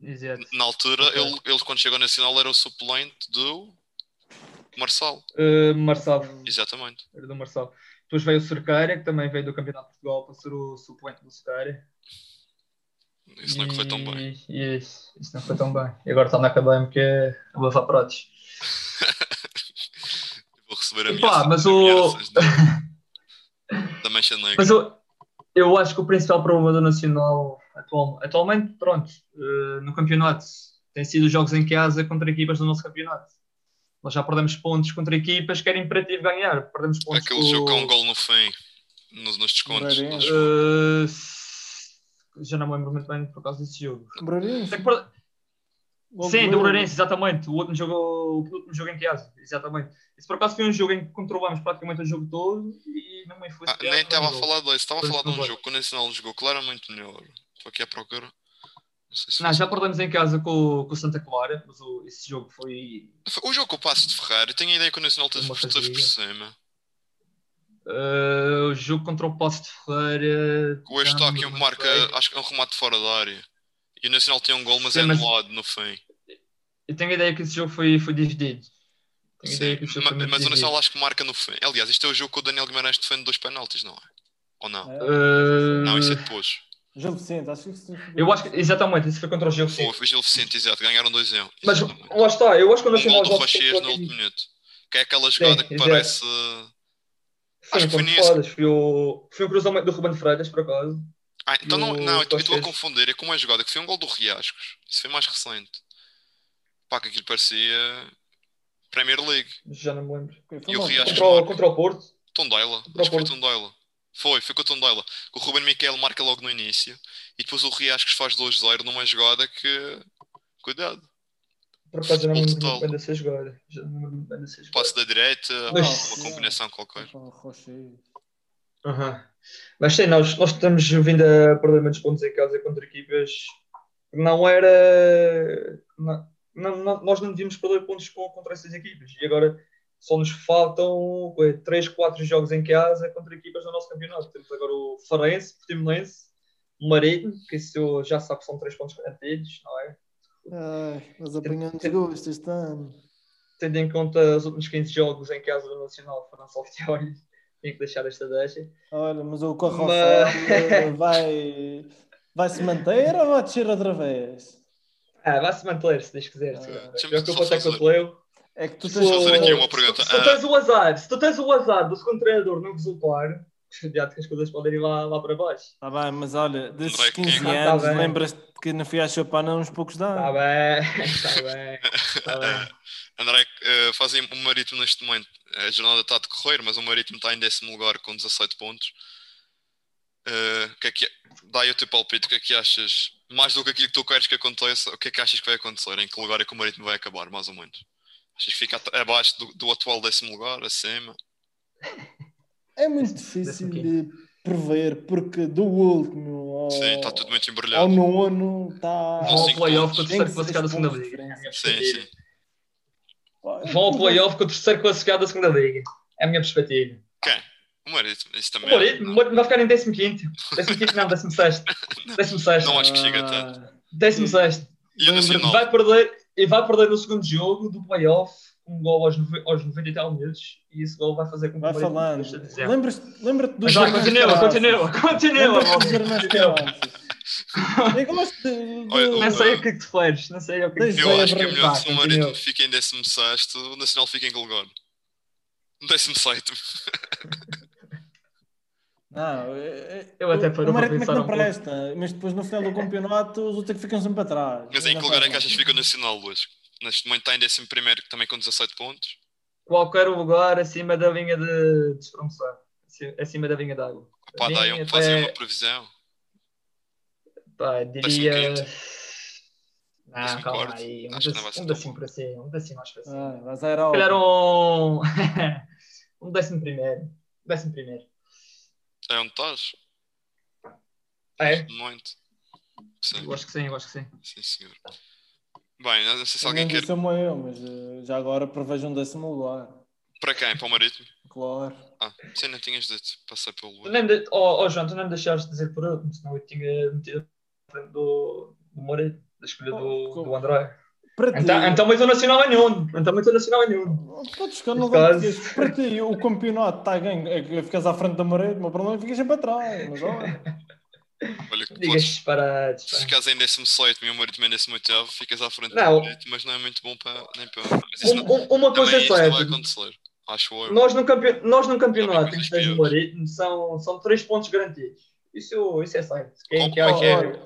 Exato. Na altura, Ok. ele, ele quando chegou ao Nacional era o suplente do Marçal. Uh, Marçal, Exatamente. era do Marçal. Depois veio o Cerqueira, que também veio do Campeonato de Portugal para ser o suplente do Cerqueira. Isso não correu tão bem. E, e isso, isso não foi tão bem. E agora está na académica a lavar pratos. Receber ameaças, mas o- ameaças da, da Mancha Negra. Mas eu, eu acho que o principal problema do Nacional atual, atualmente, pronto, eh, no campeonato, tem sido os jogos em casa contra equipas do nosso campeonato. Nós já perdemos pontos contra equipas que era imperativo ganhar. Perdemos pontos Aquele com- jogo com um gol no fim, nos, nos descontos. Eh, já não me lembro muito bem por causa desse jogo. Moreirense. Logo Sim, do Lourenço, exatamente. O último jogo, o último jogo em casa, exatamente. Isso por acaso foi um jogo em que controlámos praticamente o jogo todo e não me Ah, influenciou. nem estava a falar desse, estava a falar de um jogo que o Nacional jogou claramente melhor. Estou aqui à procura. Não sei se Não, foi- já perdemos em casa com, com o Santa Clara, mas o- esse jogo foi. O jogo com o Passo de Ferreira, tenho a ideia que o Nacional teve, teve por cima. eh, o jogo contra o Poço de Ferreira. Me Eustáquio lembro marca, acho que é um remate fora da área. E o Nacional tem um gol, mas Sim, é mas- anulado no fim. Eu tenho a ideia que esse jogo foi, foi dividido. Tenho que Sim, jogo ma- foi mas o dividido. Nacional acho que marca no fim. Aliás, isto é o jogo que o Daniel Guimarães defende dois penaltis, não é? Ou não? É. Eh, Não, isso é depois. Gil Vicente, acho que isso Eu acho que, exatamente, esse foi contra o Gil Foi, Vicente. foi Gil Vicente, exato. Ganharam 2-1. Mas Exatamente. lá está, eu acho que o Um Nacional gol do Rochês no último minuto. Que é aquela jogada que exato. parece. Foi Acho um que foi nisso. fodas, foi o, foi um cruzamento do Ruben Freitas, por acaso. Ah, então não, No não, eu estou a confundir. É com uma jogada que foi um gol do Riascos. Isso foi mais recente. Pá, que aquilo parecia. Premier League. Já não me lembro. Foi E o mal. Riascos Contra o, contra o Porto. Tondela. O Acho que foi Porto. Tondela. Foi, foi com o Tondela. O Ruben Miquel marca logo no início. E depois o Riascos faz 2-0 numa jogada que. Cuidado. Por acaso já não me lembro bem dessa jogada. Já não me lembro muito bem dessa jogada. Passe da direita, Mas- uma combinação qualquer. Aham. Mas sim, nós, nós estamos vindo a perder muitos pontos em casa contra equipas que não era. Não, não- nós não devíamos perder pontos contra essas equipas. E agora só nos faltam 3, 4 jogos em casa contra equipas do nosso campeonato. Temos agora o Farense, Portimonense, o Marítimo, que isso já sabe que são 3 pontos garantidos, não é? Ai, nós apanhamos gosto este ano. Tendo em conta os últimos 15 jogos em casa do Nacional foram só vitórias, tenho que deixar esta deixa. Olha, mas o Corro Mas- vai, vai se manter ou vai descer outra vez? Ah, vai-se manter, se Deus quiser. Ah, se deixa-me é o que eu só conto é que eu fazer- te leio. É que tu Se tens for- fazer aqui uma pergunta. Se tu Ah. tens o azar, se tu tens o azar do segundo treinador não resultar, já que as coisas podem ir lá, lá para baixo. Tá bem, mas olha, desses Não é quem- 15 Ah, tá anos, bem. lembras-te que não fui à Chopana uns poucos de Está anos? bem, está bem, está bem. André, eh, fazem o Marítimo neste momento. A jornada está a decorrer, mas o Marítimo está em décimo lugar com 17 pontos. O que é que é? Dá aí o teu palpite, o que é que achas? Mais do que aquilo que tu queres que aconteça, o que é que achas que vai acontecer? Em que lugar é que o Marítimo vai acabar, mais ou menos? Achas que fica abaixo do, do atual décimo lugar, acima? É muito difícil de prever, porque do último ao, Sim, está tudo muito ao embrulhado. nono está. Não, ao playoff pontos. terceiro classificado da segunda liga. Sim, sim. Vão ao playoff com o terceiro classificado da segunda liga. É a minha perspectiva. Quem? O Marítimo, isso O também. é- Marítimo o Marítimo vai ficar em 15. 15 não, 16. 16. Não acho que chega tanto. Ah, 16. E o Nacional? Vai perder, e vai perder no segundo jogo do playoff um gol aos, nove- aos 90 e tal minutos e esse gol vai fazer com que Vai o Marítimo falando. deixe de dizer. Lembras-te lembra do Mas vai, continua, continua, continua. Lembra-te do Germán continua. Caraças. Eu gosto de. de- Olha, Não sei o que é que tu fares, não sei o que é que Eu acho que é melhor que se o. Marítimo fique em 16, o Nacional fica em lugar? 17. Não, é- é- Eu até o- parou o para Marítimo é que não um pouco. presta, mas depois no final do campeonato os outros é que ficam sempre para trás. Mas em que lugar é faz que achas que fica o Nacional, Luís? Neste momento está em 11 primeiro, também com 17 pontos. Qualquer lugar acima da linha de despromoção, acima- da linha d'água. Pá, dá aí Linha um, fazem até- uma previsão. Pá, diria. Não, calma aí. Um Acho que não vai ser décimo, um para cima, um décimo mais para cima. Ah, zero Se calhar um. um décimo primeiro. Décimo primeiro. É onde estás? É? Muito. Sim, Eu acho que sim, eu acho que sim. sim, senhor. Bem, não sei se Eu alguém não quer. uma eu, mas eh, já agora prevejo um décimo lugar. Para quem? Para o Marítimo? Claro. Ah, sim, não tinhas dito. Passei pelo Tu Luís. nem me de... oh, oh, João, tu nem me deixaste de dizer por último, senão eu tinha metido do, do Moreira, da escolha do, Oh, do André. Para ti, Então, então muito nacional é nenhum. Então muito nacional é nenhum. podes ficar no Neste caso- português. Para ti, o campeonato está ganho. É que ficas à frente da o meu problema é que ficas sempre atrás. Mas olha, Olha, que Digas podes, disparates. se pá. ficares em 17 e o Marítimo em 18, ficas à frente Não. do Marítimo, mas não é muito bom para. Nem para... Mas isso Um- não, um- uma coisa também é não vai certa. acontecer. Acho eu. Nós no, campe... Nós no campeonato Também em que o piores. Marítimo são, são três pontos garantidos. Isso, isso é certo. Quem Como quer é que quer.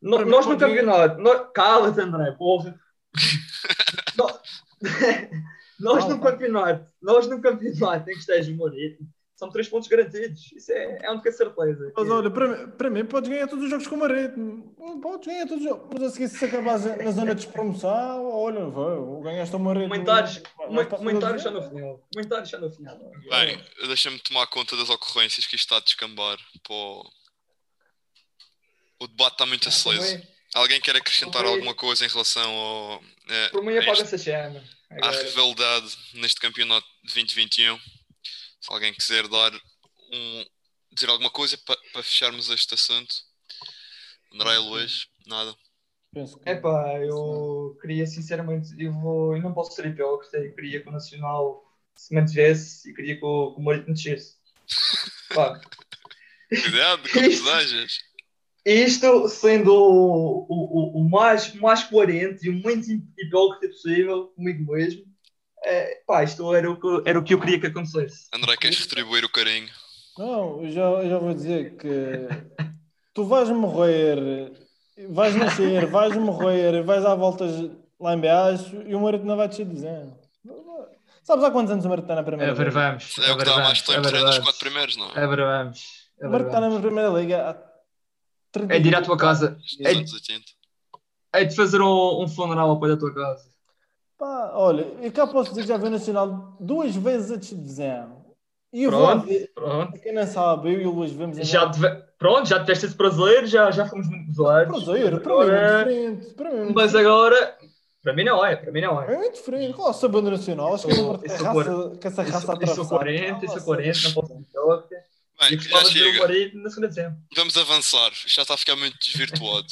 No- Para nós no campeonato. no- Cala-te, André, porra. No- nós no Calma. campeonato. Nós no campeonato em que esteja o Marítimo são três pontos garantidos. Isso é, é um de certeza. Mas olha, para mim, para mim podes ganhar todos os jogos com o Marítimo. Podes ganhar todos os jogos. Mas a seguir, se acabares na zona de despromoção, olha, vai, ganhaste o Marítimo. Comentários, para Comentários já no final. Comentários já no final. Bem, deixa-me tomar conta das ocorrências que isto está a descambar. Pô. O debate está muito aceso. Também, Alguém quer acrescentar Também- alguma coisa em relação ao, eh, Por mim a este- apaga-se a chama. à rivalidade neste campeonato de 2021? Se alguém quiser dar um, dizer alguma coisa para, para fecharmos este assunto. André e Luís, nada. Que- Epá, eu queria sinceramente, eu, vou, eu não posso ser hipócrita, eu queria que o Nacional se mantivesse e queria que o, que o descesse. Pá, Cuidado com as desejas. Isto sendo o, o, o, o mais, o mais coerente e o menos hipócrita possível comigo mesmo, é, pá, isto era o, que, era o que eu queria que acontecesse. André, queres retribuir o carinho? Não, eu já, eu já vou dizer que tu vais morrer, vais nascer, vais morrer, vais à voltas lá em baixo e o não vai descer de zero. Sabes há quantos anos o está na primeira liga? vamos. É o que dá mais tempo entre os quatro primeiros, não é? É vamos. O está na primeira liga há 30 É de ir à tua casa. É- 80. É de fazer um, um funeral ao pé da tua casa. Pá, olha, eu cá posso dizer que já vi o Nacional duas vezes a descer de zero. E eu vou Pronto, pronto. quem não sabe, eu e o Luís vemos Já tive... Pronto, já tiveste esse brasileiro, já, já fomos muito gozados. Prazer, para mim é diferente. Para mim é Mas agora, para mim não é, para mim não é. É muito diferente. Qual é o sabor nacional? Acho que, Sou- a eu sou raça, que essa raça sou, eu sou atravessada. 40, eu sou Nossa. 40, não posso ser hipócrita. E Bem, já chega. marido na segunda dezembro. Vamos avançar. Já está a ficar muito desvirtuado.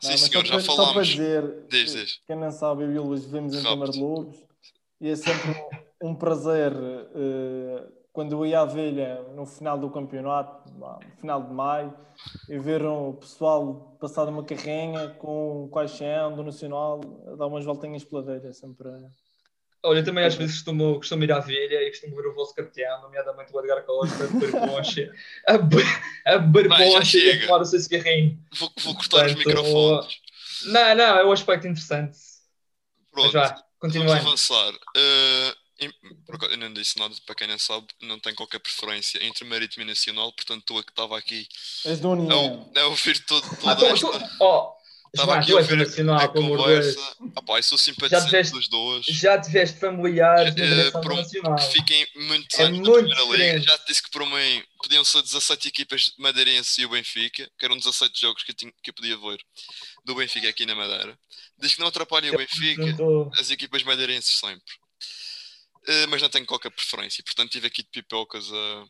Sim, senhor, só já para- Só para falámos. dizer, Diz, diz. quem não sabe, eu e o Luís vivemos em. Câmara de Lobos e é sempre um, prazer eh, quando eu ia à Velha no final do campeonato, no final de maio, e ver o pessoal passar uma carrinha com o caixão do Nacional a dar umas voltinhas pela velha. É sempre. Olha, eu também às vezes costumo, costumo ir à velha e costumo ver o vosso capitão, nomeadamente o Edgar Costa, a beber poncha, a a beber poncha e a chega. fumar o seu cigarrinho. Vou, vou cortar os Portanto, microfones. Não, não, é um aspecto interessante. Mas Pronto. já, Vamos continuando. avançar. Em- por acaso, eu não disse nada, para quem não sabe, não tenho qualquer preferência entre Marítimo e Nacional, portanto, tu a que estava aqui És da a, União. a ouvir todo, Ah, toda tu, esta. oh, Estava aqui a ouvir a Deus. conversa. Ah, pá, eu sou Já simpatizante tiveste- dos dois. Já tiveste familiares na Eh, direção por nacional. que fiquem muitos É anos na muito Primeira Liga. diferente. Já te disse que por mim podiam ser 17 equipas de Madeirense e o Benfica, que eram 17 jogos que eu, tinha, que eu podia ver do Benfica aqui na Madeira. Diz que não atrapalhem o Benfica, Portanto, as equipas madeirenses sempre. Eh, mas não tenho qualquer preferência, portanto estive aqui de pipocas a,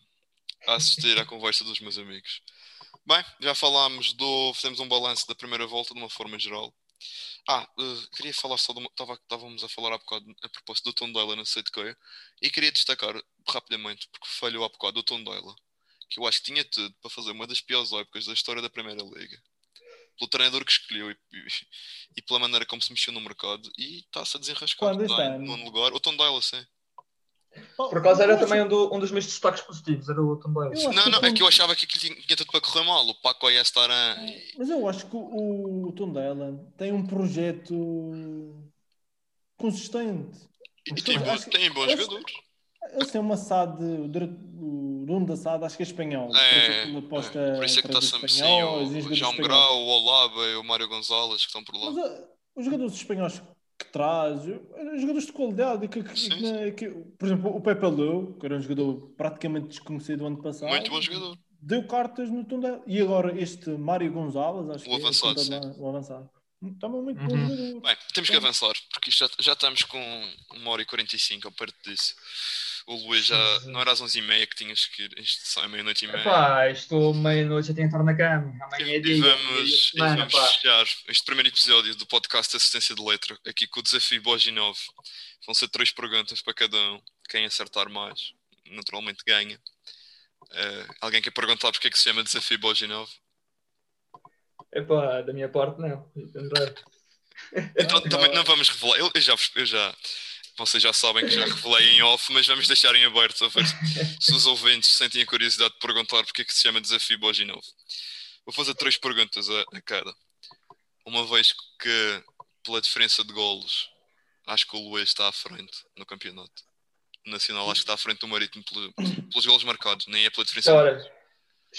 a assistir à conversa dos meus amigos. Bem, já falámos do. Fizemos um balanço da primeira volta de uma forma geral. Ah, eh, queria falar só de uma. tava- Estávamos a falar há bocado a propósito do não sei de quê, e queria destacar rapidamente, porque falhou há bocado o Tondela, que eu acho que tinha tudo para fazer uma das piores épocas da história da Primeira Liga. Pelo treinador que escolheu e, e- e pela maneira como se mexeu no mercado, e está-se a desenrascar. Nono lugar. O Tondela, sim. por acaso era Eu acho- também um, do- um dos meus destaques positivos, era o acho Não, que não, o é que eu achava que aquilo tinha, tudo para correr mal. O Paco ia estar a. Mas eu acho que o, o Tondela tem um projeto consistente. E tem, que- tem bons acho- jogadores. Eles têm uma SAD, o, dono da SAD, acho que é espanhol. É, é que aposta é, por isso é que está sempre sim. O, João. Grau, o Olaba e o Mário Gonzalez que estão por lá. Mas uh, os jogadores espanhóis que traz, uh, jogadores de qualidade, que, que- Sim, que- que- por exemplo, o Pepe Leu, que era um jogador praticamente desconhecido ano passado, Muito bom jogador. deu cartas no Tondela. E agora este Mário Gonzalez, acho O que avançado, é o, Tondela- o avançado. Também muito Uhum. bom jogador. Bem, temos que avançar, porque isto já, já estamos com 1 hora e 45 ou perto disso. O Luís já não era às 11h30 que tinhas que ir, isto sai meia-noite e meia. Epá, estou meia-noite a tentar na cama. Amanhã é E dia. de vamos, e semana, vamos pá. fechar este primeiro episódio do podcast Assistência de Letra, aqui com o desafio Boginov. Vão ser três perguntas para cada um. Quem acertar mais, naturalmente ganha. Eh, alguém quer perguntar porque é que se chama desafio Boginov? Epá, da minha parte não. Então também não. vamos revelar. Eu, eu já, eu já, vocês já sabem que já revelei em off, mas vamos deixar em aberto a ver se- os ouvintes sentem a curiosidade de perguntar porque é que se chama desafio Boginov. Vou fazer três perguntas a, a cada. Uma vez que, pela diferença de golos, acho que o Luís está à frente no campeonato nacional. Acho que está à frente do Marítimo pelo- pelos golos marcados, nem é pela diferença. de golos. Chora.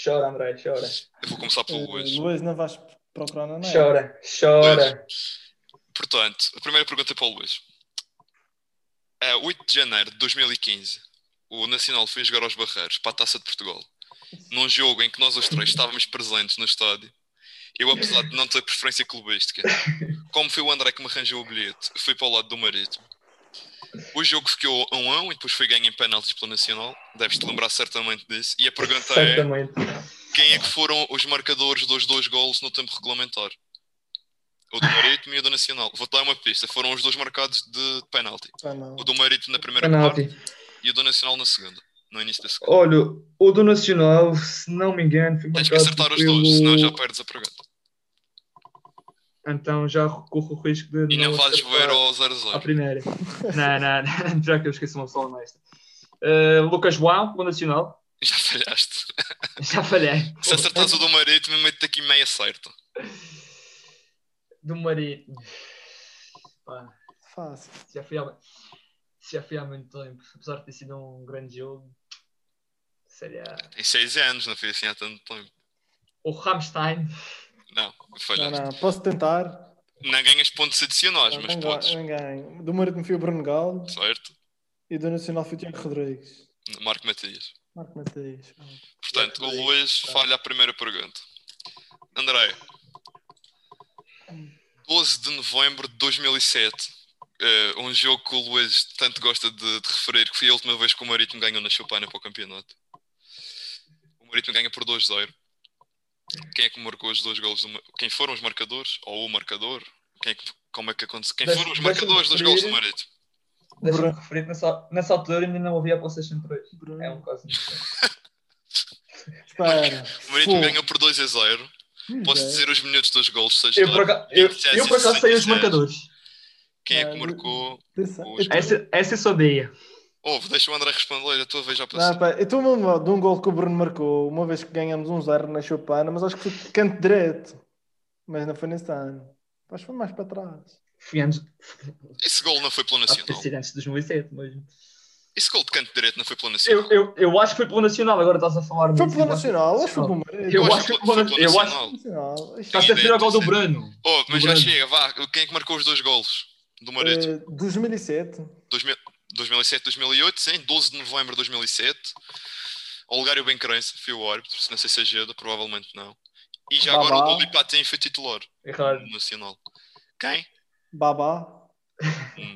Chora, André, chora. Eu vou começar pelo Luís. Luís, não vais procurar na net? Chora, chora. Portanto, a primeira pergunta é para o Luís. A 8 de janeiro de 2015, o Nacional foi jogar aos Barreiros para a Taça de Portugal. Num jogo em que nós os três estávamos presentes no estádio. Eu, apesar de não ter preferência clubística, como foi o André que me arranjou o bilhete, fui para o lado do Marítimo. O jogo ficou a 1 a 1 e depois foi ganho em penaltis pelo Nacional. Deves-te lembrar certamente disso. E a pergunta é: Certamente. quem é que foram os marcadores dos dois golos no tempo regulamentar? O do Marítimo e o do Nacional. Vou-te dar uma pista. Foram os dois marcados de penalti. Não. O do Marítimo na primeira parte Penalti. e o do Nacional na segunda. No início da segunda. Olha, o do Nacional, se não me engano, foi Tens que marcado acertar os pelo... dois, senão já perdes a pergunta. Então já corro o risco de E não vais acertar ver ao à 0-0. primeira. não, não, não, já que eu esqueci uma pessoa honesta. Uh, Lucas João, do Nacional. Já falhaste. Já falhei. Se acertares o do Marítimo, meto-te aqui meia certa. Do Marítimo. Pá, Fácil. já fui há, já fui há muito tempo. Apesar de ter sido um grande jogo. Seria Em 6 anos, não foi assim há tanto tempo. o Rammstein. Não, Não, falhaste. não. Posso tentar? Não ganhas pontos adicionais, mas Não podes. não ganho. Do Marítimo foi o Bruno Galo Certo? e do Nacional foi o Tiago Rodrigues. Marco Matias. Marco Mateus. Portanto, o Rodrigues, Luís falha a primeira pergunta. André, 12 de novembro de 2007, eh, um jogo que o Luís tanto gosta de, de referir, que foi a última vez que o Marítimo ganhou na Chopana para o campeonato. O Marítimo ganha por 2-0. Quem é que marcou os dois golos? do Quem foram os marcadores? Ou o marcador? Quem é que, como é que aconteceu? Quem foram os marcadores dos golos do Marítimo? Deixa-me Bruno. referir, nessa, nessa altura ainda não havia PlayStation 3. Bruno. É um caso. Espera. O Marítimo ganhou por 2 a 0. Posso É. dizer os minutos dos golos, seja Eu por acaso, eu, 27 eu por acaso sei os 67. marcadores. Quem é que Ah, marcou? Essa, essa eu sabia. Ouve, deixa o André responder, a tua vez já passou. Não, pá, eu estou-me de um gol que o Bruno marcou uma vez que ganhamos um zero na Chopana, mas acho que foi canto direto. Mas não foi nesse ano. Acho que foi mais para trás. Fui antes. Esse gol não foi pelo Acho que ter Nacional. sido antes de 2007 mesmo. Esse gol de canto direito não foi pelo Nacional. Eu, eu, eu acho que foi pelo Nacional, agora estás a falar Foi pelo Nacional, acho que foi pelo Marítimo. Eu acho que foi pelo Nacional. Nacional. Estás a referir ao gol do Bruno. Oh, mas já chega, vá. Quem é que marcou os dois golos do? Eh, 2007. 2000 2007, 2008, sim, 12 de novembro de 2007. Olegário Benquerense foi o árbitro, se não sei se é Geda, provavelmente não. E já Babá. agora o Luli Patin foi titular Errado. no Nacional. Quem? Babá.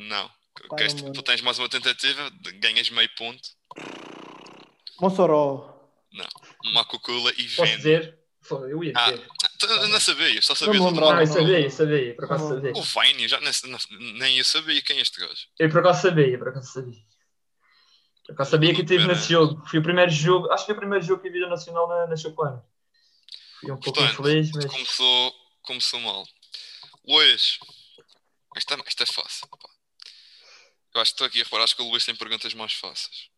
Não. Pá, Queres- não me tu tens mais uma tentativa, ganhas meio ponto. Mossoró. Macucula e Posso Vende. dizer? Eu ia Ah, dizer. tu não sabias, só Não lembrava. Não, eu nome. sabia, eu sabia. Por acaso Não. sabia. O Vine, já nem, nem eu sabia quem é este gajo. Eu por acaso sabia, por acaso sabia. Por acaso sabia que estive nesse jogo. Foi o primeiro jogo, acho que foi o primeiro jogo que vi da Nacional na, na. Fui um pouco Portanto, infeliz, mas. Começou, começou mal. Luís, é, isto é fácil. Eu acho que estou aqui a reparar, acho que o Luís tem perguntas mais fáceis.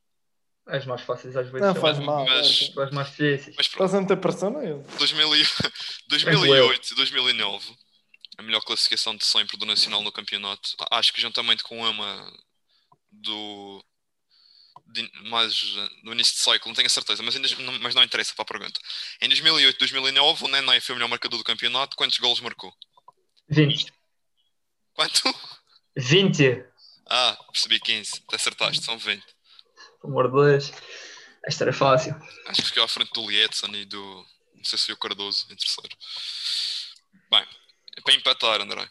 As mais fáceis às vezes Não faz mal. mas- é. as mais difíceis. Mas pronto, Estás a meter pressão. 2000 e- 2008 e 2009, a melhor classificação de sempre do Nacional no campeonato. Acho que juntamente com uma do. de- mais no início de cycle, não tenho a certeza, mas, ainda, não, mas não interessa para a pergunta. Em 2008 2009, o Neném foi o melhor marcador do campeonato. Quantos golos marcou? 20. Quanto? 20. Ah, percebi 15. Te acertaste, são 20. Pelo amor de Deus. Esta era fácil. Acho que ficou à frente do Lietzen e do. Não sei se foi o Cardoso em terceiro. Bem, para empatar, André.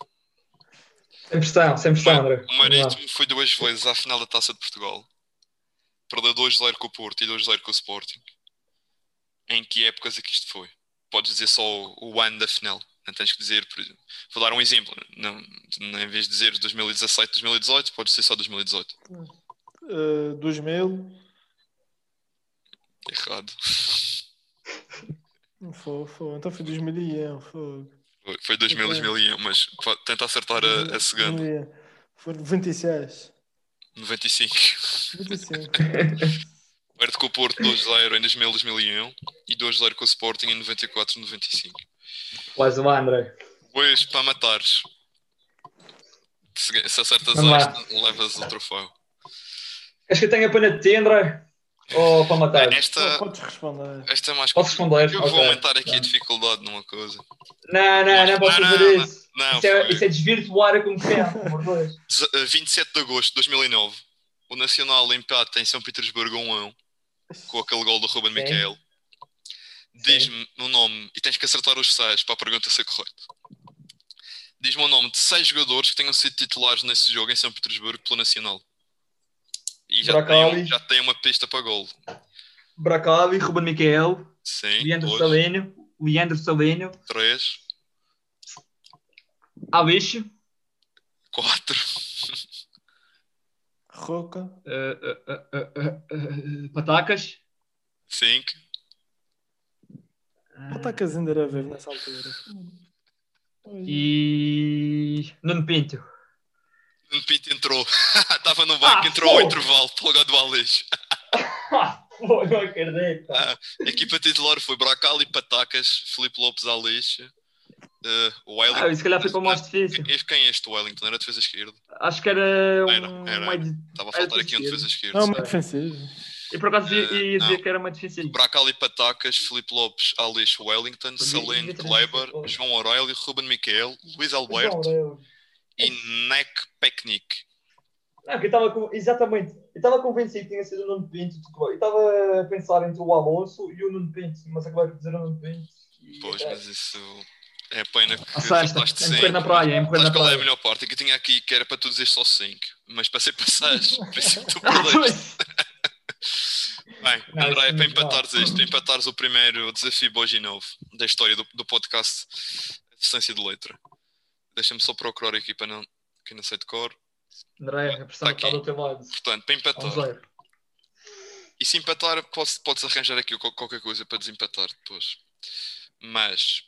Sem pressão, sem pressão, André. O. Marítimo foi duas vezes à final da Taça de Portugal. Perdeu 2-0 com o Porto e 2-0 com o Sporting. Em que épocas é que isto foi? Podes dizer só o o ano da final. Não tens que dizer, por exemplo. Vou dar um exemplo. Não, em vez de dizer 2017, 2018, podes dizer só 2018. Uh, 2000. Errado. Foi, foi. Então foi 2001. Foi. Foi- Foi 2000, 2001, mas tenta acertar a, a segunda. 2001. Foi 96. 95. 95. Perde com o Porto 2-0 em 2000, 2001 e 2-0 com o Sporting em 94, 95. Mais uma, André. Pois, para matares. Se, se acertas Vamos lá. esta, levas o troféu. Queres que eu tenha pena de ti, André? Ou para matar? Esta, Podes responder. esta é mais Posso responder? Eu vou Ok. aumentar aqui a dificuldade numa coisa. Não, não, não posso Não, fazer não, isso. Não, Isso é, isso é desvirtuar a competência, por Deus. Dez- eh, 27 de agosto de 2009. O Nacional empata em São Petersburgo 1 a 1 com aquele gol do Ruben Sim. Miquel. Diz-me o nome e tens que acertar os seis para a pergunta ser correta. Diz-me o nome de seis jogadores que tenham sido titulares nesse jogo em São Petersburgo pelo Nacional. E já tem, Bracali. um- já tem uma pista para gol. Bracali, Ruben Miquel, Sim, Leandro dois, Salino, Leandro Salino, três, Alixo, quatro, Roca. eh, eh, eh, Patacas, cinco. Atacas ainda era ver nessa altura. e Nuno Pinto. Um Pinto entrou. Estava no banco, Ah, entrou ao intervalo para o lugar do Aleixo. Pô, não acredito. Ah, a equipa titular foi Bracali, Patacas, Filipe Lopes, Aleixo, uh, Wellington. Ah, se calhar foi para o mais difícil. Quem- Quem é este Wellington? Era defesa esquerda? Acho que era Era, um. era, de- Estava a Era faltar aqui um defesa esquerda. Não, muito defensivo. E por acaso ia, ia dizer que era muito difícil. Bracali, Patacas, Filipe Lopes, Aleixo, Wellington, ter Kleber. João Aurélio, Ruben Miquel, Luís Alberto e Nek Peknik. Não, que eu estava com... Exatamente. Eu estava convencido que tinha sido o Nuno Pinto. Eu estava a pensar entre o Alonso e o Nuno Pinto, mas acabei por dizer o Nuno Pinto. E- Pois, mas isso é pena que A sexta, acertaste é morrer na praia, é morrer na qual é a praia. melhor parte? É que eu tinha aqui que era para tu dizer só 5, mas passei para 6. Por isso é que tu Ah, perdeste. Bem, André, é para empatares isto, para empatares o primeiro desafio Bojinov da história do, do podcast Assistência de Letra. Deixa-me só procurar aqui para não, quem não sei de cor. André, a pressão Tá está aqui. do teu lado. Portanto, para empatar. E se empatar, podes, podes arranjar aqui qual- qualquer coisa para desempatar depois. Mas,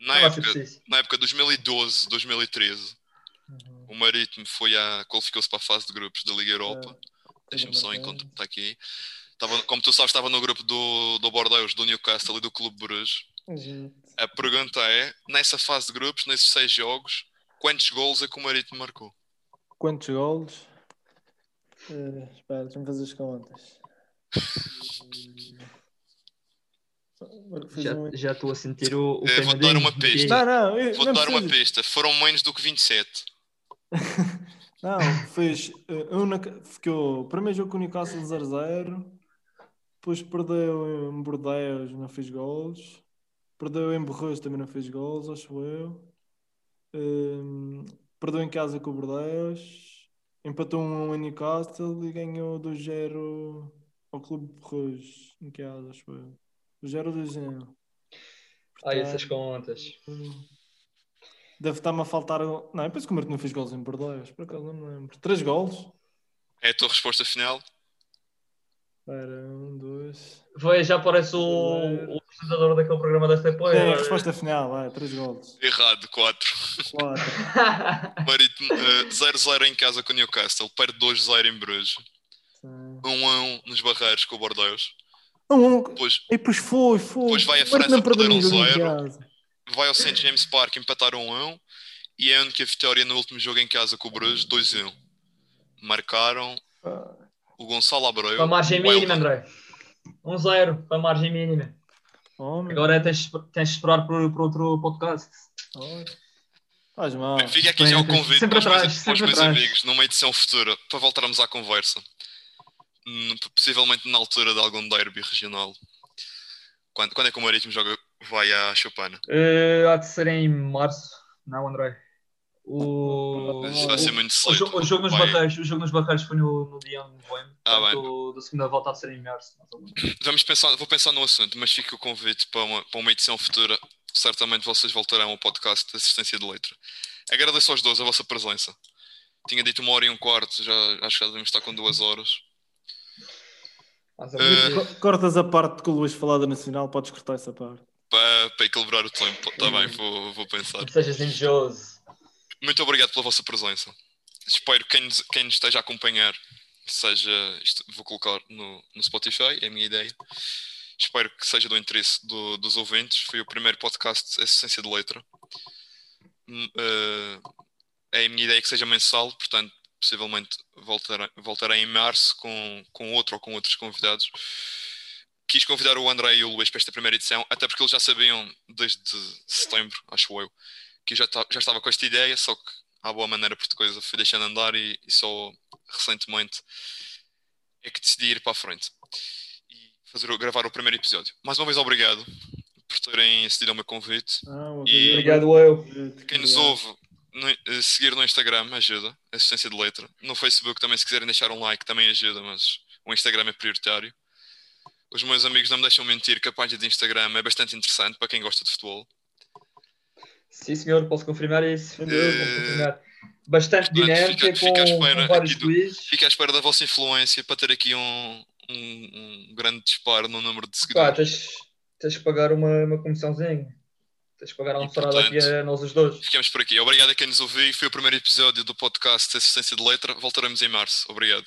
na Não época, na época 2012, 2013, Uhum. o Marítimo foi a, qualificou-se para a fase de grupos da Liga Europa. Deixa-me só encontrar. Está aqui. Estava, como tu sabes, estava no grupo do, do Bordeaux, do Newcastle e do Clube Bruges. Gente. A pergunta é: nessa fase de grupos, nesses seis jogos, quantos gols é que o Marítimo marcou? Quantos golos? Eh, espera, deixa-me fazer as contas. Já- Já estou a sentir o, o Eh, vou dar uma pista. Não, não, eu- Vou não dar uma precisa. pista: foram menos do que 27. Não, fez. eh, uma, ficou o primeiro jogo com o Newcastle 0-0. Depois perdeu em Bordeaux, não fez gols. Perdeu em Bordeaux, também não fez gols, acho eu. Hum, perdeu em casa com o Bordeaux. Empatou um em Newcastle e ganhou 2-0 ao Clube Bordeaux, em casa, acho eu. 2-0 2-0. Ai, essas contas. Deve estar-me a faltar. Não, eu penso que o Martinho fez gols em Bordeaux, por acaso não me lembro. Três gols. É a tua resposta final? Era um, dois. Foi, já aparece o, o apresentador daquele programa desta época. É, a resposta final, é, três gols. Errado, quatro. Quatro. Marítimo, eh, 0-0 uh, em casa com o Newcastle, perde 2-0 em Bruges. 1-1 um, um, nos Barreiros com o Bordeaux. Um, um. Depois, e depois foi, foi. Depois vai a França perder 1-0 vai ao St. James Park empatar 1-1 e é a única vitória no último jogo em casa com o Bruges 2-1. Marcaram Ah, o Gonçalo Abreu. Para a margem mínima. André. 1-0 para a margem mínima. Homem, Agora tens, tens de esperar por, por outro podcast. olha. Faz mal. Fica aqui já o convite sempre para os meus, atrás, para os sempre meus atrás. amigos numa edição futura para voltarmos à conversa. Hum, Possivelmente na altura de algum derby regional. Quando, quando é que o Marítimo joga, vai à Chopana? Eh, há de ser em março. não, André? O, Isso vai ser muito o, sleito. jo- o jogo nos Vai- barreiros, o jogo nos barreiros foi no, no dia 1 de novembro. Ah, portanto, da segunda volta a ser em março. mais ou menos. Vamos pensar, vou pensar no assunto, mas fica o convite para uma, para uma edição futura. Certamente vocês voltarão ao podcast de assistência de letra. Agradeço aos dois a vossa presença. Tinha dito uma hora e um quarto, já acho que já devemos estar com duas horas. Co- Cortas a parte que o Luís falou da Nacional, podes cortar essa parte. Para, para equilibrar o tempo, está bem, vou, vou pensar. Sejas invejoso. Muito obrigado pela vossa presença. Espero que quem nos, quem nos esteja a acompanhar seja. isto vou colocar no, no Spotify, é a minha ideia. Espero que seja do interesse do- dos ouvintes. Foi o primeiro podcast Essência de Letra. Eh, é a minha ideia que seja mensal, portanto, possivelmente voltarei, voltarei em março com, com outro ou com outros convidados. Quis convidar o André e o Luís para esta primeira edição, até porque eles já sabiam desde setembro, acho eu, que eu já, já estava com esta ideia, só que à boa maneira portuguesa fui deixando andar e, e só recentemente é que decidi ir para a frente e fazer, o- gravar o primeiro episódio. Mais uma vez, obrigado por terem acedido ao meu convite. Ah, E- Obrigado, eu. Quem nos ouve, no- eh, seguir no Instagram ajuda, assistência de letra. No Facebook também, se quiserem deixar um like, também ajuda, mas o Instagram é prioritário. Os meus amigos não me deixam mentir que a página de Instagram é bastante interessante para quem gosta de futebol. Sim, senhor, posso confirmar isso. Posso dúvida. confirmar. Bastante Portanto, dinâmica, fica- com, espera com vários quizzes. Fico à espera da vossa influência para ter aqui um, um, um grande disparo no número de Pá, seguidores. tens, tens que pagar uma, uma comissãozinha. Tens que pagar a almoçarada portanto- aqui a nós os dois. Ficamos por aqui. Obrigado a quem nos ouviu. Foi o primeiro episódio do podcast Assistência de Letra. Voltaremos em março. Obrigado.